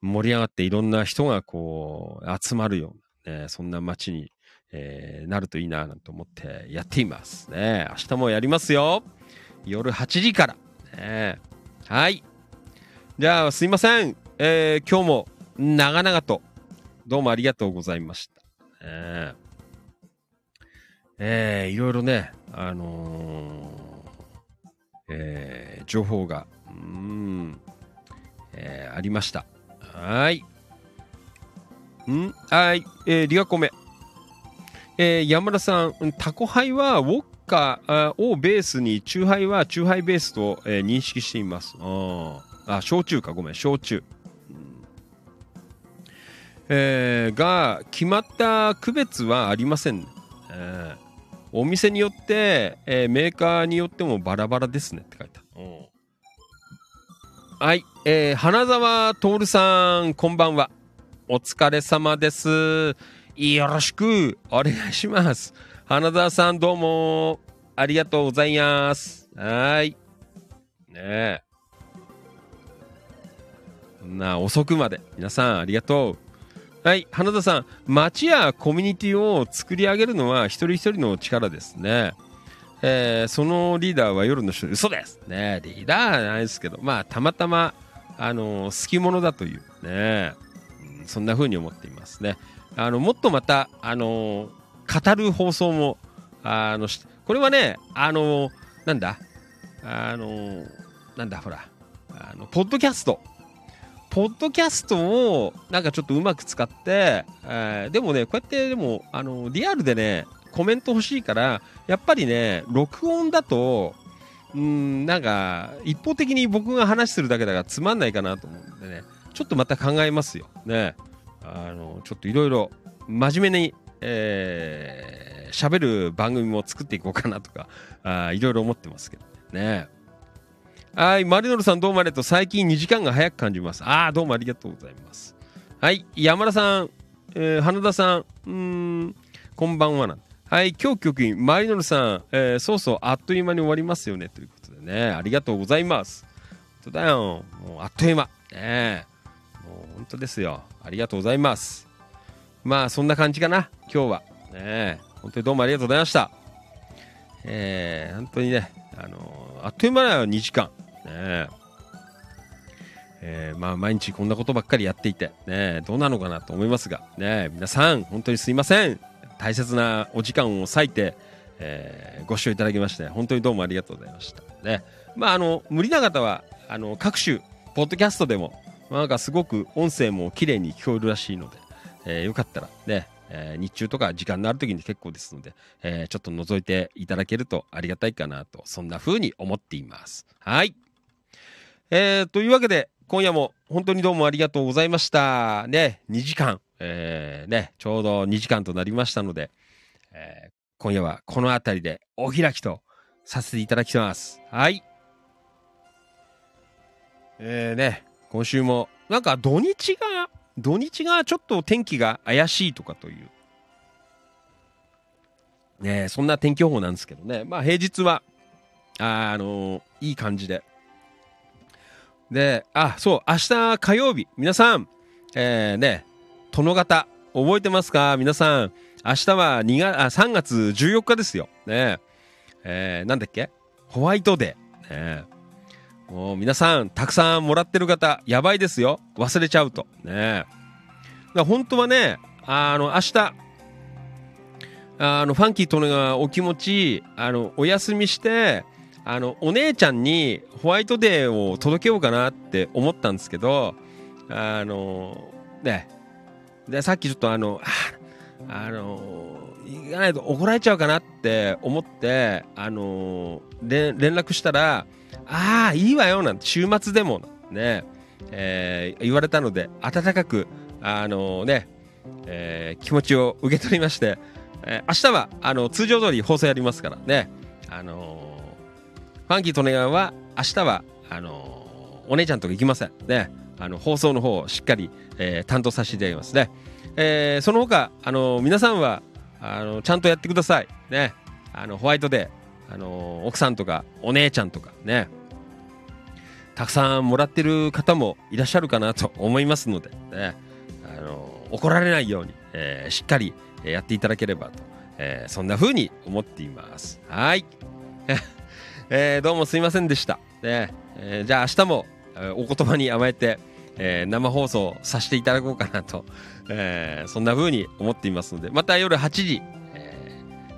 盛り上がっていろんな人がこう集まるような、ね、そんな街に、えなるといいななんて思ってやっていますね。明日もやりますよ。夜8時から。ね、はい。じゃあすいません。えー今日も長々とどうもありがとうございました。えーえーいろいろね、あのーえー情報が、うん、えーありました。はい。んはい、えー、リガコメ。えー山田さん、タコハイはウォッカあをベースに、チューハイはチューハイベースと、えー認識しています。あーあ、焼酎か、ごめん、焼酎。うんえーが、決まった区別はありませんね。えーお店によって、えーメーカーによってもバラバラですねって書いて。はい、えー花沢徹さん、こんばんは。お疲れ様です。よろしくお願いします。花沢さん、どうもありがとうございます。はーい。ねえ。な遅くまで、皆さんありがとう。はい、花田さん、街やコミュニティを作り上げるのは一人一人の力ですね。えーそのリーダーは夜の人、嘘ですね。リーダーはないですけど、まあ、たまたま、あの好き者だというね、うんそんな風に思っていますね。あの、もっとまた、あの語る放送も、あの、これはね、あのなんだ、あのなんだ、ほら、あの、ポッドキャスト。ポッドキャストをなんかちょっとうまく使って、えーでもね、こうやってでも、あの、リアルでね、コメント欲しいから、やっぱりね、録音だと、うん、なんか、一方的に僕が話するだけだからつまんないかなと思うんでね、ちょっとまた考えますよ。ね。あの、ちょっといろいろ真面目に、えー喋る番組も作っていこうかなとか、あいろいろ思ってますけどね。はい、マリノルさんどうもありがとう。最近2時間が早く感じます。ああ、どうもありがとうございます。はい、山田さん、えー花田さん、うん、こんばんはな。はい、今日局員、マリノルさん、えーそうそう、あっという間に終わりますよね、ということでね、ありがとうございます。本当だよ、もうあっという間。ねえもう本当ですよ。ありがとうございます。まあ、そんな感じかな、今日は。ねえ本当にどうもありがとうございました。えー、本当にね、あのーあっという間だよ、2時間。ねええーまあ、毎日こんなことばっかりやっていて、ね、どうなのかなと思いますが、ね、皆さん、本当にすいません。大切なお時間を割いて、えーご視聴いただきまして、本当にどうもありがとうございました。ね、まあ、あの、無理な方は、あの、各種、ポッドキャストでも、なんかすごく音声も綺麗に聞こえるらしいので、えーよかったらね、えー日中とか時間のある時に結構ですので、えーちょっと覗いていただけるとありがたいかなと、そんな風に思っています。はい。えーというわけで、今夜も本当にどうもありがとうございました。ね、2時間、えーね、ちょうど2時間となりましたので、えー今夜はこの辺りでお開きとさせていただきます。はい。えーね、今週も、なんか土日が、土日がちょっと天気が怪しいとかという、ね、そんな天気予報なんですけどね、まあ平日は、ああのーいい感じで。で、あ、そう、明日火曜日、皆さん、えーね、殿方、覚えてますか？皆さん、明日は2月あ3月14日ですよ。ねえーなんだっけ？ホワイトデー。ねもう皆さん、たくさんもらってる方、やばいですよ。忘れちゃうと。ねだから本当はね、あの、明日、あのファンキーとねがお気持ちあのお休みしてあのお姉ちゃんにホワイトデーを届けようかなって思ったんですけどあのねでさっきちょっとあのあの行かないと怒られちゃうかなって思ってあの連絡したら「ああいいわよ」なんて週末でもね、えー言われたので温かくあのね、えー気持ちを受け取りまして、えー明日はあの通常通り放送やりますからねあのファンキーとネガは明日はあのお姉ちゃんとこ行きません。ねあの放送の方をしっかり、え担当させていただきますね、えその他あの皆さんはあのちゃんとやってください。ねあのホワイトデーあの奥さんとかお姉ちゃんとかね。たくさんもらってる方もいらっしゃるかなと思いますのでねあの怒られないように、えーしっかりやっていただければと、えーそんな風に思っています。はい、えーどうもすいませんでした、ねえーじゃあ明日も、お言葉に甘えて、えー生放送させていただこうかなと、えーそんな風に思っていますのでまた夜8時、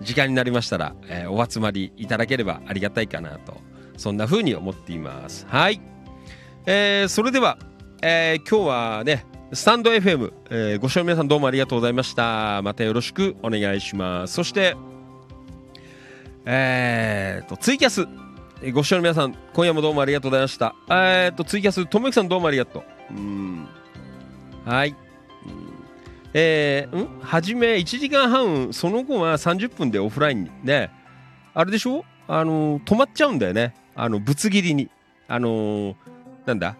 時間になりましたら、えーお集まりいただければありがたいかなとそんな風に思っています。はい、えーそれでは、えー今日はねスタンド FM、えーご視聴皆さんどうもありがとうございました。またよろしくお願いします。そしてえー、とツイキャスご視聴の皆さん今夜もどうもありがとうございました。えー、とツイキャスともゆきさんどうもありがとう。うん。はい。えー、ん？初め1時間半その後は30分でオフラインね。あれでしょ？あのー止まっちゃうんだよね。あのぶつ切りにあのーなんだ？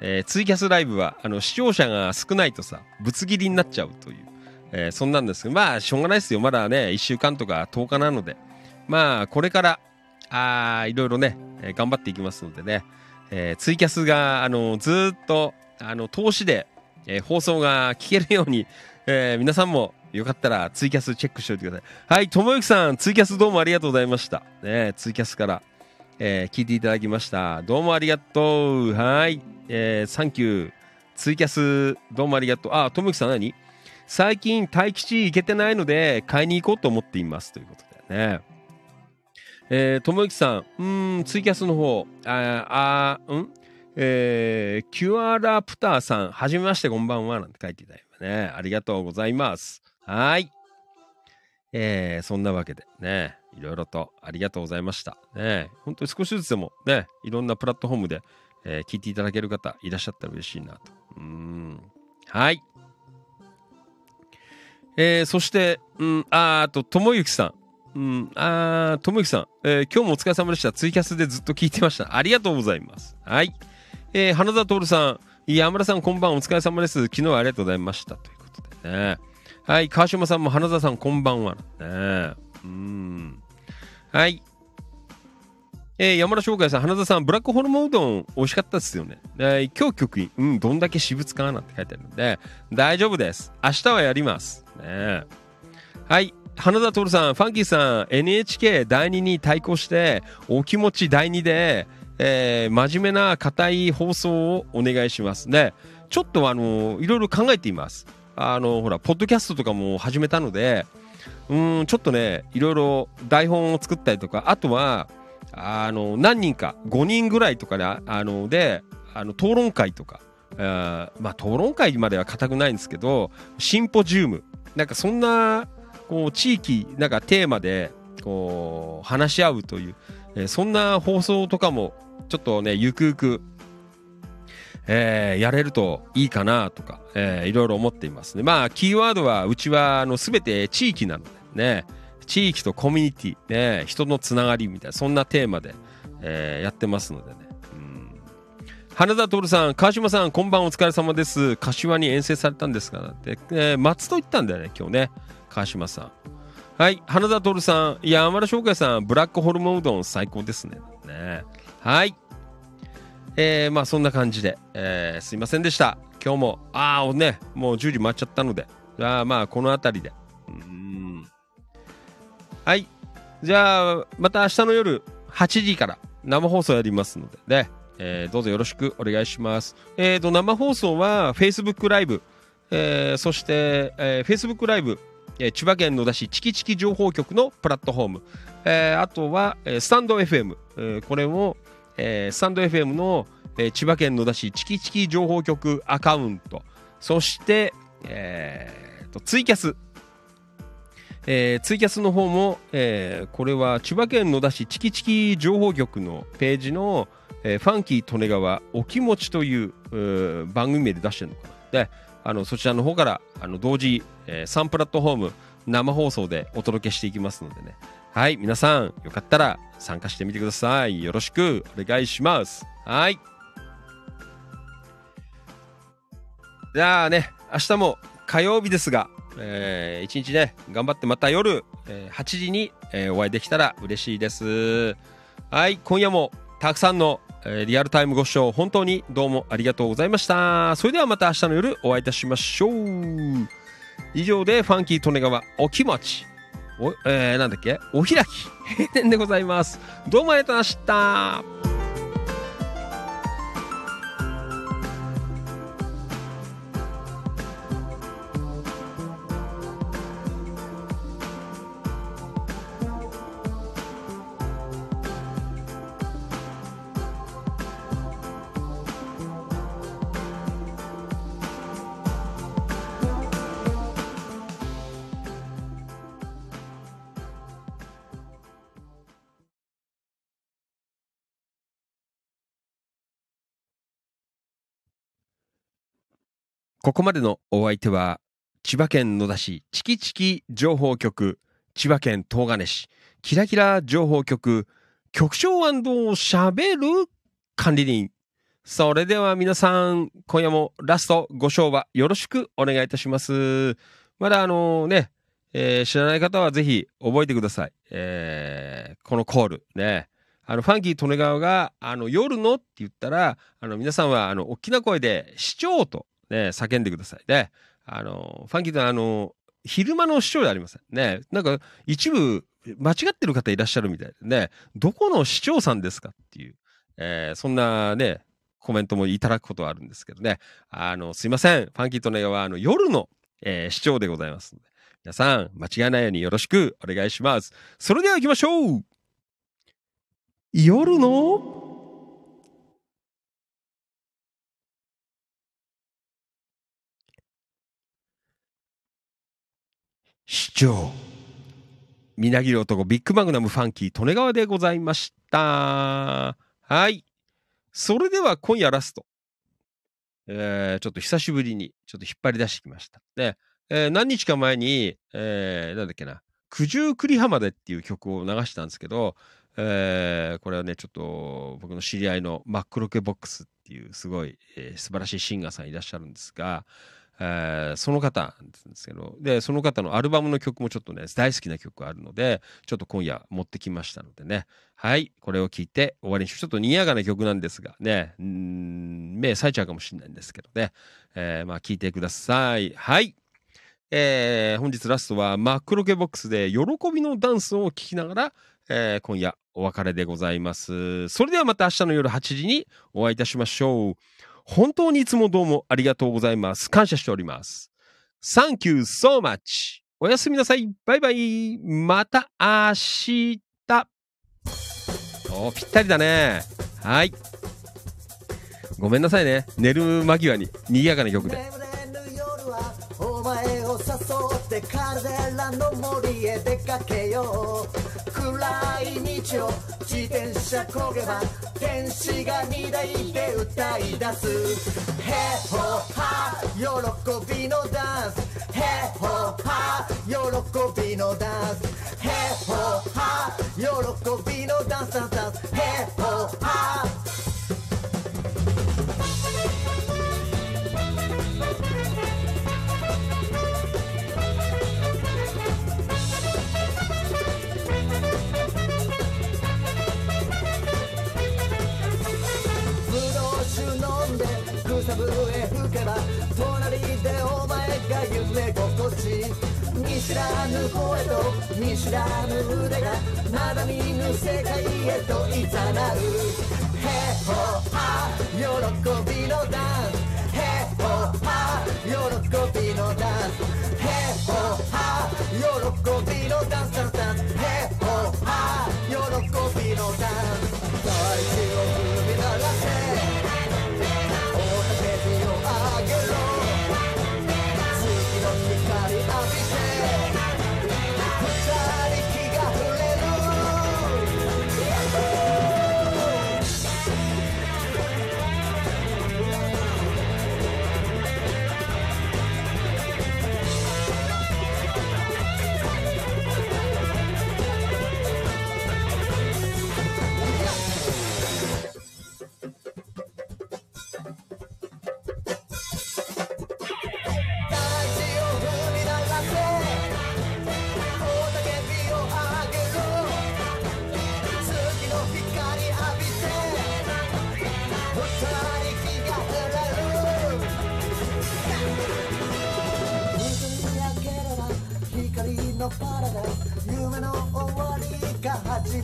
えーツイキャスライブはあの視聴者が少ないとさぶつ切りになっちゃうという、えーそんなんですけどまあしょうがないですよ。まだね1週間とか10日なので。まあこれからあいろいろね、えー頑張っていきますのでね、えツイキャスがあのずっとあの投資で、え放送が聞けるように、え皆さんもよかったらツイキャスチェックしておいてください。はいともゆきさんツイキャスどうもありがとうございました。ねツイキャスから。えー聞いていただきました。どうもありがとう。はい。えーサンキュー。ツイキャス。どうもありがとう。あともきさん何？最近待機地行けてないので買いに行こうと思っています。ということでね。えーともゆきさん。うんツイキャスの方。ああうん？えー、キュアラプターさん。はじめましてこんばんは。なんて書いていただいてね。ありがとうございます。はい。えーそんなわけでね、いろいろとありがとうございました。ね、本当に少しずつでもね、いろんなプラットフォームで、えー聞いていただける方いらっしゃったら嬉しいなと。うん。はい。えーそして、うん、ああと、ともゆきさん。うん、あーともゆきさん、えー今日もお疲れ様でした。ツイキャスでずっと聞いてました。ありがとうございます。はい。えー花田徹さん、山村さん、こんばんお疲れ様です。昨日はありがとうございました。ということでね。はい、川島さんも花田さん、こんばんは。ね、うん。はい。えー山田翔海さん、花田さん、ブラックホルモンうどん美味しかったですよね。で今日局員、うん、どんだけ私物かななんて書いてあるので、大丈夫です。明日はやります。ね、はい。花田徹さん、ファンキーさん、NHK 第2に対抗して、お気持ち第2で、えー真面目な硬い放送をお願いします。で、ちょっとあのいろいろ考えています。あの、ほら、ポッドキャストとかも始めたので、うん、ちょっとね、いろいろ台本を作ったりとか、あとは、あの、何人か、5人ぐらいとかで、あの、で、あの、討論会とか、あまあ、討論会までは固くないんですけど、シンポジウム、なんかそんな、こう、地域、なんかテーマで、こう、話し合うという、えーそんな放送とかも、ちょっとね、ゆくゆく、えーやれるといいかなとか、えーいろいろ思っていますね。まあ、キーワードは、うちは、あの、すべて地域なのでね、地域とコミュニティ、ね、人のつながりみたいな、そんなテーマで、えーやってますのでね。うん花田徹さん、川島さん、こんばんお疲れ様です。柏に遠征されたんですかって、えー松戸行ったんだよね、今日ね、川島さん。はい、花田徹さん、山田翔海さん、ブラックホルモンうどん最高ですね。ねはい。えー、まあそんな感じで、えーすいませんでした。今日も、ああ、ね、もう10時回っちゃったので、じゃあまあこの辺りで。うんはい。じゃあ、また明日の夜8時から生放送やりますので、ね、えーどうぞよろしくお願いします。えーと、生放送は Facebook ライブ、えーそして、えー Facebook ライブ、えー千葉県野田市チキチキ情報局のプラットフォーム、えーあとは、えースタンド FM、えーこれも、えースタンド FM の、えー千葉県野田市チキチキ情報局アカウント。そして、えーとツイキャス。えーツイキャスの方も、えーこれは千葉県野田市チキチキ情報局のページの、えーファンキー利根川お気持ちというう番組名で出してるのかな。であのそちらの方からあの同時、え3プラットフォーム生放送でお届けしていきますのでね。はい皆さんよかったら参加してみてください。よろしくお願いします。はい。じゃあね明日も火曜日ですがえー一日ね頑張ってまた夜、えー8時に、えーお会いできたら嬉しいです。はい。今夜もたくさんの、えーリアルタイムご視聴本当にどうもありがとうございました。それではまた明日の夜お会いいたしましょう。以上でファンキー利根川お気持ち。お、えーなんだっけ？お開き。閉店でございます。どうもありがとうございました。ここまでのお相手は千葉県野田市チキチキ情報局千葉県東金市キラキラ情報局局長しゃべる管理人。それでは皆さん今夜もラストご賞はよろしくお願いいたします。まだあのね、えー知らない方はぜひ覚えてください、えーこのコールね。あのファンキー利根川があの夜のって言ったらあの皆さんはあの大きな声で市長とね、叫んでください。で、あの、ファンキーとあの、昼間の市長じゃありません。ね、なんか一部間違ってる方いらっしゃるみたいでね、どこの市長さんですかっていう、えーそんなね、コメントもいただくことはあるんですけどね、あの、すいません。ファンキーとねはあの夜の、えー市長でございますので、皆さん間違いないようによろしくお願いします。それでは行きましょう夜の市長。みなぎる男ビッグマグナムファンキー利根川でございました。はい。それでは今夜ラスト。えーちょっと久しぶりにちょっと引っ張り出してきました。で、えー何日か前に、えーなんだっけな。九十九里浜でっていう曲を流したんですけど、えーこれはねちょっと僕の知り合いのマックロケボックスっていうすごい、えー素晴らしいシンガーさんいらっしゃるんですが、えーその方なんですけどでその方のアルバムの曲もちょっとね大好きな曲があるのでちょっと今夜持ってきましたのでね。はいこれを聞いて終わりにしよう。ちょっと賑やかな曲なんですがね目冴えちゃうかもしれないんですけどね、えーまあ聞いてください。はい。えー本日ラストはマックロケボックスで喜びのダンスを聴きながら、えー今夜お別れでございます。それではまた明日の夜8時にお会いいたしましょう。本当にいつもどうもありがとうございます。感謝しております。Thank you so much. おやすみなさい。バイバイ。また明日。おぴったりだね。はい。ごめんなさいね。寝る間際に賑やかな曲で。お前を誘ってカルデラの森へ出かけよう。道を自転車こげば天使が荷台で歌い出す。ヘッホハ喜びのダンス。ヘッホハ喜びのダンス。ヘッホハ喜びのダンスダンス。ダンスヘッホハ草笛吹けば隣でお前が夢心地見知らぬ声と見知らぬ腕がまだ見ぬ世界へといざなうヘッホハ喜びのダンスヘッホハ喜びのダンスヘッホハ喜びのダンスダンスダンスヘホハ喜び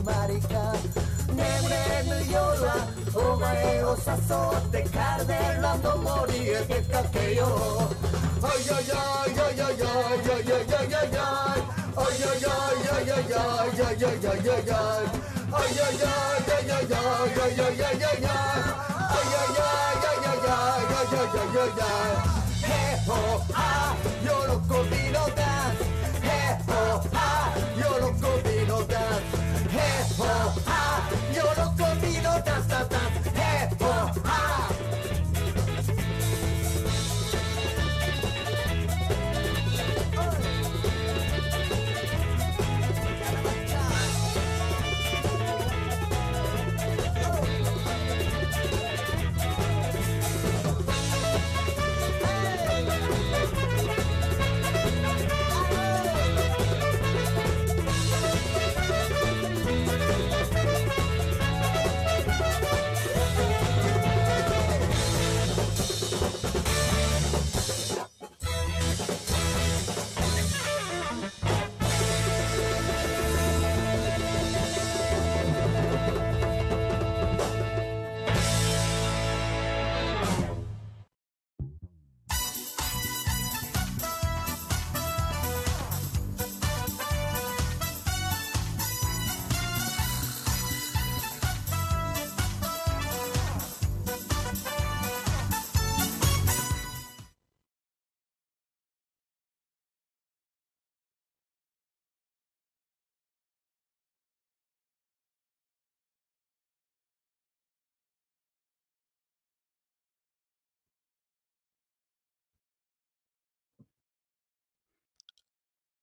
か始まりか眠れぬ夜はお前を誘ってカルデラの森へ出かけようおいよいよいよいよいよいよいよいよいよいよいおいよいよいよいよいよいよいよいよいよいよいおいよいよいよいよいよいよいよいよいよいよいよいよヘホハ喜びのダンスヘ ah, yo lo comido.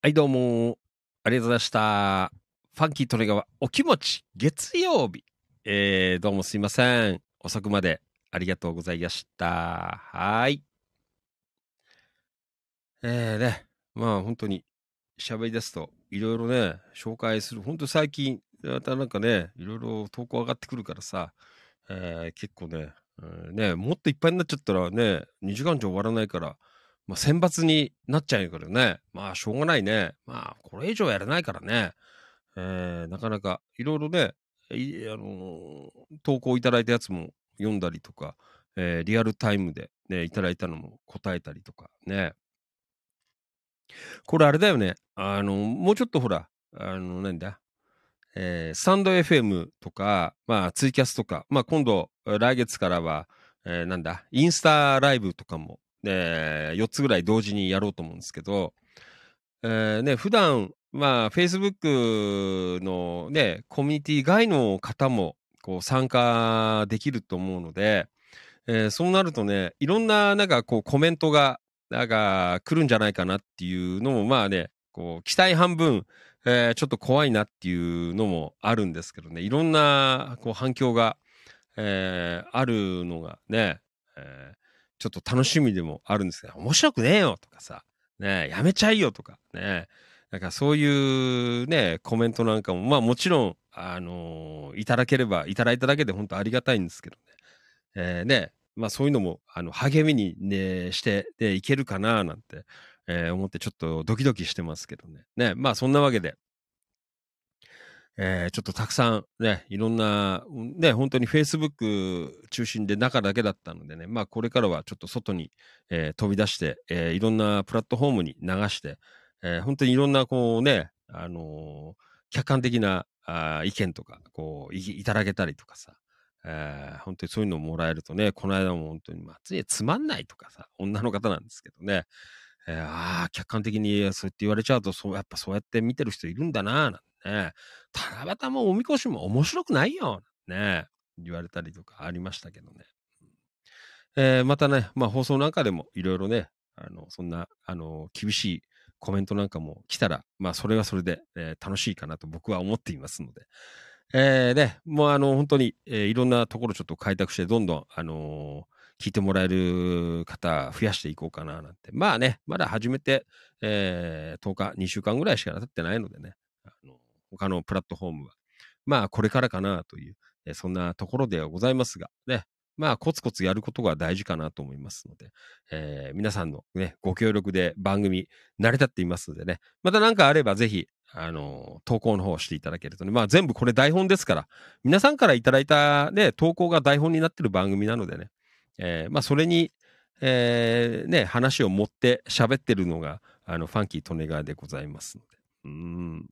はい、どうも。ありがとうございました。ファンキー利根川お気持ち月曜日。えー、どうもすいません。遅くまでありがとうございました。はい。えーね、まあ本当に喋り出すといろいろね、紹介する。本当最近、またなんかね、いろいろ投稿上がってくるからさ、えー結構ね、うんね、もっといっぱいになっちゃったらね、2時間じゃ終わらないから、まあ、選抜になっちゃうからね。まあ、しょうがないね。まあ、これ以上やれないからね。えーなかなか、いろいろね、あのー投稿いただいたやつも読んだりとか、えーリアルタイムでね、いただいたのも答えたりとかね。これあれだよね。あの、もうちょっとほら、あの、なんだ？えースタンド FM とか、まあ、ツイキャスとか、まあ、今度、来月からは、えーなんだ、インスタライブとかも、え4つぐらい同時にやろうと思うんですけど、えーね、普段、まあ、Facebook のね、コミュニティ外の方も、こう、参加できると思うので、えーそうなるとね、いろんな、なんか、こう、コメントが、なんか、来るんじゃないかなっていうのも、まあね、こう、期待半分、えーちょっと怖いなっていうのもあるんですけどね、いろんな、こう、反響が、えーあるのがね、えーちょっと楽しみでもあるんですけど、面白くねえよとかさ、ね、やめちゃいよとか、ね、なんかそういうね、コメントなんかも、まあもちろん、あのーいただければ、いただいただけで本当ありがたいんですけどね。えーね、まあそういうのも、あの、励みにね、して、で、いけるかななんて、えー思ってちょっとドキドキしてますけどね。ね、まあそんなわけで、えーちょっとたくさんね、いろんな、ね、本当に Facebook 中心で中だけだったのでね、まあこれからはちょっと外に、えー飛び出して、えーいろんなプラットフォームに流して、えー本当にいろんなこうね、あのー客観的なあ意見とか、こうい、いただけたりとかさ、えー本当にそういうのをもらえるとね、この間も本当に、まあ、ついつまんないとかさ、女の方なんですけどね、えーああ、客観的にそうやって言われちゃうと、そう、やっぱそうやって見てる人いるんだな、なんね、七夕もおみこしも面白くないよ、ね、言われたりとかありましたけどね。えーまたね、まあ放送なんかでもいろいろね、あの、そんな、あの、厳しいコメントなんかも来たら、まあそれはそれで、えー楽しいかなと僕は思っていますので、えーね、もうあの、本当に、えーいろんなところちょっと開拓して、どんどん、あのー聞いてもらえる方増やしていこうかななんて。まあね、まだ始めて、えー10日、2週間ぐらいしか経ってないのでね、他のプラットフォームは、まあこれからかなという、えそんなところではございますが、ね、まあコツコツやることが大事かなと思いますので、えー皆さんのね、ご協力で番組成り立っていますのでね、また何かあればぜひ、あの、投稿の方をしていただけるとね、まあ全部これ台本ですから、皆さんからいただいたね、投稿が台本になっている番組なのでね、えーまあそれに、えーね、話を持って喋ってるのが、あの、ファンキー利根川でございますので、うーん。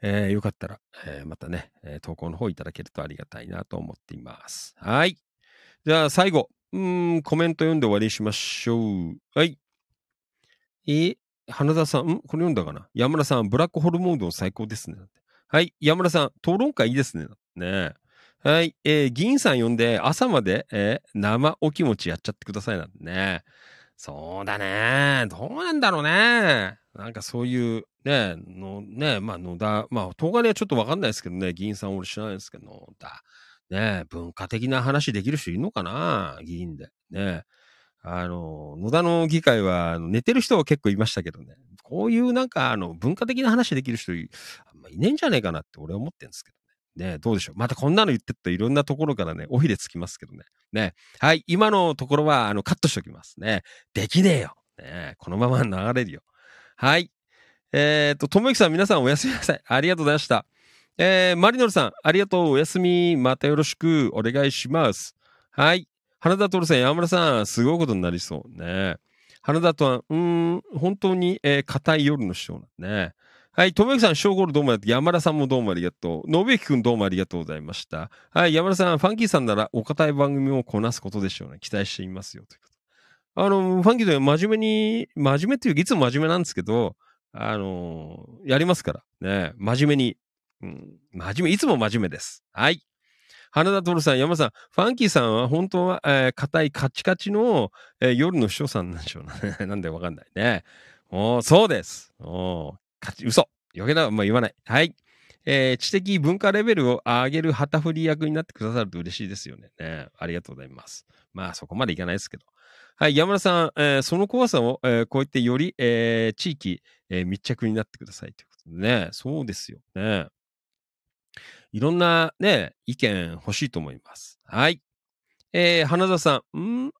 えーよかったら、えーまたね、えー投稿の方いただけるとありがたいなと思っています。はい。じゃあ最後、うん、コメント読んで終わりにしましょう。はい。えー花田さん、ん？これ読んだかな？山村さん、ブラックホルモンド最高ですね。はい。山村さん、討論会いいですね。ねはい。えー議員さん呼んで、朝まで、えー生お気持ちやっちゃってくださいなんてね。そうだね。どうなんだろうね。なんかそういう、ね、の、ね、まあ野田、まあ、東金はちょっとわかんないですけどね、議員さん俺知らないですけど、野田。ね文化的な話できる人いるのかな？議員で。ねあの、野田の議会は寝てる人は結構いましたけどね、こういうなんかあの文化的な話できる人あんまいねえんじゃねえかなって俺は思ってるんですけどね。どうでしょう。またこんなの言ってったいろんなところからね、おひれつきますけどね。ねはい、今のところはあのカットしておきますね。できねえよ。ねこのまま流れるよ。はい。えっ、と、ともゆきさん皆さんおやすみなさい。ありがとうございました。えー、マリノルさん、ありがとう。おやすみ。またよろしくお願いします。はい。花田徹さん、山村さん、すごいことになりそうね。花田とは、うん、本当に、えー、硬い夜のショーなんね。はい。ともゆきさん、ショーゴールどうもありがとう。山田さんもどうもありがとう。のぶゆきくんどうもありがとうございました。はい。山田さん、ファンキーさんならお堅い番組をこなすことでしょうね。期待していますよ。ということ。あの、ファンキーで真面目に、真面目っていうかいつも真面目なんですけど、あのやりますから。ね。真面目に。うん。真面目、いつも真面目です。はい。花田徹さん、山田さん、ファンキーさんは本当は、えー硬いカチカチの、えー夜の秘書さんなんでしょうね。なんでわかんないね。おそうです。おーカチ、嘘。余計な、まあ、言わない。はい。えー知的文化レベルを上げる旗振り役になってくださると嬉しいですよね。ねありがとうございます。まあ、そこまでいかないですけど。はい、山田さん、えーその怖さを、えーこうやってより、えー地域、えー密着になってくださいということでね。そうですよね。いろんなね、意見欲しいと思います。はい。えー、花田さん、ん？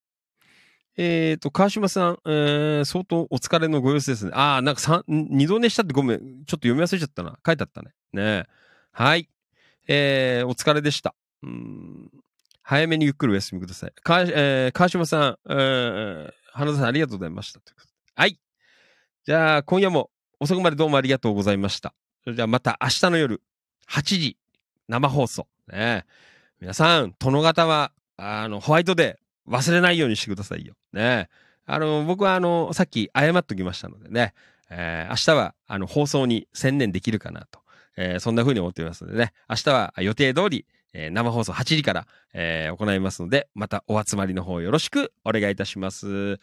えっ、と、川島さん、えー、相当お疲れのご様子ですね。ああ、なんか三、二度寝したってごめん。ちょっと読み忘れちゃったな。書いてあったね。ねはい。えー、お疲れでした。うん早めにゆっくりお休みください。かえー、川島さん、えー、花田さんありがとうございました。はい。じゃあ、今夜も遅くまでどうもありがとうございました。それじゃあまた明日の夜8時生放送。ね皆さん、殿方は、あの、ホワイトデー忘れないようにしてくださいよ。ねあの、僕はあの、さっき謝っときましたのでね、えー明日はあの、放送に専念できるかなと。えーそんな風に思っていますのでね、明日は予定通り、えー生放送8時から、えー行いますので、またお集まりの方よろしくお願いいたします。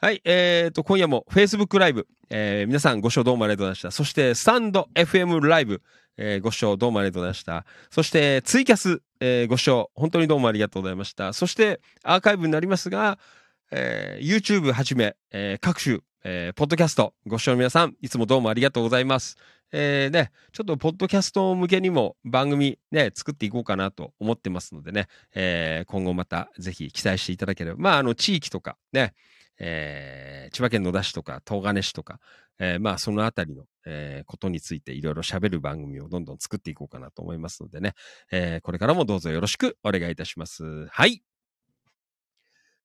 はい、えーと、今夜も Facebook ライブ、えー皆さんご視聴どうもありがとうございました。そして、スタンド FM ライブ、えーご視聴どうもありがとうございました。そして、ツイキャス、えーご視聴本当にどうもありがとうございました。そして、アーカイブになりますが、えー YouTube はじめ、えー各種、えーポッドキャスト、ご視聴の皆さん、いつもどうもありがとうございます。えーね、ちょっとポッドキャスト向けにも番組ね、作っていこうかなと思ってますのでね、えー今後またぜひ期待していただければ、まあ、あの、地域とかね、えー、千葉県野田市とか東金市とか、えー、まあそのあたりの、えー、ことについていろいろ喋る番組をどんどん作っていこうかなと思いますのでね、えこれからもどうぞよろしくお願いいたします。はい。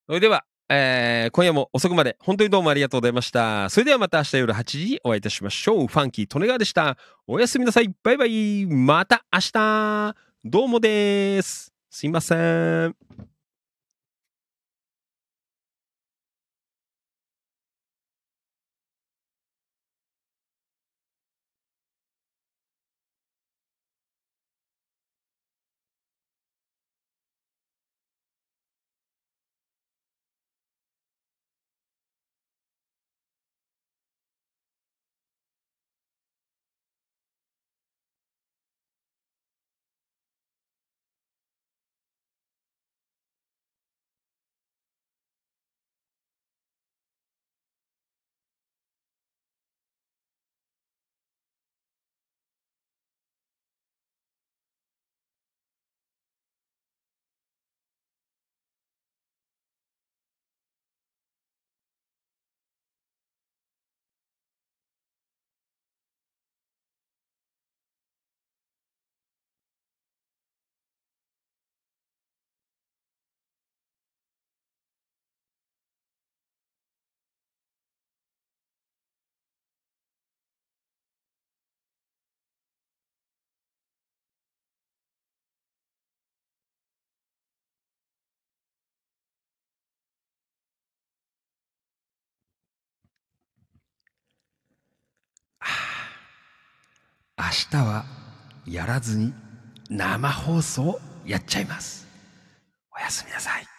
それでは、え今夜も遅くまで本当にどうもありがとうございました。それではまた明日夜8時お会いいたしましょう。ファンキー・利根川でした。おやすみなさい。バイバイ。また明日。どうもです。すいません。明日はやらずに生放送やっちゃいます。おやすみなさい。